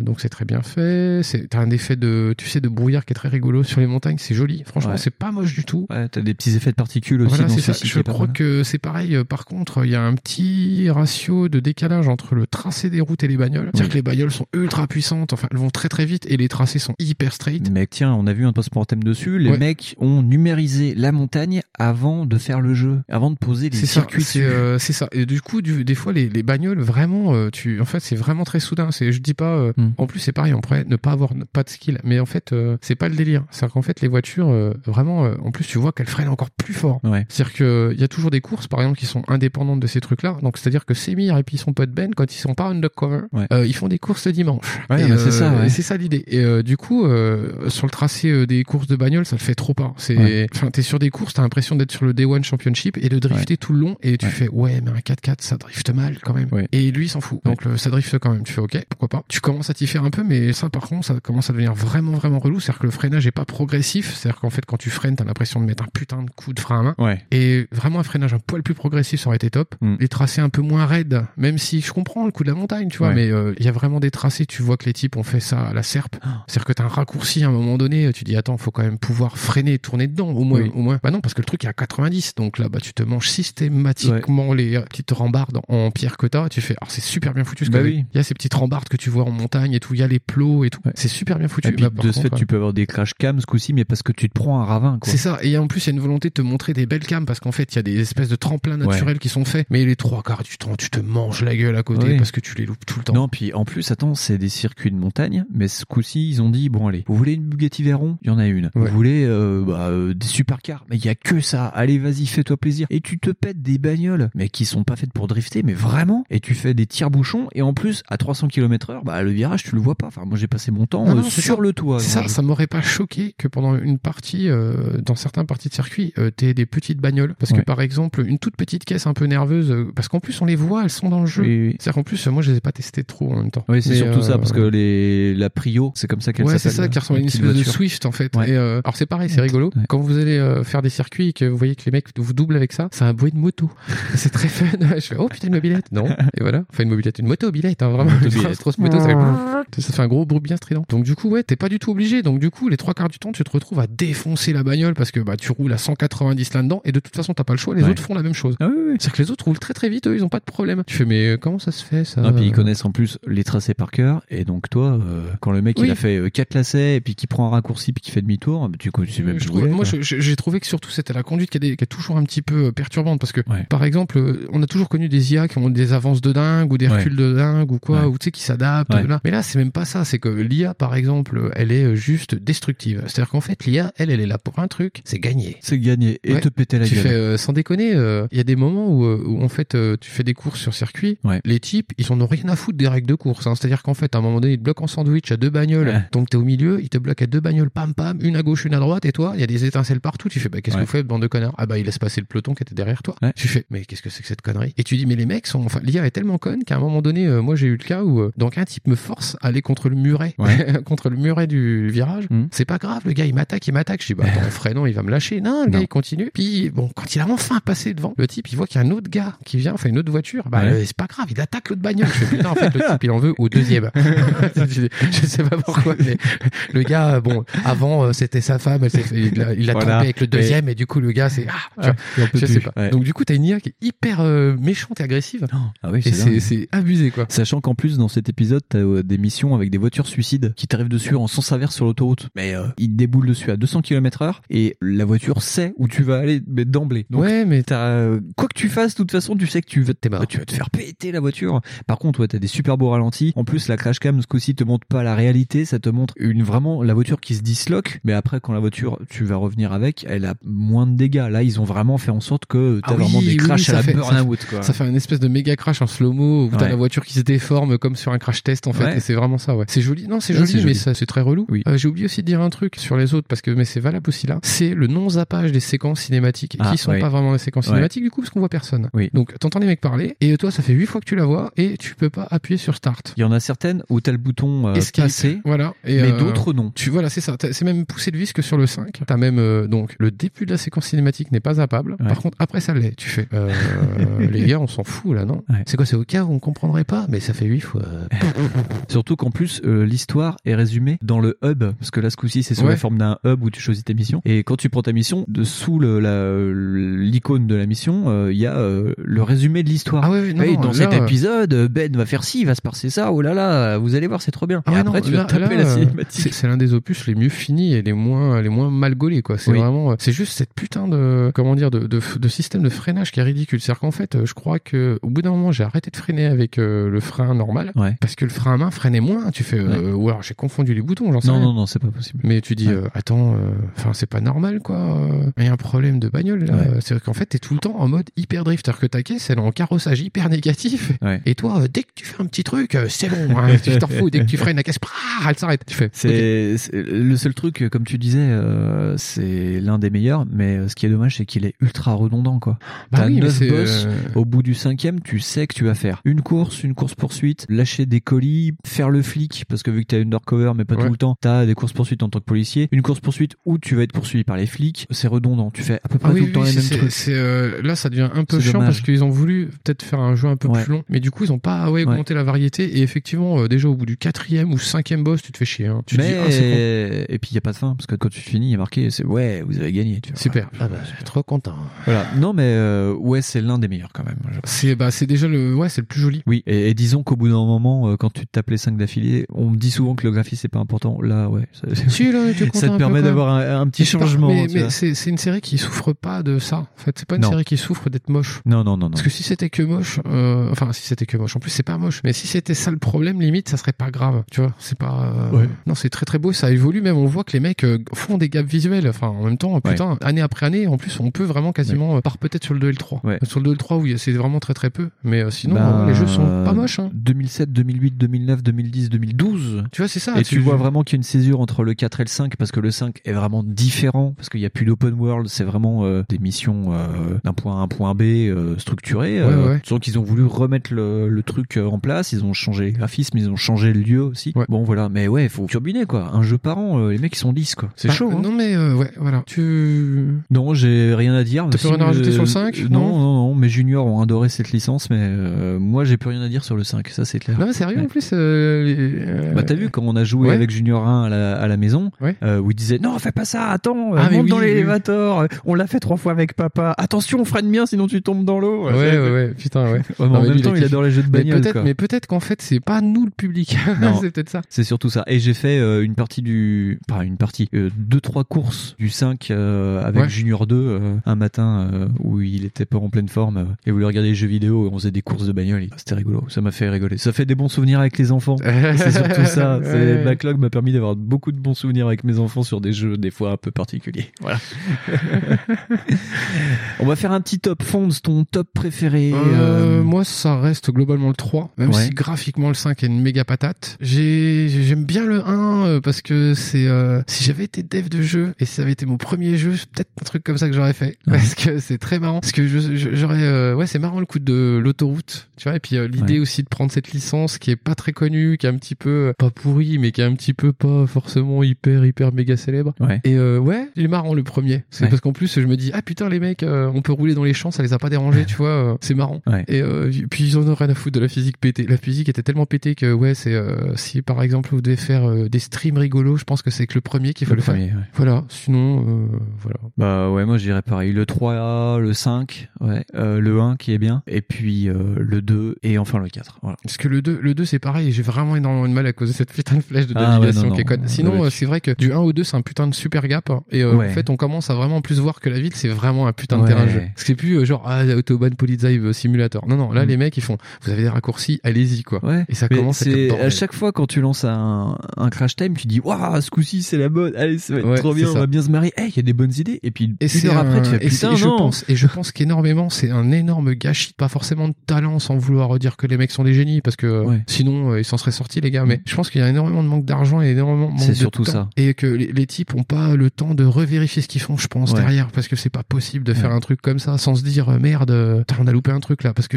donc c'est très bien fait. C'est- T'as un effet de, tu sais, de brouillard qui est très rigolo sur les montagnes, c'est joli. Franchement, Ouais. c'est pas moche du tout. Ouais, t'as des petits effets de particules aussi Voilà, dans c'est ça. Je crois que c'est pareil. Par contre, il y a un petit ratio de décalage entre le tracé des routes et les bagnoles. C'est-à-dire Oui. que les bagnoles sont ultra puissantes. Enfin, elles vont très très vite et les tracés sont hyper straight. Mec, tiens, on a vu un post-mortem dessus. Les Ouais. mecs ont numérisé la montagne avant de faire le jeu, avant de poser les circuits c'est euh, c'est ça. Et du coup, du- des fois, les, les bagnoles, vraiment, euh, tu, en fait, c'est vraiment très soudain. C'est, je dis pas. euh, Hmm. En plus, c'est pareil, on pourrait ne pas avoir pas de skill, mais en fait, euh, c'est pas le délire. C'est-à-dire qu'en fait, les voitures, euh, vraiment, euh, en plus, tu vois qu'elles freinent encore plus fort. Ouais. C'est-à-dire que il y a toujours des courses, par exemple, qui sont indépendantes de ces trucs-là. Donc, c'est-à-dire que Semir et puis son pote Ben, quand ils sont pas undercover, Ouais. euh, ils font des courses le dimanche. Ouais, bah, c'est euh, ça, et C'est ça l'idée. Et euh, du coup, euh, sur le tracé euh, des courses de bagnole, ça le fait trop pas. C'est, enfin, t'es sur des courses, t'as l'impression d'être sur le Day One Championship et de drifter tout le long, et tu fais ouais, mais un 4x4, ça drifte mal quand même. Et lui, il s'en fout. Donc le- ça drift quand même. Tu fais ok, pourquoi pas. Tu commences à t'y faire un peu, mais ça, par contre, ça commence à devenir vraiment, vraiment relou. C'est-à-dire que le freinage est pas progressif. C'est-à-dire qu'en fait, quand tu freines, t'as l'impression de mettre un putain de coup de frein à main. Ouais. Et vraiment un freinage un poil plus progressif, ça aurait été top. Mm. Les tracés un peu moins raides, même si je comprends le coup de la montagne, tu vois, Ouais. mais euh, il y a vraiment des tracés, tu vois que les types ont fait ça à la serpe. Ah. C'est-à-dire que t'as un raccourci à un moment donné, tu dis attends, faut quand même pouvoir freiner, tourner dedans, au moins, Oui. au moins. Bah non, parce que le truc est à 90, donc là, bah tu te manges systématiquement les euh, petites rambardes en pierre que t'as, tu fais, alors c'est super bien foutu ce Bah oui. Il y a ces petites rambardes que tu vois en montagne et tout, il y a les plots et tout, Ouais. c'est super bien foutu. Et puis, Bah, de ce fait, tu peux avoir des crash cams ce coup-ci, mais parce que tu te prends un ravin, quoi. c'est ça. Et en plus, il y a une volonté de te montrer des belles cams parce qu'en fait, il y a des espèces de tremplins naturels qui sont faits. Mais les trois quarts du temps, tu te manges la gueule à côté parce que tu les loupes tout le temps. Non, puis en plus, attends, c'est des circuits de montagne, mais ce coup-ci, ils ont dit, bon allez, vous voulez une Bugatti Veyron? Il y en a une. Vous voulez euh, bah, euh, des supercars? Mais il y a que ça. Allez, vas-y, fais-toi plaisir. Et tu te pètes des bagnoles, mais qui sont pas faites pour drifter, mais vraiment. Et tu fais des tire-bouchons, et en plus, à 300 km heure, bah le virage, tu le vois pas. Enfin, moi, j'ai passé mon temps Non, euh, non, c'est sur ça. le toit. ça, dans- ça m'aurait pas choqué que pendant une partie, euh, dans certains parties de circuit, euh, t'aies des petites bagnoles. Parce que Ouais. par exemple, une toute petite caisse un peu nerveuse, euh, parce qu'en plus on les voit, elles sont dans le jeu. Oui, oui. C'est-à-dire qu'en plus, euh, moi je les ai pas testées trop en même temps. Oui, c'est surtout euh, ça, parce que les, la Prio, c'est comme ça qu'elle Ouais, s'appelle. c'est ça qui ressemble à une espèce de. Swift en fait. Ouais. Et euh, alors c'est pareil, c'est rigolo. Ouais. Quand vous allez euh, faire des circuits et que vous voyez que les mecs vous doublent avec ça, c'est un bruit de moto. [LAUGHS] c'est très fun. [LAUGHS] Je fais oh putain une mobilette. Non. Et voilà. Enfin une mobilette, une moto Light, hein, vraiment. Moby Une Light. grosse moto, ça fait, ça fait un gros bruit bien strident. Donc du coup, ouais, t'es pas du tout obligé. Donc du coup, les trois quarts du temps, tu te retrouves à défoncer la bagnole parce que bah tu roules à 190 là-dedans et de toute façon, t'as pas le choix. Les Ouais. autres font la même chose. Ah oui, oui. C'est-à-dire que les autres roulent très très vite, eux, ils ont pas de problème. Tu fais, mais euh, comment ça se fait ça? Non, puis ils connaissent en plus les tracés par cœur. Et donc toi, euh, quand le mec Oui. il a fait euh, quatre lacets et puis qui prend un raccourci puis qui fait demi-tour, bah, tu tu sais même Je trouve- moi, j'ai trouvé que surtout c'était la conduite qui est, des- qui est toujours un petit peu euh, perturbante parce que, par exemple, euh, on a toujours connu des IA qui ont des avances de dingue ou des Ouais. reculs de dingue ou quoi, Ouais. ou tu sais qui s'adaptent. Ouais. là. Mais là, c'est même pas ça. C'est que l'IA, par exemple, elle est euh, juste destructive. C'est-à-dire qu'en fait, l'IA, elle, elle est là pour un truc, c'est gagner. C'est gagner et Ouais. te péter la tu gueule. fais euh, sans déconner euh, il y a des moments où, euh, où en fait euh, tu fais des courses sur circuit les types ils en ont rien à foutre des règles de course hein. c'est à dire qu'en fait à un moment donné ils te bloquent en sandwich à deux bagnoles Ouais. donc t'es au milieu ils te bloquent à deux bagnoles pam pam une à gauche une à droite et toi il y a des étincelles partout tu fais bah qu'est-ce que vous faites bande de connards? Ah bah il laisse passer le peloton qui était derrière toi tu fais mais qu'est-ce que c'est que cette connerie? Et tu dis mais les mecs sont enfin l'IA est tellement conne qu'à un moment donné moi j'ai eu le cas où euh, donc un type me force à aller contre le muret. [LAUGHS] Contre le muret du virage. C'est pas grave le gars il m'attaque il m'attaque. Je dis bah attends freinons il va me lâcher. Non le gars il continue. Puis bon quand il a enfin passé devant le type il voit qu'il y a un autre gars qui vient enfin une autre voiture. Bah Ouais. euh, c'est pas grave il attaque l'autre bagnole. Je fais putain en fait le type il en veut au deuxième. [LAUGHS] [LAUGHS] Je, sais pas pourquoi mais le gars bon avant euh, c'était sa femme elle s'est fait- il a, il a Voilà. trompé avec le deuxième et du coup le gars c'est ah tu vois, je sais pas. Ouais. donc du coup t'as une IA qui est hyper euh, méchante et agressive. Ah oui, c'est abusé quoi. Sachant qu'en plus dans cet épisode t'as euh, des missions avec des voitures suicides qui t'arrivent dessus en sens inverse sur l'autoroute. Mais euh, ils déboulent dessus à 200 km heure et la voiture sait où tu vas aller mais d'emblée. Donc, ouais mais t'as euh, quoi que tu fasses, de toute façon tu sais que tu vas, tu vas te faire péter la voiture. Par contre, ouais, t'as des super beaux ralentis. En plus, la crash cam ce coup-ci te montre pas la réalité, ça te montre une vraiment la voiture qui se disloque. Mais après, quand la voiture tu vas revenir avec, elle a moins de dégâts. Là, ils ont vraiment fait en sorte que t'as Ah oui, vraiment des crashs oui, à la fait- burn-out. ça, quoi. ça fait un espèce de méga crash en slow-mo où t'as la voiture qui se comme sur un crash test en fait. Ouais. Et c'est vraiment ça, ouais. C'est joli. Non, c'est Ouais, joli, mais joli. ça, c'est très relou. Euh, J'ai oublié aussi de dire un truc sur les autres parce que, mais c'est valable aussi là. C'est le non-zappage des séquences cinématiques Ah, qui sont ouais. pas vraiment des séquences cinématiques du coup parce qu'on voit personne. Oui. Donc, t'entends les mecs parler et toi, ça fait huit fois que tu la vois et tu peux pas appuyer sur start. Il y en a certaines où t'as le bouton euh, Escape. Voilà. Et, mais euh, d'autres non. Tu voilà, c'est ça. C'est même poussé de vis que sur le 5. T'as même euh, donc le début de la séquence cinématique n'est pas zappable. Par contre, après ça l'est. Tu fais, euh, [LAUGHS] les gars, on s'en fout là, non C'est quoi C'est au cas où on comprendrait pas, mais ça fait huit fois. [LAUGHS] Surtout qu'en plus, euh, l'histoire est résumée dans le hub, parce que là, ce coup-ci, c'est sous Ouais. la forme d'un hub où tu choisis tes missions. Et quand tu prends ta mission, dessous le- la- l'icône de la mission, euh, il y a euh, le résumé de l'histoire. Ah ouais, non, non, dans là, cet épisode, Ben va faire ci, il va se passer ça, oh là là, vous allez voir, c'est trop bien. Ah et ouais, après, non, tu là- vas taper là, la cinématique. C'est l'un des opus les mieux finis et les moins les moins mal gaulés quoi. C'est Oui. vraiment c'est juste cette putain de comment dire de, de, de système de freinage qui est ridicule. C'est-à-dire qu'en fait, je crois que au bout d'un moment, j'ai arrêté de freiner avec le frein normal Ouais. parce que le frein à main freinait moins. Tu fais euh, ou alors j'ai confondu les boutons, j'en sais Non, rien. non, non, c'est pas possible. Mais tu dis, euh, attends, euh, enfin c'est pas normal quoi. Il y a un problème de bagnole là. C'est qu'en fait t'es tout le temps en mode hyper drift. C'est-à-dire que ta caisse elle est en carrossage hyper négatif. Et toi, dès que tu fais un petit truc, c'est bon. Hein, tu t'en fous. Dès que tu freines la caisse, prah, elle s'arrête. Tu fais. C'est le seul truc, comme tu disais, c'est l'un des meilleurs, mais ce qui est dommage, c'est qu'il est ultra redondant, quoi. Bah T'as oui, mais neuf c'est, boss, au bout du cinquième, tu sais que tu vas faire une course, une course poursuite, lâcher des colis, faire le flic, parce que vu que t'as undercover, mais pas Ouais. tout le temps, t'as des courses poursuites en tant que policier, une course poursuite où tu vas être poursuivi par les flics, c'est redondant. Tu fais à peu près Ah oui, tout le temps oui, les mêmes c'est- trucs. c'est, euh, là, ça devient un peu chiant dommage. parce qu'ils ont voulu peut-être faire un jeu un peu Ouais. plus long, mais du coup, ils ont pas ouais, augmenté la variété. Et effectivement, euh, déjà au bout du quatrième ou cinquième boss, tu te fais chier. Hein. Tu te mais dis, ah, con. et puis il y a pas de fin parce que quand tu finis, il y a marqué c'est ouais, vous avez gagné. Tu fais, Super. ouais, Ah bah, je suis trop content. Voilà. Non mais euh, ouais, c'est l'un des meilleurs quand même. C'est bah, c'est déjà le, ouais, c'est le plus joli. Oui, et, et disons qu'au bout d'un moment, euh, quand tu te tapes les 5 d'affilée, on me dit souvent que le graphisme c'est pas important. Là, ouais, ça, Si, là, ça te permet d'avoir un, un petit Mais changement. Mais, mais c'est une série qui souffre pas de ça. En fait, c'est pas une Non. série qui souffre d'être moche. Non, non, non, non. Parce que si c'était que moche, euh, enfin si c'était que moche, en plus c'est pas moche, mais si c'était ça le problème, limite ça serait pas grave, tu vois. C'est pas. euh, Ouais. Non, c'est très très beau, ça évolue même. On voit que les mecs euh, font des gaps visuels. Enfin, en même temps, putain, année après année, en plus on peut vraiment quasiment euh, part peut-être sur le 2 et le 3. Ouais. Sur le 2 et le 3 oui, c'est vraiment très très peu, mais euh, sinon Bah, les jeux sont pas moches. Hein. 2007, 2008, 2009, 2010, 2012. Tu vois, c'est ça. et tu, vois vraiment qu'il y a une césure entre le 4 et le 5 parce que le 5 est vraiment différent parce qu'il n'y a plus d'open world, c'est vraiment euh, des missions euh, d'un point A à un point B euh, structurées. Ouais, ouais. Sauf qu'ils ont voulu remettre le, le truc en place, ils ont changé les graphismes, ils ont changé le lieu aussi. Bon voilà, mais ouais, faut turbiner quoi. Un jeu par an, les mecs ils sont lisses quoi. C'est Bah, chaud. hein. Non mais euh, ouais, voilà. Tu. Non, j'ai rien à dire. T'as Si, plus rien à rajouter sur le 5, non, non non, non, mes juniors ont adoré cette licence, mais moi j'ai plus rien à dire sur le 5, ça c'est clair. Non, sérieux en plus. euh, Bah t'as vu quand on a joué Ouais. avec Junior 1 à la, à la maison, Ouais. euh, où il disait non fais pas ça, attends, Ah, mais monte oui, dans oui, l'élévateur, on l'a fait trois fois avec papa, attention freine bien sinon tu tombes dans l'eau. Ouais, ouais, ouais, putain, [LAUGHS] ouais. Mais Non, en mais même lui, temps il adore les jeux de Mais bagnole. mais peut-être qu'en fait, c'est pas nous le public. [LAUGHS] C'est peut-être ça. C'est surtout ça. Et j'ai fait euh, une partie du, pas une partie, deux trois courses du 5 euh, avec. Junior 2 euh, un matin où il était pas en pleine forme et voulait regarder les jeux vidéo et on faisait des courses de bagnole. C'était rigolo. Ça m'a fait Ça fait des bons souvenirs avec les enfants. [LAUGHS] C'est surtout ça. C'est. Backlog m'a permis d'avoir beaucoup de bons souvenirs avec mes enfants sur des jeux des fois un peu particuliers. Voilà. [LAUGHS] on va faire un petit top. Fonds, ton top préféré. Euh, euh, moi, ça reste globalement le 3, même Ouais. si graphiquement le 5 est une méga patate. J'ai, j'aime bien le 1 euh, parce que c'est, euh, si j'avais été dev de jeu et si ça avait été mon premier jeu, c'est peut-être un truc comme ça que j'aurais fait. Parce que c'est très marrant. Parce que je, je- j'aurais, ouais, c'est marrant le coup de l'autoroute, tu vois. Et puis l'idée Ouais. aussi de prendre cette licence qui est pas très connue, qui est un petit peu, euh, pas pourrie, mais qui est un petit peu pas forcément hyper, hyper méga célèbre. Ouais. Et euh, ouais, il est marrant le premier. C'est Ouais. parce qu'en plus, je me dis, ah putain, les mecs, euh, on peut rouler dans les champs, ça les a pas dérangés, tu vois. euh, c'est marrant. Ouais. Et puis ils en ont rien à foutre de la physique pétée. La physique était tellement pétée que ouais, c'est si par exemple vous devez faire des streams rigolos, je pense que c'est que le premier qu'il faut le, Le faire. premier. Voilà. Sinon, voilà. Bah ouais, moi je dirais pareil. Le 3, le 5, ouais, euh, le 1 qui est bien, et puis le 2 et enfin le 4. Voilà. Parce que le 2, le 2 c'est pareil, j'ai vraiment énormément de mal à cause de cette putain de flèche de Ah ouais, navigation qui est conne. Sinon, Ouais, euh, c'est vrai que du 1 au 2, c'est un putain de super gap. hein. Et euh, Ouais. en fait, on commence à vraiment plus voir que la ville, c'est vraiment un putain de terrain de jeu. Parce que c'est plus euh, genre, ah, Autobahn Polizei Simulator. Non, non, là, Mm. les mecs, ils font, vous avez des raccourcis, allez-y, quoi. Et ça Mais commence à à chaque fois quand tu lances un, un crash time, tu dis waouh, ce coup-ci c'est la bonne. Allez, ça va être trop bien, on va bien se marier. Eh, il y a des bonnes idées. Et puis Et une heure après, tu fais putain et je pense et je pense qu'énormément c'est un énorme gâchis pas forcément de talent sans vouloir dire que les mecs sont des génies parce que Ouais. sinon euh, ils s'en seraient sortis les gars mais je pense qu'il y a énormément de manque d'argent et énormément de manque C'est de surtout temps. ça. et que les, les types ont pas le temps de revérifier ce qu'ils font je pense Ouais. derrière parce que c'est pas possible de faire un truc comme ça sans se dire euh, merde euh, on a loupé un truc là parce que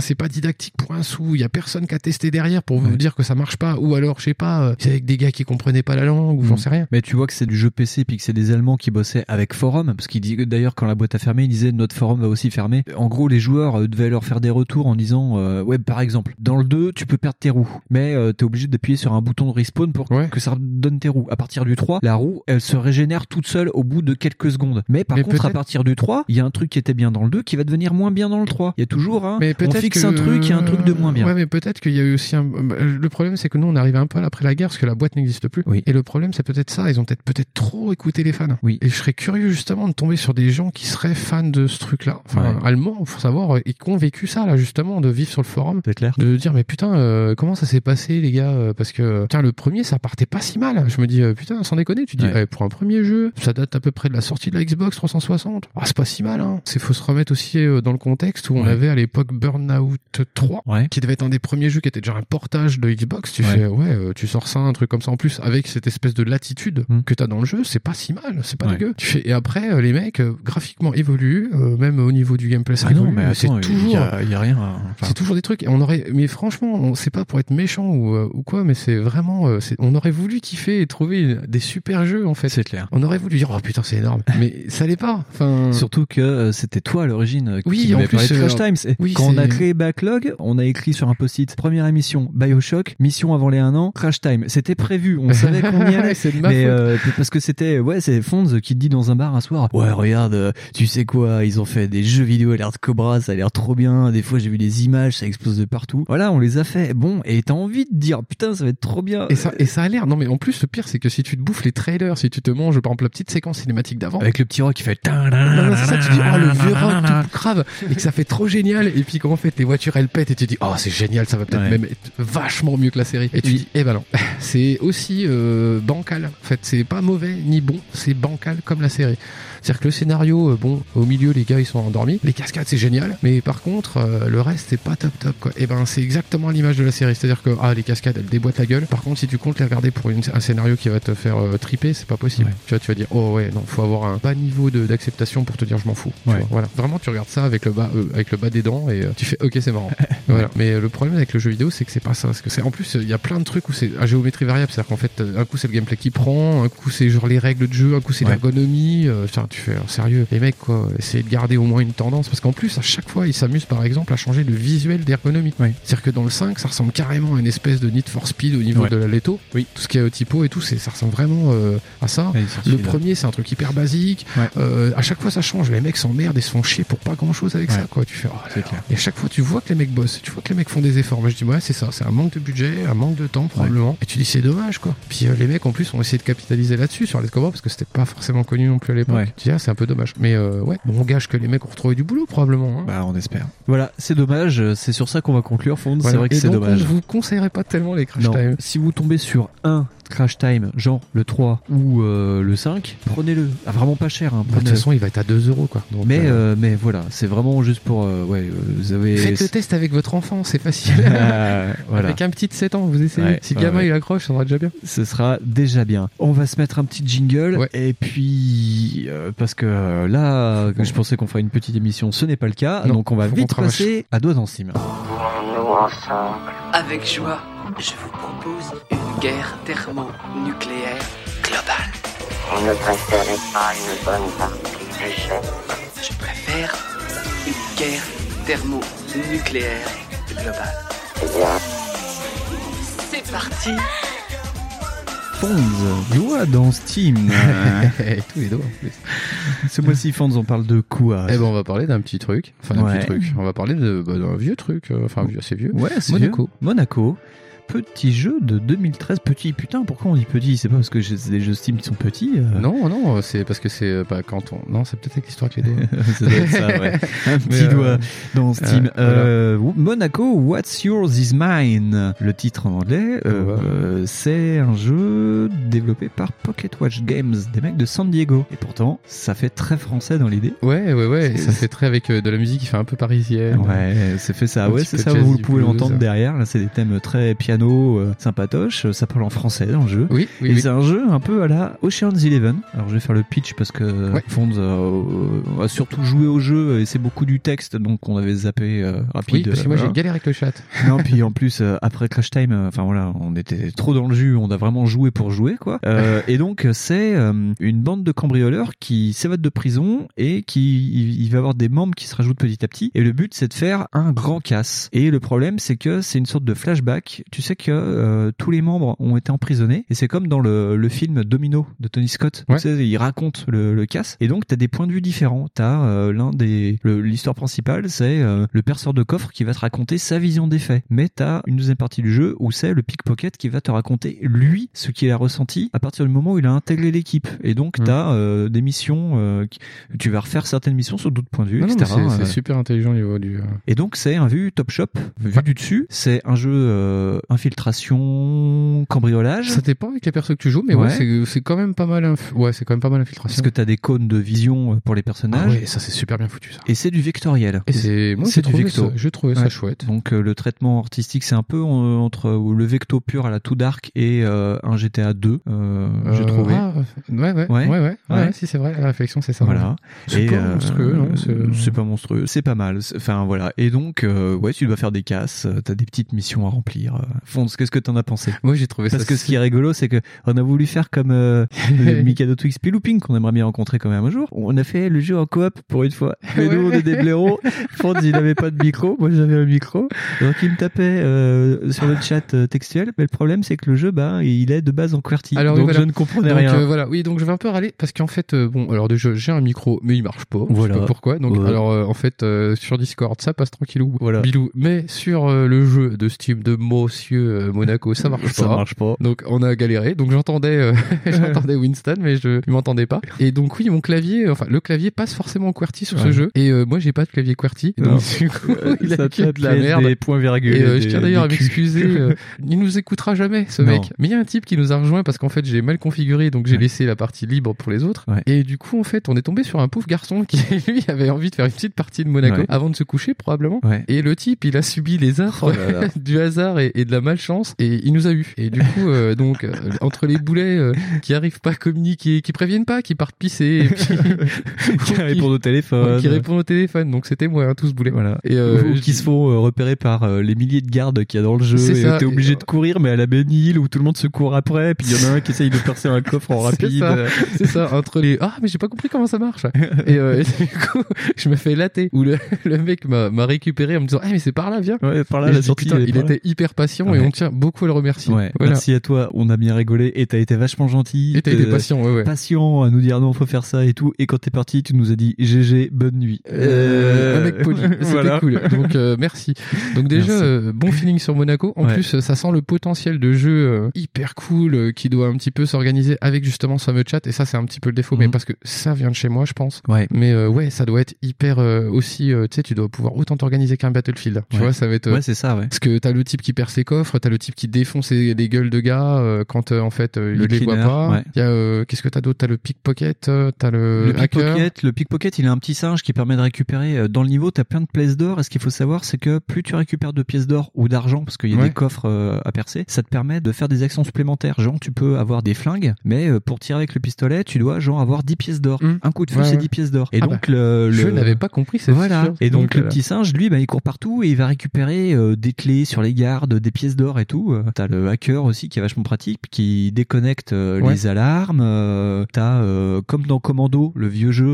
c'est pas didactique pour un sou il y a personne qui a testé derrière pour vous dire que ça marche pas ou alors je sais pas c'est avec des gars qui comprenaient pas la langue ou j'en Mm. sais rien Mais tu vois que c'est du jeu PC puis que c'est des Allemands qui bossaient avec Forum parce qu'il dit d'ailleurs quand la boîte a fermé, il disait notre forum va aussi fermer. En gros, les joueurs devaient leur faire des retours en disant euh, ouais par exemple dans le 2 tu peux perdre tes roues, mais euh, t'es obligé d'appuyer sur un bouton de respawn pour Ouais. que ça redonne tes roues. À partir du 3, la roue elle se régénère toute seule au bout de quelques secondes. Mais par Mais contre à partir du 3, il y a un truc qui était bien dans le 2 qui va devenir moins bien dans le 3. Il y a toujours un Mais on fixe que- un truc, il y a un truc de moins bien. Ouais, mais peut-être qu'il y a eu aussi un. Le problème, c'est que nous, on arrive un peu après la guerre parce que la boîte n'existe plus. Oui. Et le problème, c'est peut-être ça. Ils ont peut-être peut-être trop écouté les fans. Oui. Et je serais curieux justement de tomber sur des gens qui seraient fans de ce truc-là, enfin Ouais. allemands, faut savoir, et qui ont vécu ça là justement, de vivre sur le forum. C'est clair. De dire mais putain euh, comment ça s'est passé les gars euh, parce que tiens le premier ça partait pas si mal je me dis euh, putain sans déconner tu dis Ouais. eh, pour un premier jeu ça date à peu près de la sortie de la Xbox 360 ah c'est pas si mal hein c'est faut se remettre aussi euh, dans le contexte où on Ouais. avait à l'époque Burnout 3 Ouais. qui devait être un des premiers jeux qui était déjà un portage de Xbox tu fais ouais euh, tu sors ça un truc comme ça en plus avec cette espèce de latitude Mm. que t'as dans le jeu c'est pas si mal c'est pas dégueu tu fais et après euh, les mecs euh, graphiquement évoluent euh, même au niveau du gameplay ça Ah non, évolue, mais c'est il toujours y il y a rien. à- enfin, c'est toujours des trucs. On aurait, mais franchement, on c'est pas pour être méchant ou, euh, ou quoi, mais c'est vraiment, euh, c'est- on aurait voulu kiffer et trouver des super jeux en fait. c'est clair. On aurait voulu dire oh putain c'est énorme, mais ça l'est pas. Enfin, Surtout que euh, c'était toi à l'origine euh, Oui, qui en plus, de Crash euh, Times. Oui, quand on a créé Backlog, on a écrit sur un post-it première émission Bioshock, mission avant les un an, Crash Time. C'était prévu, on [LAUGHS] savait qu'on y allait. c'est de ma Mais euh, parce que c'était ouais c'est Fonds qui te dit dans un bar un soir ouais regarde tu sais quoi ils ont fait des jeux vidéo à l'air de Cobra ça a l'air trop bien des fois j'ai vu des images ça explose de partout voilà on les a fait bon et t'as envie de dire putain ça va être trop bien Et ça, et ça a l'air. Non mais en plus le pire c'est que si tu te bouffes les trailers, si tu te manges par exemple la petite séquence cinématique d'avant. avec le petit rock qui fait Non, non, c'est ça, tu dis, oh, le vieux rock tout grave, et que ça fait trop génial, et puis qu'en fait, les voitures, elles pètent, et tu dis, oh, c'est génial, ça va peut-être Ouais. même être vachement mieux que la série. Et tu Oui. dis, eh ben non. C'est aussi, euh, bancal. En fait, c'est pas mauvais ni bon, c'est bancal comme la série. C'est-à-dire que le scénario, euh, bon, au milieu, les gars, ils sont endormis. Les cascades, c'est génial. Mais par contre, euh, le reste, c'est pas top top, quoi. Et ben, c'est exactement l'image de la série. C'est-à-dire que, ah, les cascades, elles déboîtent la gueule. Par contre, si tu comptes les regarder pour une- un scénario qui va te faire euh, triper, c'est pas possible. Ouais. Tu vois, tu vas dire, oh ouais, non, faut avoir un bas niveau d'acceptation pour te dire, je m'en fous. Tu Ouais. vois, voilà. Vraiment, tu regardes ça avec le bas, euh, avec le bas des dents et tu fais, ok, c'est marrant. [LAUGHS] voilà. Mais le problème avec le jeu vidéo, c'est que c'est pas ça. Parce que c'est, en plus, il y a plein de trucs où c'est à géométrie variable. C'est-à-dire qu'en fait, un coup, c'est le gameplay qui prend, un coup, c'est genre les règles de jeu, un coup, c'est Ouais. l'ergonomie. Tu fais, euh, sérieux, les mecs, quoi, essayez de garder au moins une tendance. Parce qu'en plus, à chaque fois, ils s'amusent, par exemple, à changer le visuel d'ergonomie. C'est-à-dire que dans le 5, ça ressemble carrément à une espèce de Need for Speed au niveau Ouais. de la Leto. Oui. Tout ce qui est typo et tout, c'est, ça ressemble vraiment euh, à ça. Ouais, le premier, c'est un truc hyper basique. Ouais. Euh, à chaque fois, ça change. Les mecs s'emmerdent et se font chier pour pas grand-chose avec ça. Quoi. Tu fais, oh là clair. Et à chaque fois, tu vois que les mecs bossent. Tu vois que les mecs font des efforts. Moi, je dis, ouais, c'est ça. C'est un manque de budget, un manque de temps, probablement. Et tu dis, c'est dommage, quoi. Puis euh, les mecs, en plus, ont essayé de capitaliser là-dessus sur les parce que c'était pas forcément connu non plus à l'époque. Ah, c'est un peu dommage. Mais euh, ouais, bon, on gage que les mecs ont retrouvé du boulot, probablement. hein. Bah, on espère. Voilà, c'est dommage. euh, C'est sur ça qu'on va conclure, Fonds. C'est vrai que c'est donc, dommage. On vous conseillerait pas tellement les Crash Non, Time. si vous tombez sur un Crash Time, genre le 3 ou euh, le 5, prenez-le. Ah, vraiment pas cher. Hein, Bah, De toute façon, il va être à 2 euros, quoi. Donc, mais, euh, euh, mais voilà, c'est vraiment juste pour. euh, ouais, vous avez. Faites le test avec votre enfant, c'est facile. [LAUGHS] [LAUGHS] Voilà. Avec un petit de 7 ans, vous essayez. Ouais, si le gamin ouais. il accroche, ça sera déjà bien. Ce sera déjà bien. On va se mettre un petit jingle Ouais. et puis euh, parce que là, je pensais qu'on ferait une petite émission, ce n'est pas le cas, Non, donc on va vite passer à doigts dans Steam. Avec joie, je vous propose une guerre thermonucléaire globale. On ne préférait pas une bonne partie du. Je préfère une guerre thermonucléaire globale. Bien, C'est parti Fonds, joie dans Steam. [LAUGHS] Et [LAUGHS] tous les doigts en plus. Ce mois-ci, Fonds, on parle de quoi? Eh ben, on va parler d'un petit truc. Enfin, d'un Ouais. petit truc. On va parler de, bah, d'un vieux truc. euh, Enfin, vieux, assez vieux. Ouais, c'est Monaco. vieux. Monaco. Petit jeu de 2013. Petit, putain, pourquoi on dit petit? C'est pas parce que c'est des jeux Steam qui sont petits. euh. Non, non, c'est parce que c'est euh, pas quand on. Non, c'est peut-être avec l'histoire avec les doigts. [LAUGHS] ça ouais. [LAUGHS] Un petit euh, doigt dans Steam. euh, Monaco, What's Yours is Mine. Le titre en anglais, c'est un jeu développé par Pocket Watch Games, des mecs de San Diego. Et pourtant, ça fait très français dans l'idée. Ouais, ouais, ouais. Ça fait très avec de la musique qui fait un peu parisienne. Ouais, c'est fait ça. Ouais, c'est ça. Vous pouvez l'entendre derrière. Là, c'est des thèmes très euh, sympatoches. Ça parle en français dans le jeu. Oui, oui, Et oui. c'est un jeu un peu à la Ocean's Eleven. Alors je vais faire le pitch parce que Ouais. Fonds euh, a surtout joué au jeu et c'est beaucoup du texte, donc on avait zappé euh, rapide. Oui, parce que moi j'ai galéré avec le chat. [LAUGHS] non, puis en plus euh, après Crash Time, euh, enfin voilà, on était trop dans le jus, on a vraiment joué pour jouer quoi. Euh, [LAUGHS] et donc c'est euh, une bande de cambrioleurs qui s'évadent de prison et qui il, il va y avoir des membres qui se rajoutent petit à petit. Et le but c'est de faire un grand casse. Et le problème c'est que c'est une sorte de flashback. Tu sais que euh, tous les membres ont été emprisonnés et c'est comme dans le, le film Domino de Tony Scott. Ouais. Tu sais, il raconte le, le casse et donc t'as des points de vue différents. T'as euh, l'un des l'histoire principale c'est euh, le perceur de coffre qui va te raconter sa vision des faits. Mais t'as une deuxième partie du jeu où c'est le pickpocket qui va te raconter lui ce qu'il a ressenti à partir du moment où il a intégré l'équipe. Et donc Mm. t'as des missions, qui- tu vas refaire certaines missions sur d'autres points de vue, Non, etc. c'est super intelligent au niveau du. et donc c'est un vue top shop, vu du dessus. C'est un jeu infiltration, cambriolage. Ça dépend avec les persos que tu joues, mais ouais, Ouais. c'est- quand même pas mal. inf- Ouais, c'est quand même pas mal infiltration. Parce que t'as des cônes de vision euh, pour les Ah personnages. ouais, ça c'est super bien foutu ça. Et c'est du vectoriel. Et c'est moi j'ai trouvé vecto. ça, trouvé ça Ouais. chouette. Donc euh, le traitement artistique, c'est un peu euh, entre le vecto pur à la tout dark et euh, un GTA 2, euh, j'ai trouvé. ah, ouais, ouais, ouais, Ouais. si c'est vrai, la réflexion c'est ça. Voilà. C'est pas monstrueux, c'est- pas monstrueux, c'est pas mal. Enfin voilà. Et donc, ouais, tu dois faire des casses, t'as des petites missions à remplir. Fonds, qu'est-ce que t'en as pensé? Moi j'ai trouvé ça. Parce que ce qui est rigolo, c'est que on a voulu faire comme euh, le [LAUGHS] Mikado Twix Looping qu'on aimerait bien rencontrer quand même un jour. On a fait le jeu en coop pour une fois. [LAUGHS] Mais nous, on est des blaireaux. [LAUGHS] Fonds, il avait pas de micro. Moi, j'avais un micro. Donc, il me tapait euh, sur le chat euh, textuel. Mais le problème, c'est que le jeu, bah, il est de base en QWERTY. Alors, oui, donc, voilà. je ne comprenais Donc, rien. euh, voilà, oui, donc je vais un peu râler parce qu'en fait, bon, alors déjà j'ai un micro, mais il marche pas. Voilà. Je sais pas pourquoi. Donc, Ouais. alors en fait, sur Discord, ça passe tranquillou, Voilà. bilou. Mais sur le jeu de Steam de Monsieur euh, Monaco, ça marche Ça pas. marche pas. Donc on a galéré. Donc j'entendais, euh, [LAUGHS] j'entendais Winston, mais je m'entendais pas. Et donc oui, mon clavier, enfin le clavier passe forcément en QWERTY sur ce jeu. Et euh, moi j'ai pas de clavier QWERTY. Donc du coup, [LAUGHS] [LAUGHS] il a Ça de la merde. Des points virgules. Et euh, des- je tiens d'ailleurs à m'excuser. il nous écoutera jamais, ce Non. mec. Mais il y a un type qui nous a rejoint parce qu'en fait, j'ai mal configuré, donc j'ai Ouais. laissé la partie libre pour les autres. Ouais. Et du coup, en fait, on est tombé sur un pauvre garçon qui, lui, avait envie de faire une petite partie de Monaco avant de se coucher, probablement. Et le type, il a subi les affres Oh là là. du hasard et, et de la malchance et il nous a eu. Et du coup, euh, [LAUGHS] donc, euh, entre les boulets euh, qui arrivent pas à communiquer, qui préviennent pas, qui partent pisser, et puis, [LAUGHS] Qui [LAUGHS] répondent au téléphone. qui répondent au téléphone. Donc c'était moi, hein, tout ce boulet. Voilà. Et Ou qui se font repérer par les milliers de gardes qu'il y a dans le jeu. C'est et. T'es obligé de courir, mais à la Benil où tout le monde se court après, puis il y en a un qui essaye de percer un coffre en rapide. c'est ça, entre les ah mais j'ai pas compris comment ça marche et, et du coup je me fais latter où le, le mec m'a récupéré en me disant ah mais c'est par là viens Ouais, par là, la sortie, putain, il était hyper patient Ouais. et on tient beaucoup à le remercier Ouais, voilà merci à toi, on a bien rigolé et t'as été vachement gentil. Et t'as été patient, ouais, ouais. Patient à nous dire non, faut faire ça et tout. Et quand t'es parti, tu nous as dit GG, bonne nuit. Euh, un mec poli, [LAUGHS] c'était voilà. cool. Donc euh, merci. Donc déjà Merci. euh, bon feeling sur Monaco. En plus, euh, ça sent le potentiel de jeu hyper cool qui doit un petit peu s'organiser avec justement ce fameux chat. Et ça, c'est un petit peu le défaut, mais Mhm. parce que ça vient de chez moi, je pense. Ouais. Mais euh, ouais, ça doit être hyper aussi. tu sais, tu dois pouvoir autant t'organiser qu'un Battlefield. Tu vois, ça va être. Ouais, c'est ça, ouais. Parce que t'as le type qui perd ses coffres, t'as le type qui défonce les, les gueules de gars euh, quand euh, en fait euh, Le il les voit pas. ouais. Il y a qu'est-ce que t'as d'autre? T'as le pickpocket, t'as le, Le hacker. pickpocket, le pickpocket, il a un petit singe qui permet de récupérer dans le niveau. T'as plein de pièces d'or. Et ce qu'il faut savoir, c'est que plus tu récupères de pièces d'or ou d'argent, parce qu'il y a Ouais. des coffres à percer, ça te permet de faire des actions supplémentaires. Genre, tu peux avoir des flingues, mais pour tirer avec le pistolet, tu dois genre avoir 10 pièces d'or. Un coup de feu, Mmh. Ouais, c'est ouais. 10 pièces d'or. Et Ah donc bah, le, je le- n'avais pas compris cette Voilà. Et donc, Donc, le petit singe, lui, bah, il court partout et il va récupérer euh, des clés sur les gardes, des pièces d'or et tout. Euh, T'as le hacker aussi qui est vachement pratique, qui déconnecte euh, Ouais. les alarmes. Euh, T'as comme dans Commando, le vieux jeu.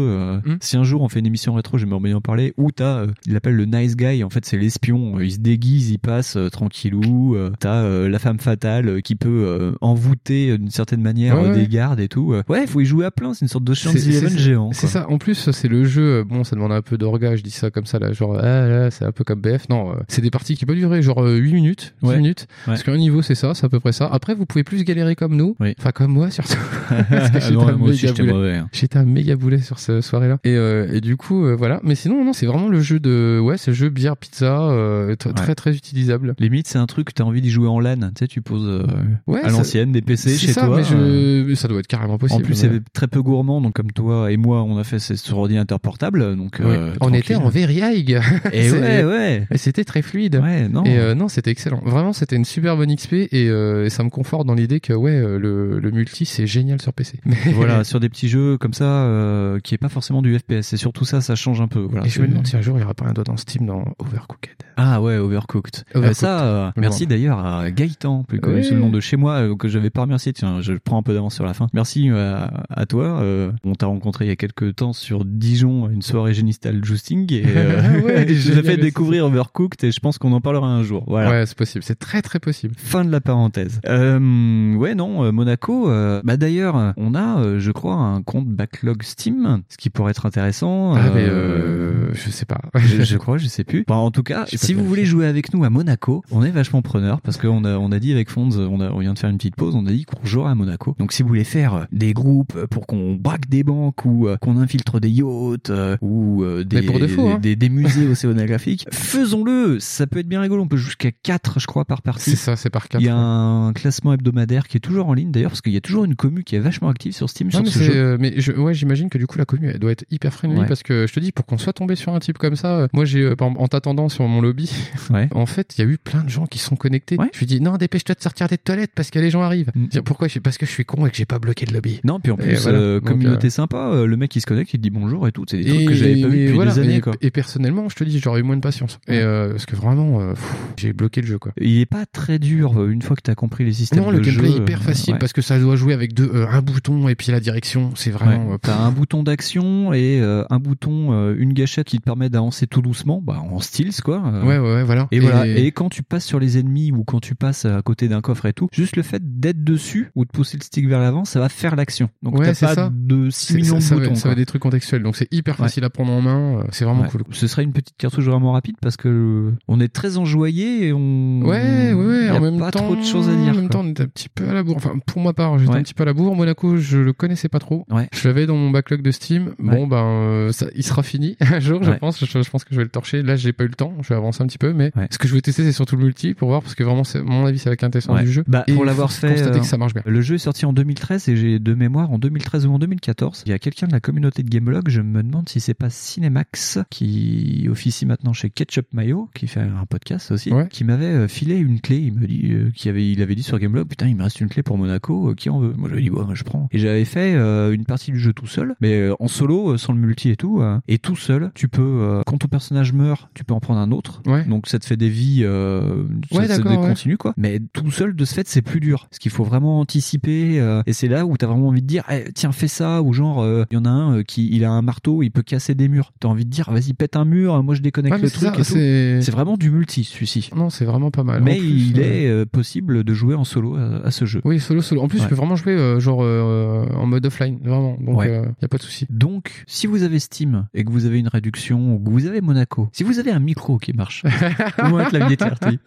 Hmm. Si un jour on fait une émission rétro, j'aimerais bien en parler. Où t'as, il l'appelle le nice guy. En fait, c'est l'espion. Il se déguise, il passe tranquillou. T'as la femme fatale qui peut envoûter d'une certaine manière Ouais, ouais. des gardes et tout. Ouais, faut y jouer à plein. C'est une sorte de Chance Eleven géant. C'est ça. En plus, c'est le jeu. Bon, ça demande un peu d'orga. Je dis ça comme ça là, genre ah, c'est un peu comme BF. Non, c'est des parties qui peuvent durer genre euh, 8 minutes, 10 Ouais. Minutes. Parce qu'un niveau, c'est ça, c'est à peu près ça. Après, vous pouvez plus galérer comme nous. Oui. Enfin, comme moi surtout. [LAUGHS] Parce que j'étais un méga boulet. mauvais, hein. J'étais un méga boulet sur cette soirée-là. Et, euh, et du coup, euh, voilà. Mais sinon, non, c'est vraiment le jeu de, ouais, c'est le jeu bière pizza, euh, tr- très très utilisable. Limite, c'est un truc que t'as envie d'y jouer en LAN. Tu sais, tu poses Ouais, à l'ancienne des PC chez ça, toi. mais je- mais ça doit être carrément possible. En plus, c'est très peu gourmand, donc comme toi et moi, on a fait c'est sur ordinateur portable, donc on était en. Veriag. Et [LAUGHS] C'est- ouais, ouais. Et c'était très fluide. Ouais, non. Et non, c'était excellent. Vraiment, c'était une super bonne XP et, euh, et ça me conforte dans l'idée que ouais, euh, le, le multi c'est génial sur PC. [LAUGHS] Mais voilà, sur des petits jeux comme ça, euh, qui est pas forcément du FPS. Et surtout ça, ça change un peu. Voilà, et je me c'est- demande si un jour il y aura pas un doigt dans Steam dans Overcooked. Ah ouais, Overcooked. Euh, Overcooked. ça, euh, merci bon. d'ailleurs à Gaëtan, plus connu sous le nom de chez moi, euh, que j'avais pas remercié. Tiens, je prends un peu d'avance sur la fin. Merci euh, à, toi. Euh, on t'a rencontré il y a quelques temps sur Dijon, une soirée génistale Jousting, et [LAUGHS] euh, Ouais, [LAUGHS] je l'ai fait c'est découvrir Overcooked, et je pense qu'on en parlera un jour. Voilà. Ouais, c'est possible. C'est très très possible. Fin de la parenthèse. Euh, ouais, non, euh, Monaco. euh, bah d'ailleurs, on a, euh, je crois, un compte backlog Steam, ce qui pourrait être intéressant. Ah, euh, mais euh, je sais pas. je, je crois, je sais plus. Bon, en tout cas, si vous voulez jouer avec nous à Monaco, on est vachement preneur parce qu'on a, on a dit avec Fonds, on, a, on vient de faire une petite pause, on a dit qu'on jouerait à Monaco. Donc si vous voulez faire des groupes pour qu'on braque des banques ou qu'on infiltre des yachts ou des, de faux, hein. des, des musées [LAUGHS] océanographiques, faisons-le. Ça peut être bien rigolo. On peut jusqu'à 4 je crois, par partie. C'est ça, c'est par quatre. Il y a un classement hebdomadaire qui est toujours en ligne d'ailleurs parce qu'il y a toujours une commu qui est vachement active sur Steam Non, sur mais ce jeu. euh, mais je, ouais, j'imagine que du coup la commune elle doit être hyper friendly Ouais. parce que je te dis pour qu'on soit tombé sur un type comme ça, euh, moi j'ai euh, en t'attendant sur mon lobby, [LAUGHS] Ouais. en fait il y a eu plein de gens qui sont connectés. Je lui dis non dépêche-toi de sortir des toilettes parce que les gens arrivent. Dis, Pourquoi? Parce que je suis con et que j'ai pas bloqué le lobby. Mm. Non, puis en plus, voilà. euh, Donc, communauté euh, sympa, le mec il se connecte, il te dit bonjour et tout. C'est des trucs et, que j'avais pas vu depuis voilà, des années. et, Quoi. et personnellement, je te dis, j'aurais eu moins de patience. Et euh, parce que vraiment, euh, j'ai bloqué le jeu quoi. Il est pas très dur euh, une fois que t'as compris les systèmes Non, de le gameplay jeu, est hyper euh, facile ouais. parce que ça doit jouer avec deux, euh, un bouton et puis la direction. C'est vraiment. Ouais. T'as un bouton d'action et euh, un bouton, euh, une gâchette qui te permet d'avancer tout doucement, bah en styles quoi. Ouais, ouais, ouais, voilà. Et, Et- voilà. Et quand tu passes sur les ennemis ou quand tu passes à côté d'un coffre et tout, juste le fait d'être dessus ou de pousser le stick vers l'avant, ça va faire l'action. Donc ouais, t'as pas ça. de 6 C'est- millions ça, boutons. ça veut des trucs contextuels, donc c'est hyper facile à prendre en main. C'est vraiment cool. Ce serait une petite cartouche vraiment rapide parce que on est très enjoyé et on. Ouais, ouais, ouais. y a En même pas temps, trop de choses à dire. En même quoi. temps, on était un petit peu à la bourre. Enfin, pour ma part, j'étais Ouais. un petit peu à la bourre. Monaco, je le connaissais pas trop. Ouais. Je l'avais dans mon backlog de Steam. Bon, ben, euh, ça, il sera fini [LAUGHS] un jour, je pense. Je, je pense que je vais le torcher. Là, j'ai pas eu le temps. Je vais avancer un petit peu, mais ce que je veux tester, c'est surtout le multi pour voir parce que vraiment, c'est, à mon avis, c'est la quintessence Ouais. du jeu. Bah, Et pour l'avoir fait, constater euh, que ça marche bien. Le jeu est sorti en 2013 et j'ai de mémoire en 2013 ou en 2014. Il y a quelqu'un de la communauté de Gamelog, je me demande si c'est pas Cinemax qui officie maintenant chez Ketchup Mayo, qui fait un podcast aussi, Ouais. qui m'avait euh, filé une clé. Il me dit euh, qu'il avait, il avait dit sur Gameblog, putain, il me reste une clé pour Monaco. euh, qui en veut? Moi, ai dit, ouais, moi, je prends. Et j'avais fait euh, une partie du jeu tout seul, mais en solo, sans le multi et tout. et tout seul, tu peux, quand ton personnage meurt, tu peux en prendre un autre. Ouais. Donc ça te fait des vies, Ouais, ça, ouais. continue quoi. Mais tout seul, de ce fait, c'est plus dur. Parce qu'il faut vraiment anticiper. et c'est là où t'as vraiment envie de dire, Eh, tiens, fais ça. Ou genre, il y en a un qui, il a un marteau, il peut casser des murs. T'as envie de dire, vas-y, pète un mur. Moi, je déconnecte le truc. C'est vraiment du multi, celui-ci. Non, c'est vraiment pas mal. Mais plus, il est euh, possible de jouer en solo à, à ce jeu. Oui, solo, solo. En plus, Ouais. tu peux vraiment jouer euh, genre euh, en mode offline, vraiment. Donc, Ouais. euh, y a pas de souci. Donc, si vous avez Steam et que vous avez une réduction, ou que vous avez Monaco, si vous avez un micro qui marche, [LAUGHS] ou un clavier QWERTY,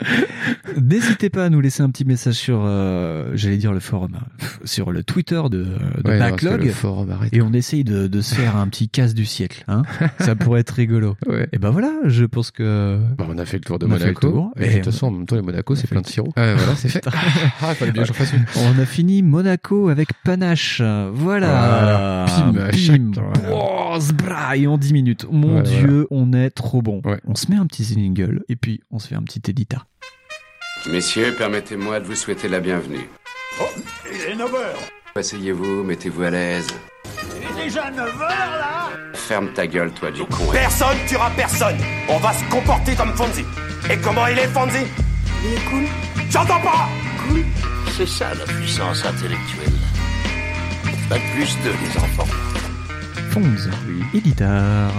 n'hésitez pas à nous laisser un petit message sur, euh, j'allais dire le forum, sur le Twitter de, de Ouais, Backlog, forum, et on essaye de, de se faire un petit casse du siècle. Hein [LAUGHS] Ça pourrait être rigolo. Ouais. Et ben voilà, je pense que... Bah, on a fait le tour de On a fait le Monaco. tour. Et de toute façon, en même temps, les Monaco, c'est plein de sirop. Ouais, voilà, c'est [LAUGHS] fait. ah, fallait bien que j'en fasse une. On a fini Monaco avec panache. Voilà. Voilà. Pim, voilà. Oh, zbra, et en 10 minutes. Mon Ouais, dieu, on est trop bon. Ouais. On se met un petit single et puis on se fait un petit édita. Messieurs, permettez-moi de vous souhaiter la bienvenue. Oh, il est 9h Asseyez-vous, mettez-vous à l'aise. Il est déjà 9h là Ferme ta gueule, toi, du con. Personne tuera personne On va se comporter comme Fonzie Et comment il est Fonzie? Il est cool. J'entends pas Cool. C'est ça la puissance intellectuelle. Pas plus de les enfants. Fonz, éditar.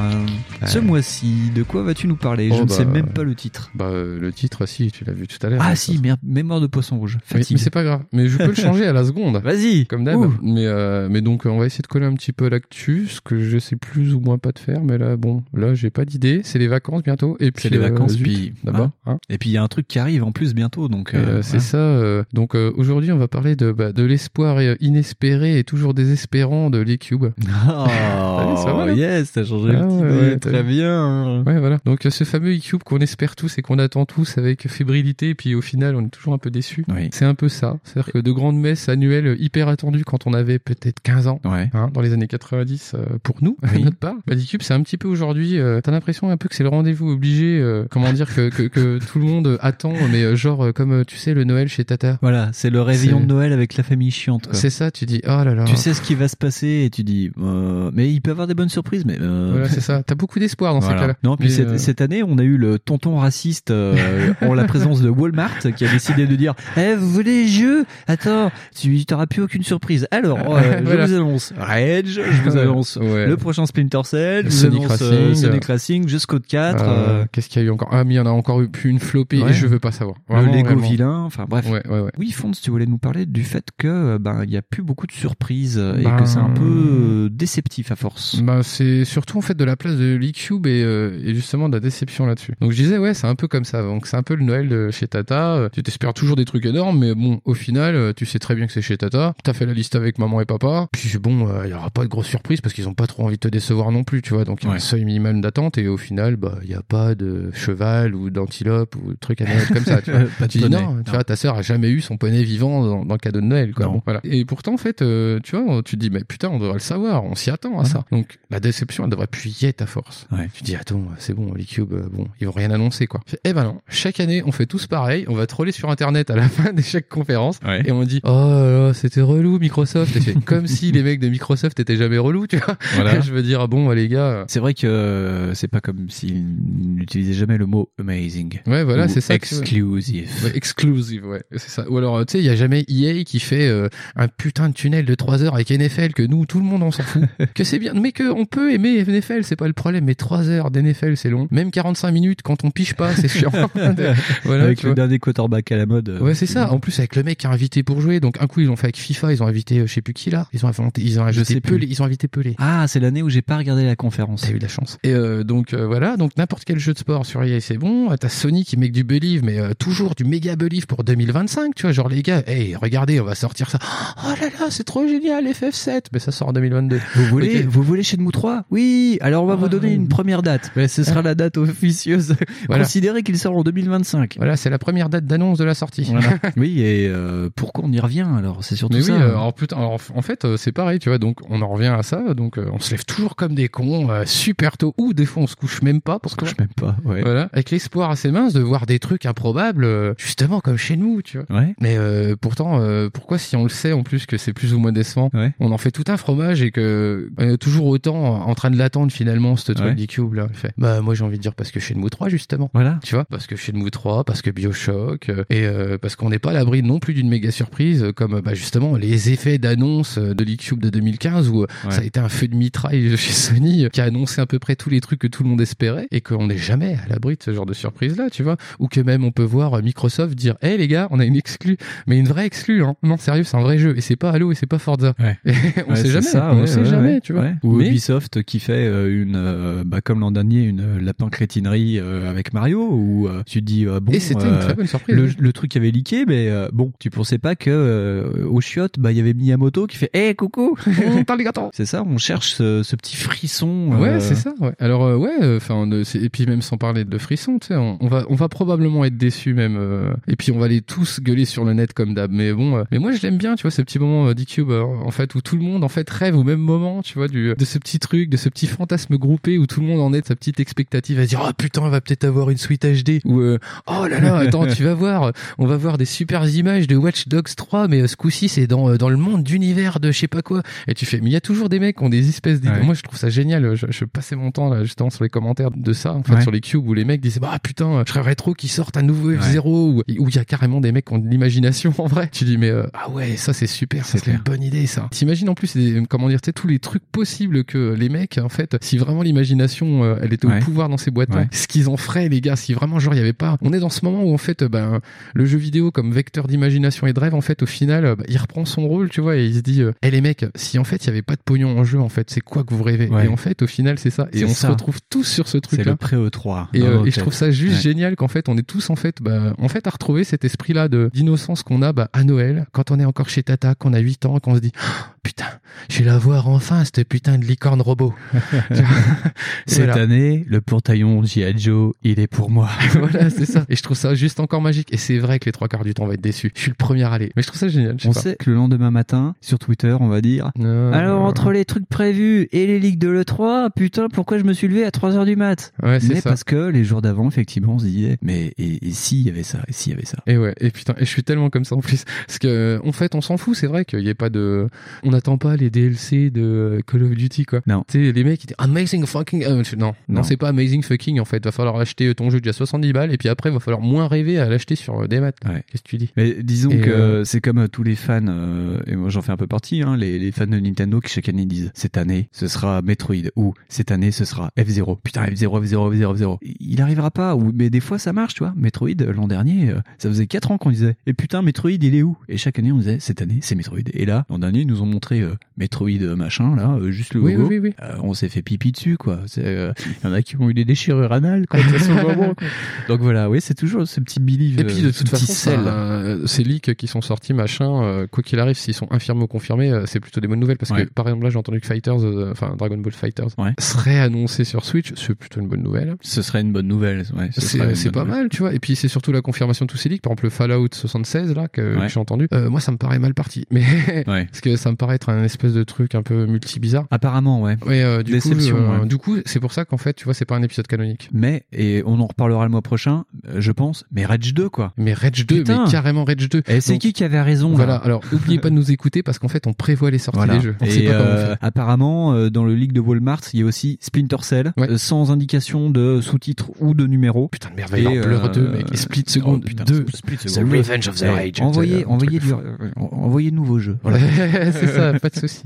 Ce Ouais. mois-ci, de quoi vas-tu nous parler? Je Oh, ne bah, sais même pas le titre. Bah, euh, le titre, si, tu l'as vu tout à l'heure. Ah hein, si, merde, mémoire de poisson rouge. Fatigue. mais c'est pas grave. Mais je peux le changer à la seconde. [LAUGHS] Vas-y. Comme d'hab. Mais, euh, mais donc, on va essayer de coller un petit peu l'actu, ce que je sais plus ou moins pas de faire. Mais là, bon, là, j'ai pas d'idée. C'est les vacances bientôt. Et puis, C'est les euh, vacances, puis d'abord. hein. hein. Et puis il y a un truc qui arrive en plus bientôt, donc euh, euh, c'est voilà. ça. euh, donc euh, aujourd'hui, on va parler de, bah, de l'espoir inespéré et toujours désespérant de l'e-cube. [LAUGHS] Oh, [LAUGHS] yes, t'as changé Ah le ouais, titre. ouais, t'as- bien. Ouais, voilà. Donc euh, ce fameux e-cube qu'on espère tous et qu'on attend tous avec fébrilité, et puis au final, on est toujours un peu déçus. Oui. C'est un peu ça. C'est-à-dire que de grandes messes annuelles hyper attendues quand on avait peut-être 15 ans. Ouais. Hein, dans les années 90 euh, pour nous, à Oui. notre part. Bah, l'e-cube, c'est un petit peu aujourd'hui, euh, t'as l'impression un peu que c'est le rendez-vous obligé, euh, comment dire, que, que, que [LAUGHS] tout le monde attend, mais euh, genre comme tu sais le Noël chez Tata. Voilà, c'est le réveillon de Noël avec la famille chiante. C'est ça, tu dis, oh là là. Tu sais ce qui va se passer et tu dis, euh, mais il peut avoir des bonnes surprises, mais euh, Voilà, c'est ça. T'as beaucoup d'espoir dans Voilà. ces cas-là. Non, puis Mais, cette, euh, cette année, on a eu le tonton raciste euh, en la présence de Walmart qui a décidé de dire Eh, vous voulez les jeux? Attends, tu t'auras plus aucune surprise. Alors, euh, [LAUGHS] Voilà. je vous annonce Rage, je vous annonce Ouais. le prochain Splinter Cell, je vous Sonic annonce Racing. Sonic Racing jusqu'au 4, euh, euh, Qu'est-ce qu'il y a eu encore? Ah, mais il y en a encore eu plus une flopée Ouais. et je veux pas savoir. le Lego vraiment. vilain, enfin bref. Ouais, ouais. Oui, Fonds, tu voulais nous parler du fait que ben il y a plus beaucoup de surprises et Ben, que c'est un peu déceptif à force. Bah, c'est surtout en fait de la place de l'e-cube et, euh, et justement de la déception là-dessus. Donc je disais ouais c'est un peu comme ça. Donc c'est un peu le Noël de chez Tata. Euh, Tu t'espères toujours des trucs énormes, mais bon au final euh, tu sais très bien que c'est chez Tata. T'as fait la liste avec maman et papa. Puis bon euh, il y aura pas de grosses surprises parce qu'ils ont pas trop envie de te décevoir non plus, tu vois. Donc il y a Ouais. un seuil minimum d'attente et au final bah il y a pas de cheval ou d'antilope ou de trucs à Noël comme ça. Tu [LAUGHS] vois. Pas tu dis poney, non, non. tu vois ta sœur a jamais eu son poney vivant dans, dans le cadeau de Noël quoi. Non. Bon, voilà. Et pourtant en fait euh, tu vois tu te dis mais putain on devrait le savoir, on s'y attend à ça. Donc la déception elle devrait plus y être Ouais. Tu te dis attends c'est bon les cubes euh, bon ils vont rien annoncer quoi. Fais, Eh ben non chaque année on fait tous pareil, on va troller sur internet à la [LAUGHS] fin de chaque conférence Ouais. et on dit oh là c'était relou Microsoft et [LAUGHS] comme si les mecs de Microsoft étaient jamais relous tu vois. Voilà. [LAUGHS] je veux dire ah bon les gars C'est vrai que euh, c'est pas comme s'ils n'utilisaient jamais le mot amazing. ouais voilà c'est ça. Exclusive. Ouais, exclusive, ouais, c'est ça. Ou alors, tu sais, il y a jamais EA qui fait euh, un putain de tunnel de 3 heures avec NFL que nous, tout le monde, on s'en fout. que c'est bien, mais que on peut aimer NFL, c'est pas le problème. Mais 3 heures d'NFL, c'est long. Même 45 minutes quand on piche pas, c'est chiant. [LAUGHS] voilà, avec le vois. dernier quarterback à la mode. euh, Ouais, c'est ça. En plus, avec le mec qui a invité pour jouer. Donc, un coup, ils l'ont fait avec FIFA. Ils ont invité, euh, je sais plus qui là. Ils ont inventé, ils ont invité. Pelé. Ils ont invité Pelé. Ah, c'est l'année où j'ai pas regardé la conférence. T'as eu de la chance. Et euh, donc euh, voilà, donc n'importe quel jeu de sport sur EA c'est bon. T'as Sony qui met du believe, mais toujours du méga believe pour 2025. Tu vois, genre les gars, hey, regardez, on va sortir ça. Oh là là, c'est trop génial, FF7. Mais ça sort en 2022. Vous voulez, vous voulez Shenmue 3 Oui. Alors on va vous Ah, donner une première date. Mais ce sera la date officieuse. [LAUGHS] Voilà. Considérez qu'il sort en 2025. Voilà, c'est la première date d'annonce de la sortie. Voilà. [LAUGHS] oui, et euh, pourquoi on y revient alors? C'est surtout Mais ça. oui, hein. euh, alors, putain, alors, en fait, euh, c'est pareil, tu vois. Donc, on en revient à ça. Donc, euh, on se lève toujours comme des cons, euh, super tôt, ou des fois, on se couche même pas pour couche même pas. Ouais. Voilà, avec l'espoir assez mince de voir des trucs improbables, euh, justement comme chez nous, tu vois. Ouais. Mais euh, pourtant, euh, pourquoi si on le sait en plus que c'est plus ou moins décevant, on en fait tout un fromage et que on est toujours autant en train de l'attendre finalement ce truc Ouais. là. Il fait, Bah moi j'ai envie de dire parce que Shenmue 3 justement. Voilà. Tu vois, parce que Shenmue 3, parce que Bioshock euh, et euh, parce qu'on n'est pas à l'abri non plus d'une méga surprise euh, comme bah, justement les effets d'annonce euh, de l'E-Cube de 2015 où euh, Ouais. ça a été un feu de mitraille [LAUGHS] chez Sony qui a annoncé à peu près tous les trucs que tout le monde espérait et qu'on n'est jamais à l'abri de ce genre de surprise là, tu vois, ou que même on peut voir Microsoft dire "Hé les gars, on a une exclue, mais une vraie exclue hein. Non, sérieux, c'est un vrai jeu et c'est pas Halo et c'est pas Forza." Et [LAUGHS] on Ouais, sait jamais, ça, on ouais, sait ouais, jamais, ouais. tu vois? Ouais. Ou Mais- Ubisoft qui fait euh, une, euh, bah, comme l'an dernier, une euh, lapin crétinerie euh, avec Mario, où euh, tu te dis euh, bon, Et c'était une très bonne surprise, Le, le truc avait leaké, mais euh, bon, tu pensais pas que euh, au chiottes, bah il y avait Miyamoto qui fait, hé coucou, [LAUGHS] t'as les [LAUGHS] gâteaux. C'est ça, on cherche ce, ce petit frisson. Ouais, euh, c'est ça. Ouais. Alors euh, ouais, enfin et puis même sans parler de frissons, tu sais, on, on va on va probablement être déçus même. euh, et puis on va les tous gueuler sur le net comme d'hab. Mais bon, euh, mais moi je l'aime bien, tu vois, ce petit moment euh, d'E-Cube euh, en fait où tout le monde en fait rêve au même moment, tu vois, du de ce petit truc, de ce petit fantasme groupé où tout le monde en est de sa petite expectative à se dire ah putain, on va peut-être avoir une suite HD ou euh, oh là là, [LAUGHS] attends, tu vas voir, on va voir des super images de Watch Dogs 3, mais euh, ce coup-ci c'est dans euh, dans le monde d'univers de je sais pas quoi. Et tu fais, mais il y a toujours des mecs qui ont des espèces d'idées. Ouais. Moi je trouve ça génial. Je, je passais mon temps là justement sur les commentaires de ça, en fait, Ouais. sur les cubes où les mecs disaient bah putain, je rêverais trop qu'ils sortent un nouveau F0 où où il y a carrément des mecs qui ont de l'imagination [LAUGHS] en vrai. Tu dis mais euh, ah ouais, ça c'est super, c'est une bonne idée ça. T'imagines en plus comment dire, tous les trucs possibles que les mecs en fait, si vraiment l'imagination euh, elle était Ouais. au pouvoir dans ces boîtes, Ouais. ce qu'ils en feraient les gars, si vraiment genre il y avait pas. On est dans ce moment où en fait euh, ben le jeu vidéo comme vecteur d'imagination et de rêve en fait au final euh, bah, il reprend son rôle, tu vois, et il se dit, eh les mecs, si en fait il y avait pas de pognon en jeu en fait, c'est quoi que vous rêvez? Ouais. Et en fait au final c'est ça. Et on ça. se retrouve tous sur ce truc C'est le pré-E3. Et, dans euh, nos et je trouve ça juste génial qu'en fait on est tous en fait bah, en fait à retrouver cet esprit là de d'innocence qu'on a bah, à Noël quand on est encore chez Tata qu'on a 8 ans qu'on se dit Oh, putain je vais la voir enfin cette putain de licorne robot [LAUGHS] [LAUGHS] Cette Voilà. année, le portaillon G.I. Joe, il est pour moi. [LAUGHS] voilà c'est ça et je trouve ça juste encore magique et c'est vrai que les trois quarts du temps on va être déçus je suis le premier à aller mais je trouve ça génial je sais On pas. sait que le lendemain matin, sur Twitter, on va dire Non. Alors, entre les trucs prévus et les ligues de l'E3, putain, pourquoi je me suis levé à 3h du mat? Ouais, c'est Mais ça. parce que les jours d'avant, effectivement, on se disait Mais et, et s'il y avait ça Et s'il y avait ça? Et ouais, et putain, et je suis tellement comme ça en plus. Parce que, en fait, on s'en fout, c'est vrai qu'il n'y a pas de. On n'attend pas les DLC de Call of Duty, quoi. Non. Tu sais, les mecs, ils disent Amazing fucking. Euh, non, non, Non. c'est pas Amazing fucking, en fait. Va falloir acheter ton jeu déjà 70 balles, et puis après, va falloir moins rêver à l'acheter sur euh, des maths. Qu'est-ce que tu dis? Mais disons Et, que euh, c'est comme euh, tous les fans, euh, et moi j'en fais un peu partie, hein, les, les fans de Nintendo qui chaque année disent cette année ce sera Metroid ou cette année ce sera F0. Putain F0, F0, F0, F0. Il arrivera pas, ou mais des fois ça marche, tu vois. Metroid euh, l'an dernier, euh, ça faisait 4 ans qu'on disait et putain Metroid il est où? Et chaque année on disait cette année c'est Metroid. Et là l'an dernier ils nous ont montré euh, Metroid euh, machin là, euh, juste le Oui, logo. oui, oui, oui. Euh, on s'est fait pipi dessus quoi. C'est, euh, Il y en a qui ont eu des déchirures anales ce moment, quoi. [LAUGHS] Donc voilà, oui c'est toujours ce petit believe, Et puis de euh, toute façon, ça, euh, ces leaks qui sont sortis, machin, euh, quoi qu'il arrive, s'ils sont infirmés ou confirmés, c'est plutôt des bonnes nouvelles parce Ouais. que par exemple là j'ai entendu que Fighters, enfin Dragon Ball Fighters, serait annoncé sur Switch, c'est plutôt une bonne nouvelle. Ce serait une bonne nouvelle. Ouais, C'est pas nouvelle. mal, tu vois. Et puis c'est surtout la confirmation de tous ces leaks. Par exemple le Fallout 76 là que, Ouais. que j'ai entendu. Moi ça me paraît mal parti, mais [LAUGHS] parce que ça me paraît être un espèce de truc un peu multi bizarre. Apparemment, ouais. Ouais, euh, du Déception, coup, euh, ouais. du coup, c'est pour ça qu'en fait, tu vois, c'est pas un épisode canonique. Mais, et on en reparlera le mois prochain, euh, je pense, mais Rage 2, quoi. Mais Rage 2, Putain. mais carrément Rage 2. Et c'est qui qui avait raison là Voilà. Alors, n'oubliez pas de nous écouter parce qu'en fait, on prévoit les sorties Voilà. des jeux. On Et sait pas comment euh, apparemment, euh, dans le leak de Walmart, il y a aussi Splinter Cell, euh, sans indication de sous-titres ou de numéro. Putain de merveille. Blur 2, mec, et Split Second 2. The Revenge of the Rage. Envoyez, envoyez, du, euh, envoyez de nouveaux jeux. Voilà. [LAUGHS] c'est [LAUGHS] ça, pas de souci.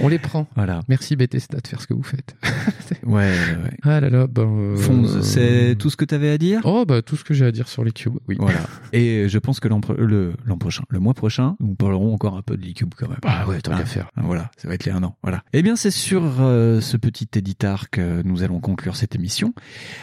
On les prend. Voilà. Merci Bethesda de faire ce que vous faites. [LAUGHS] [LAUGHS] Ouais, ouais. Ah là là, ben. euh, c'est tout ce que tu avais à dire? Oh, bah, tout ce que j'ai à dire sur les cubes, oui. Voilà. Et je pense que l'an le, l'an prochain, le mois prochain, nous parlerons encore un peu de l'e-cube quand même. Ah ouais, tant Ah, qu'à faire. ah, Voilà, ça va être les un an. Voilà. Eh bien, c'est sur euh, ce petit éditar que nous allons conclure cette émission.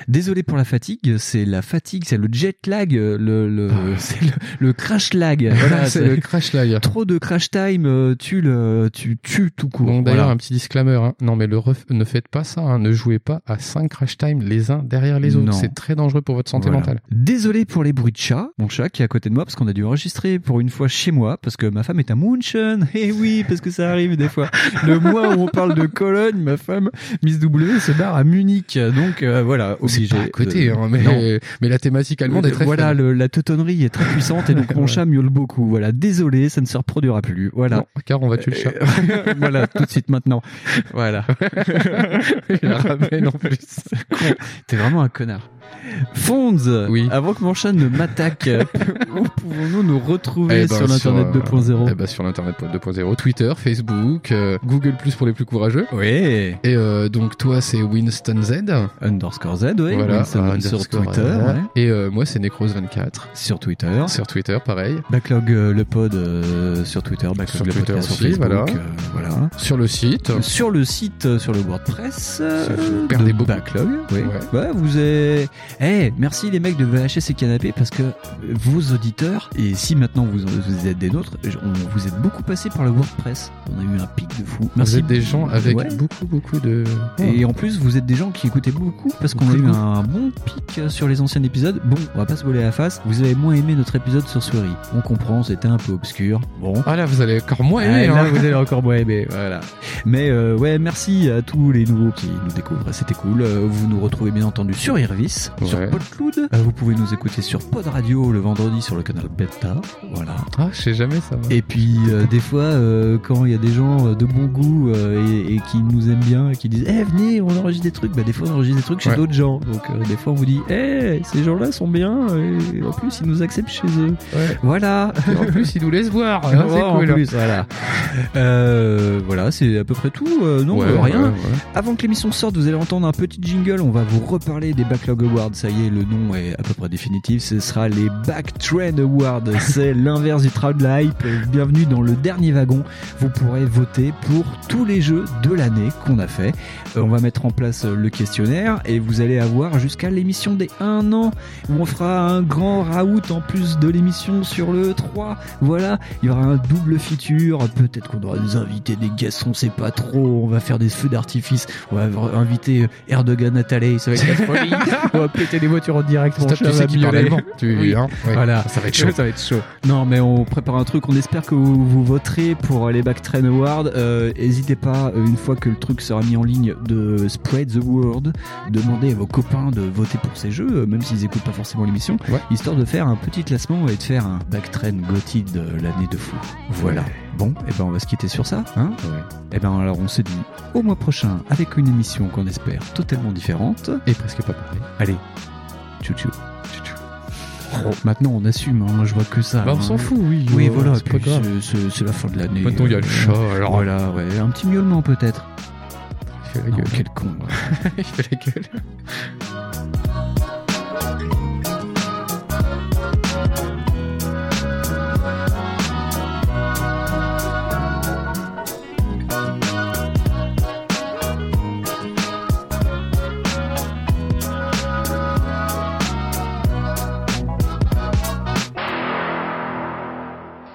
Désolé pour la fatigue, c'est la fatigue, c'est le jet lag, euh, le, le, [LAUGHS] c'est le, le crash lag. [LAUGHS] Voilà, c'est le crash lag. Trop de crash time, tu le, tu tues tout court. Bon, d'ailleurs, Voilà. un petit disclaimer. Hein. Non, mais le ref... ne faites pas ça. Hein. Ne jouez pas à 5 crash time les uns derrière les autres. C'est très dangereux pour votre santé Voilà. mentale. Désolé pour les bruits de chat, mon chat qui est à côté de moi parce qu'on a dû enregistrer pour une fois chez moi parce que ma femme est à Munchen. [LAUGHS] Eh oui, parce que ça arrive des fois. Le mois où on parle de Cologne, ma femme Miss W se barre à Munich. Donc euh, voilà, obligé. pas à côté, de- hein, mais- Non. mais la thématique allemande est très Voilà, le- la teutonnerie est très puissante et donc [LAUGHS] mon chat miaule beaucoup. Voilà, désolé, ça ne se reproduira plus. Voilà. Non, car on va tuer le chat. [LAUGHS] voilà, tout de suite maintenant. Voilà. [LAUGHS] Ramène en plus. T'es vraiment un connard. Fonds, Oui. avant que mon chat ne m'attaque, [LAUGHS] où pouvons-nous nous retrouver Eh ben, sur l'internet euh, 2.0 eh ben, sur l'internet 2.0, Twitter, Facebook, euh, Google Plus pour les plus courageux. Oui. Et euh, donc toi c'est Winston Z. Underscore Z, oui. Voilà, Winston euh, sur Twitter. euh, ouais. Et euh, moi c'est Necros24. Sur Twitter. Sur Twitter, pareil. Backlog euh, le pod euh, sur Twitter, Backlog Sur le Twitter podcast sur aussi, Facebook. voilà. euh, voilà. Sur le site. Sur le site, euh, sur le WordPress, euh, Vous perdez de beaucoup. Backlog. Oui. Ouais. Ouais, vous avez. Eh, merci les mecs de VHS et Canapé parce que vos auditeurs, et si maintenant vous, vous êtes des nôtres, on, vous êtes beaucoup passé par le WordPress. On a eu un pic de fou. Vous êtes des gens avec Ouais. beaucoup beaucoup de. Et en plus, vous êtes des gens qui écoutaient beaucoup parce qu'on a eu un bon pic sur les anciens épisodes. Bon, on va pas se voler à la face. Vous avez moins aimé notre épisode sur Swery. On comprend, c'était un peu obscur. Bon. Ah là vous allez encore moins Ah, aimer. là, hein. vous allez encore moins aimer, voilà. Mais euh, ouais, merci à tous les nouveaux qui nous découvrent, c'était cool. Euh, Vous nous retrouvez bien entendu sur Irvis, sur Ouais. Podcloud. Euh, Vous pouvez nous écouter sur Pod Radio le vendredi sur le canal Beta, voilà. Ah je sais jamais ça. va. Et puis euh, des fois, euh, quand il y a des gens de bon goût et, et qui nous aiment bien et qui disent Eh venez, on enregistre des trucs », bah des fois on enregistre des trucs chez Ouais. d'autres gens. Donc des fois on vous dit « Eh, ces gens-là sont bien et en plus ils nous acceptent chez eux Ouais. Voilà Et en plus ils nous laissent voir. [LAUGHS] hein, Ouais, c'est en cool. plus, voilà. Euh, voilà, c'est à peu près tout. Euh, non, Ouais, rien. ouais, ouais. Avant que l'émission sorte, vous allez entendre un petit jingle. On va vous reparler des Backlog Ça y est, le nom est à peu près définitif. Ce sera les Backtrend Awards. [LAUGHS] C'est l'inverse du Trend Hype. Bienvenue dans le dernier wagon. Vous pourrez voter pour tous les jeux de l'année qu'on a fait. Euh, on va mettre en place euh, le questionnaire et vous allez avoir jusqu'à l'émission des 1 an où on fera un grand raout en plus de l'émission sur le 3. Voilà, il y aura un double feature. Peut-être qu'on aura des invités, des guests, on sait pas trop. On va faire des feux d'artifice. On va inviter Erdogan à Thalès. Ça va être. [LAUGHS] on va péter les voitures en direct. Stop, tu sais parle allemand. Tu- Oui. hein, ouais. Voilà, Ça va être chaud. ça va être chaud. Non, mais on prépare un truc. On espère que vous, vous voterez pour les Backtrain Awards. Euh, N'hésitez pas, euh, une fois que le truc sera mis en ligne, de spread the word. Demandez à vos copains de voter pour ces jeux, euh, même s'ils écoutent pas forcément l'émission, Ouais. histoire de faire un petit classement et de faire un Backtrain Gotti de l'année de fou. Voilà. Bon, et ben on va se quitter sur ça, hein? Et ben alors on se dit au mois prochain avec une émission qu'on espère totalement différente. Et presque pas pareil. Allez, tchou tchou. Oh, maintenant on assume, hein, moi je vois que ça. Bah, on hein. s'en fout, oui. Oui, Ouais, voilà, c'est la fin de l'année. Maintenant, il y a le chat, alors. Voilà, ouais, un petit miaulement peut-être. Il fait la Non, gueule. quel con. ouais. [LAUGHS] Il fait la gueule.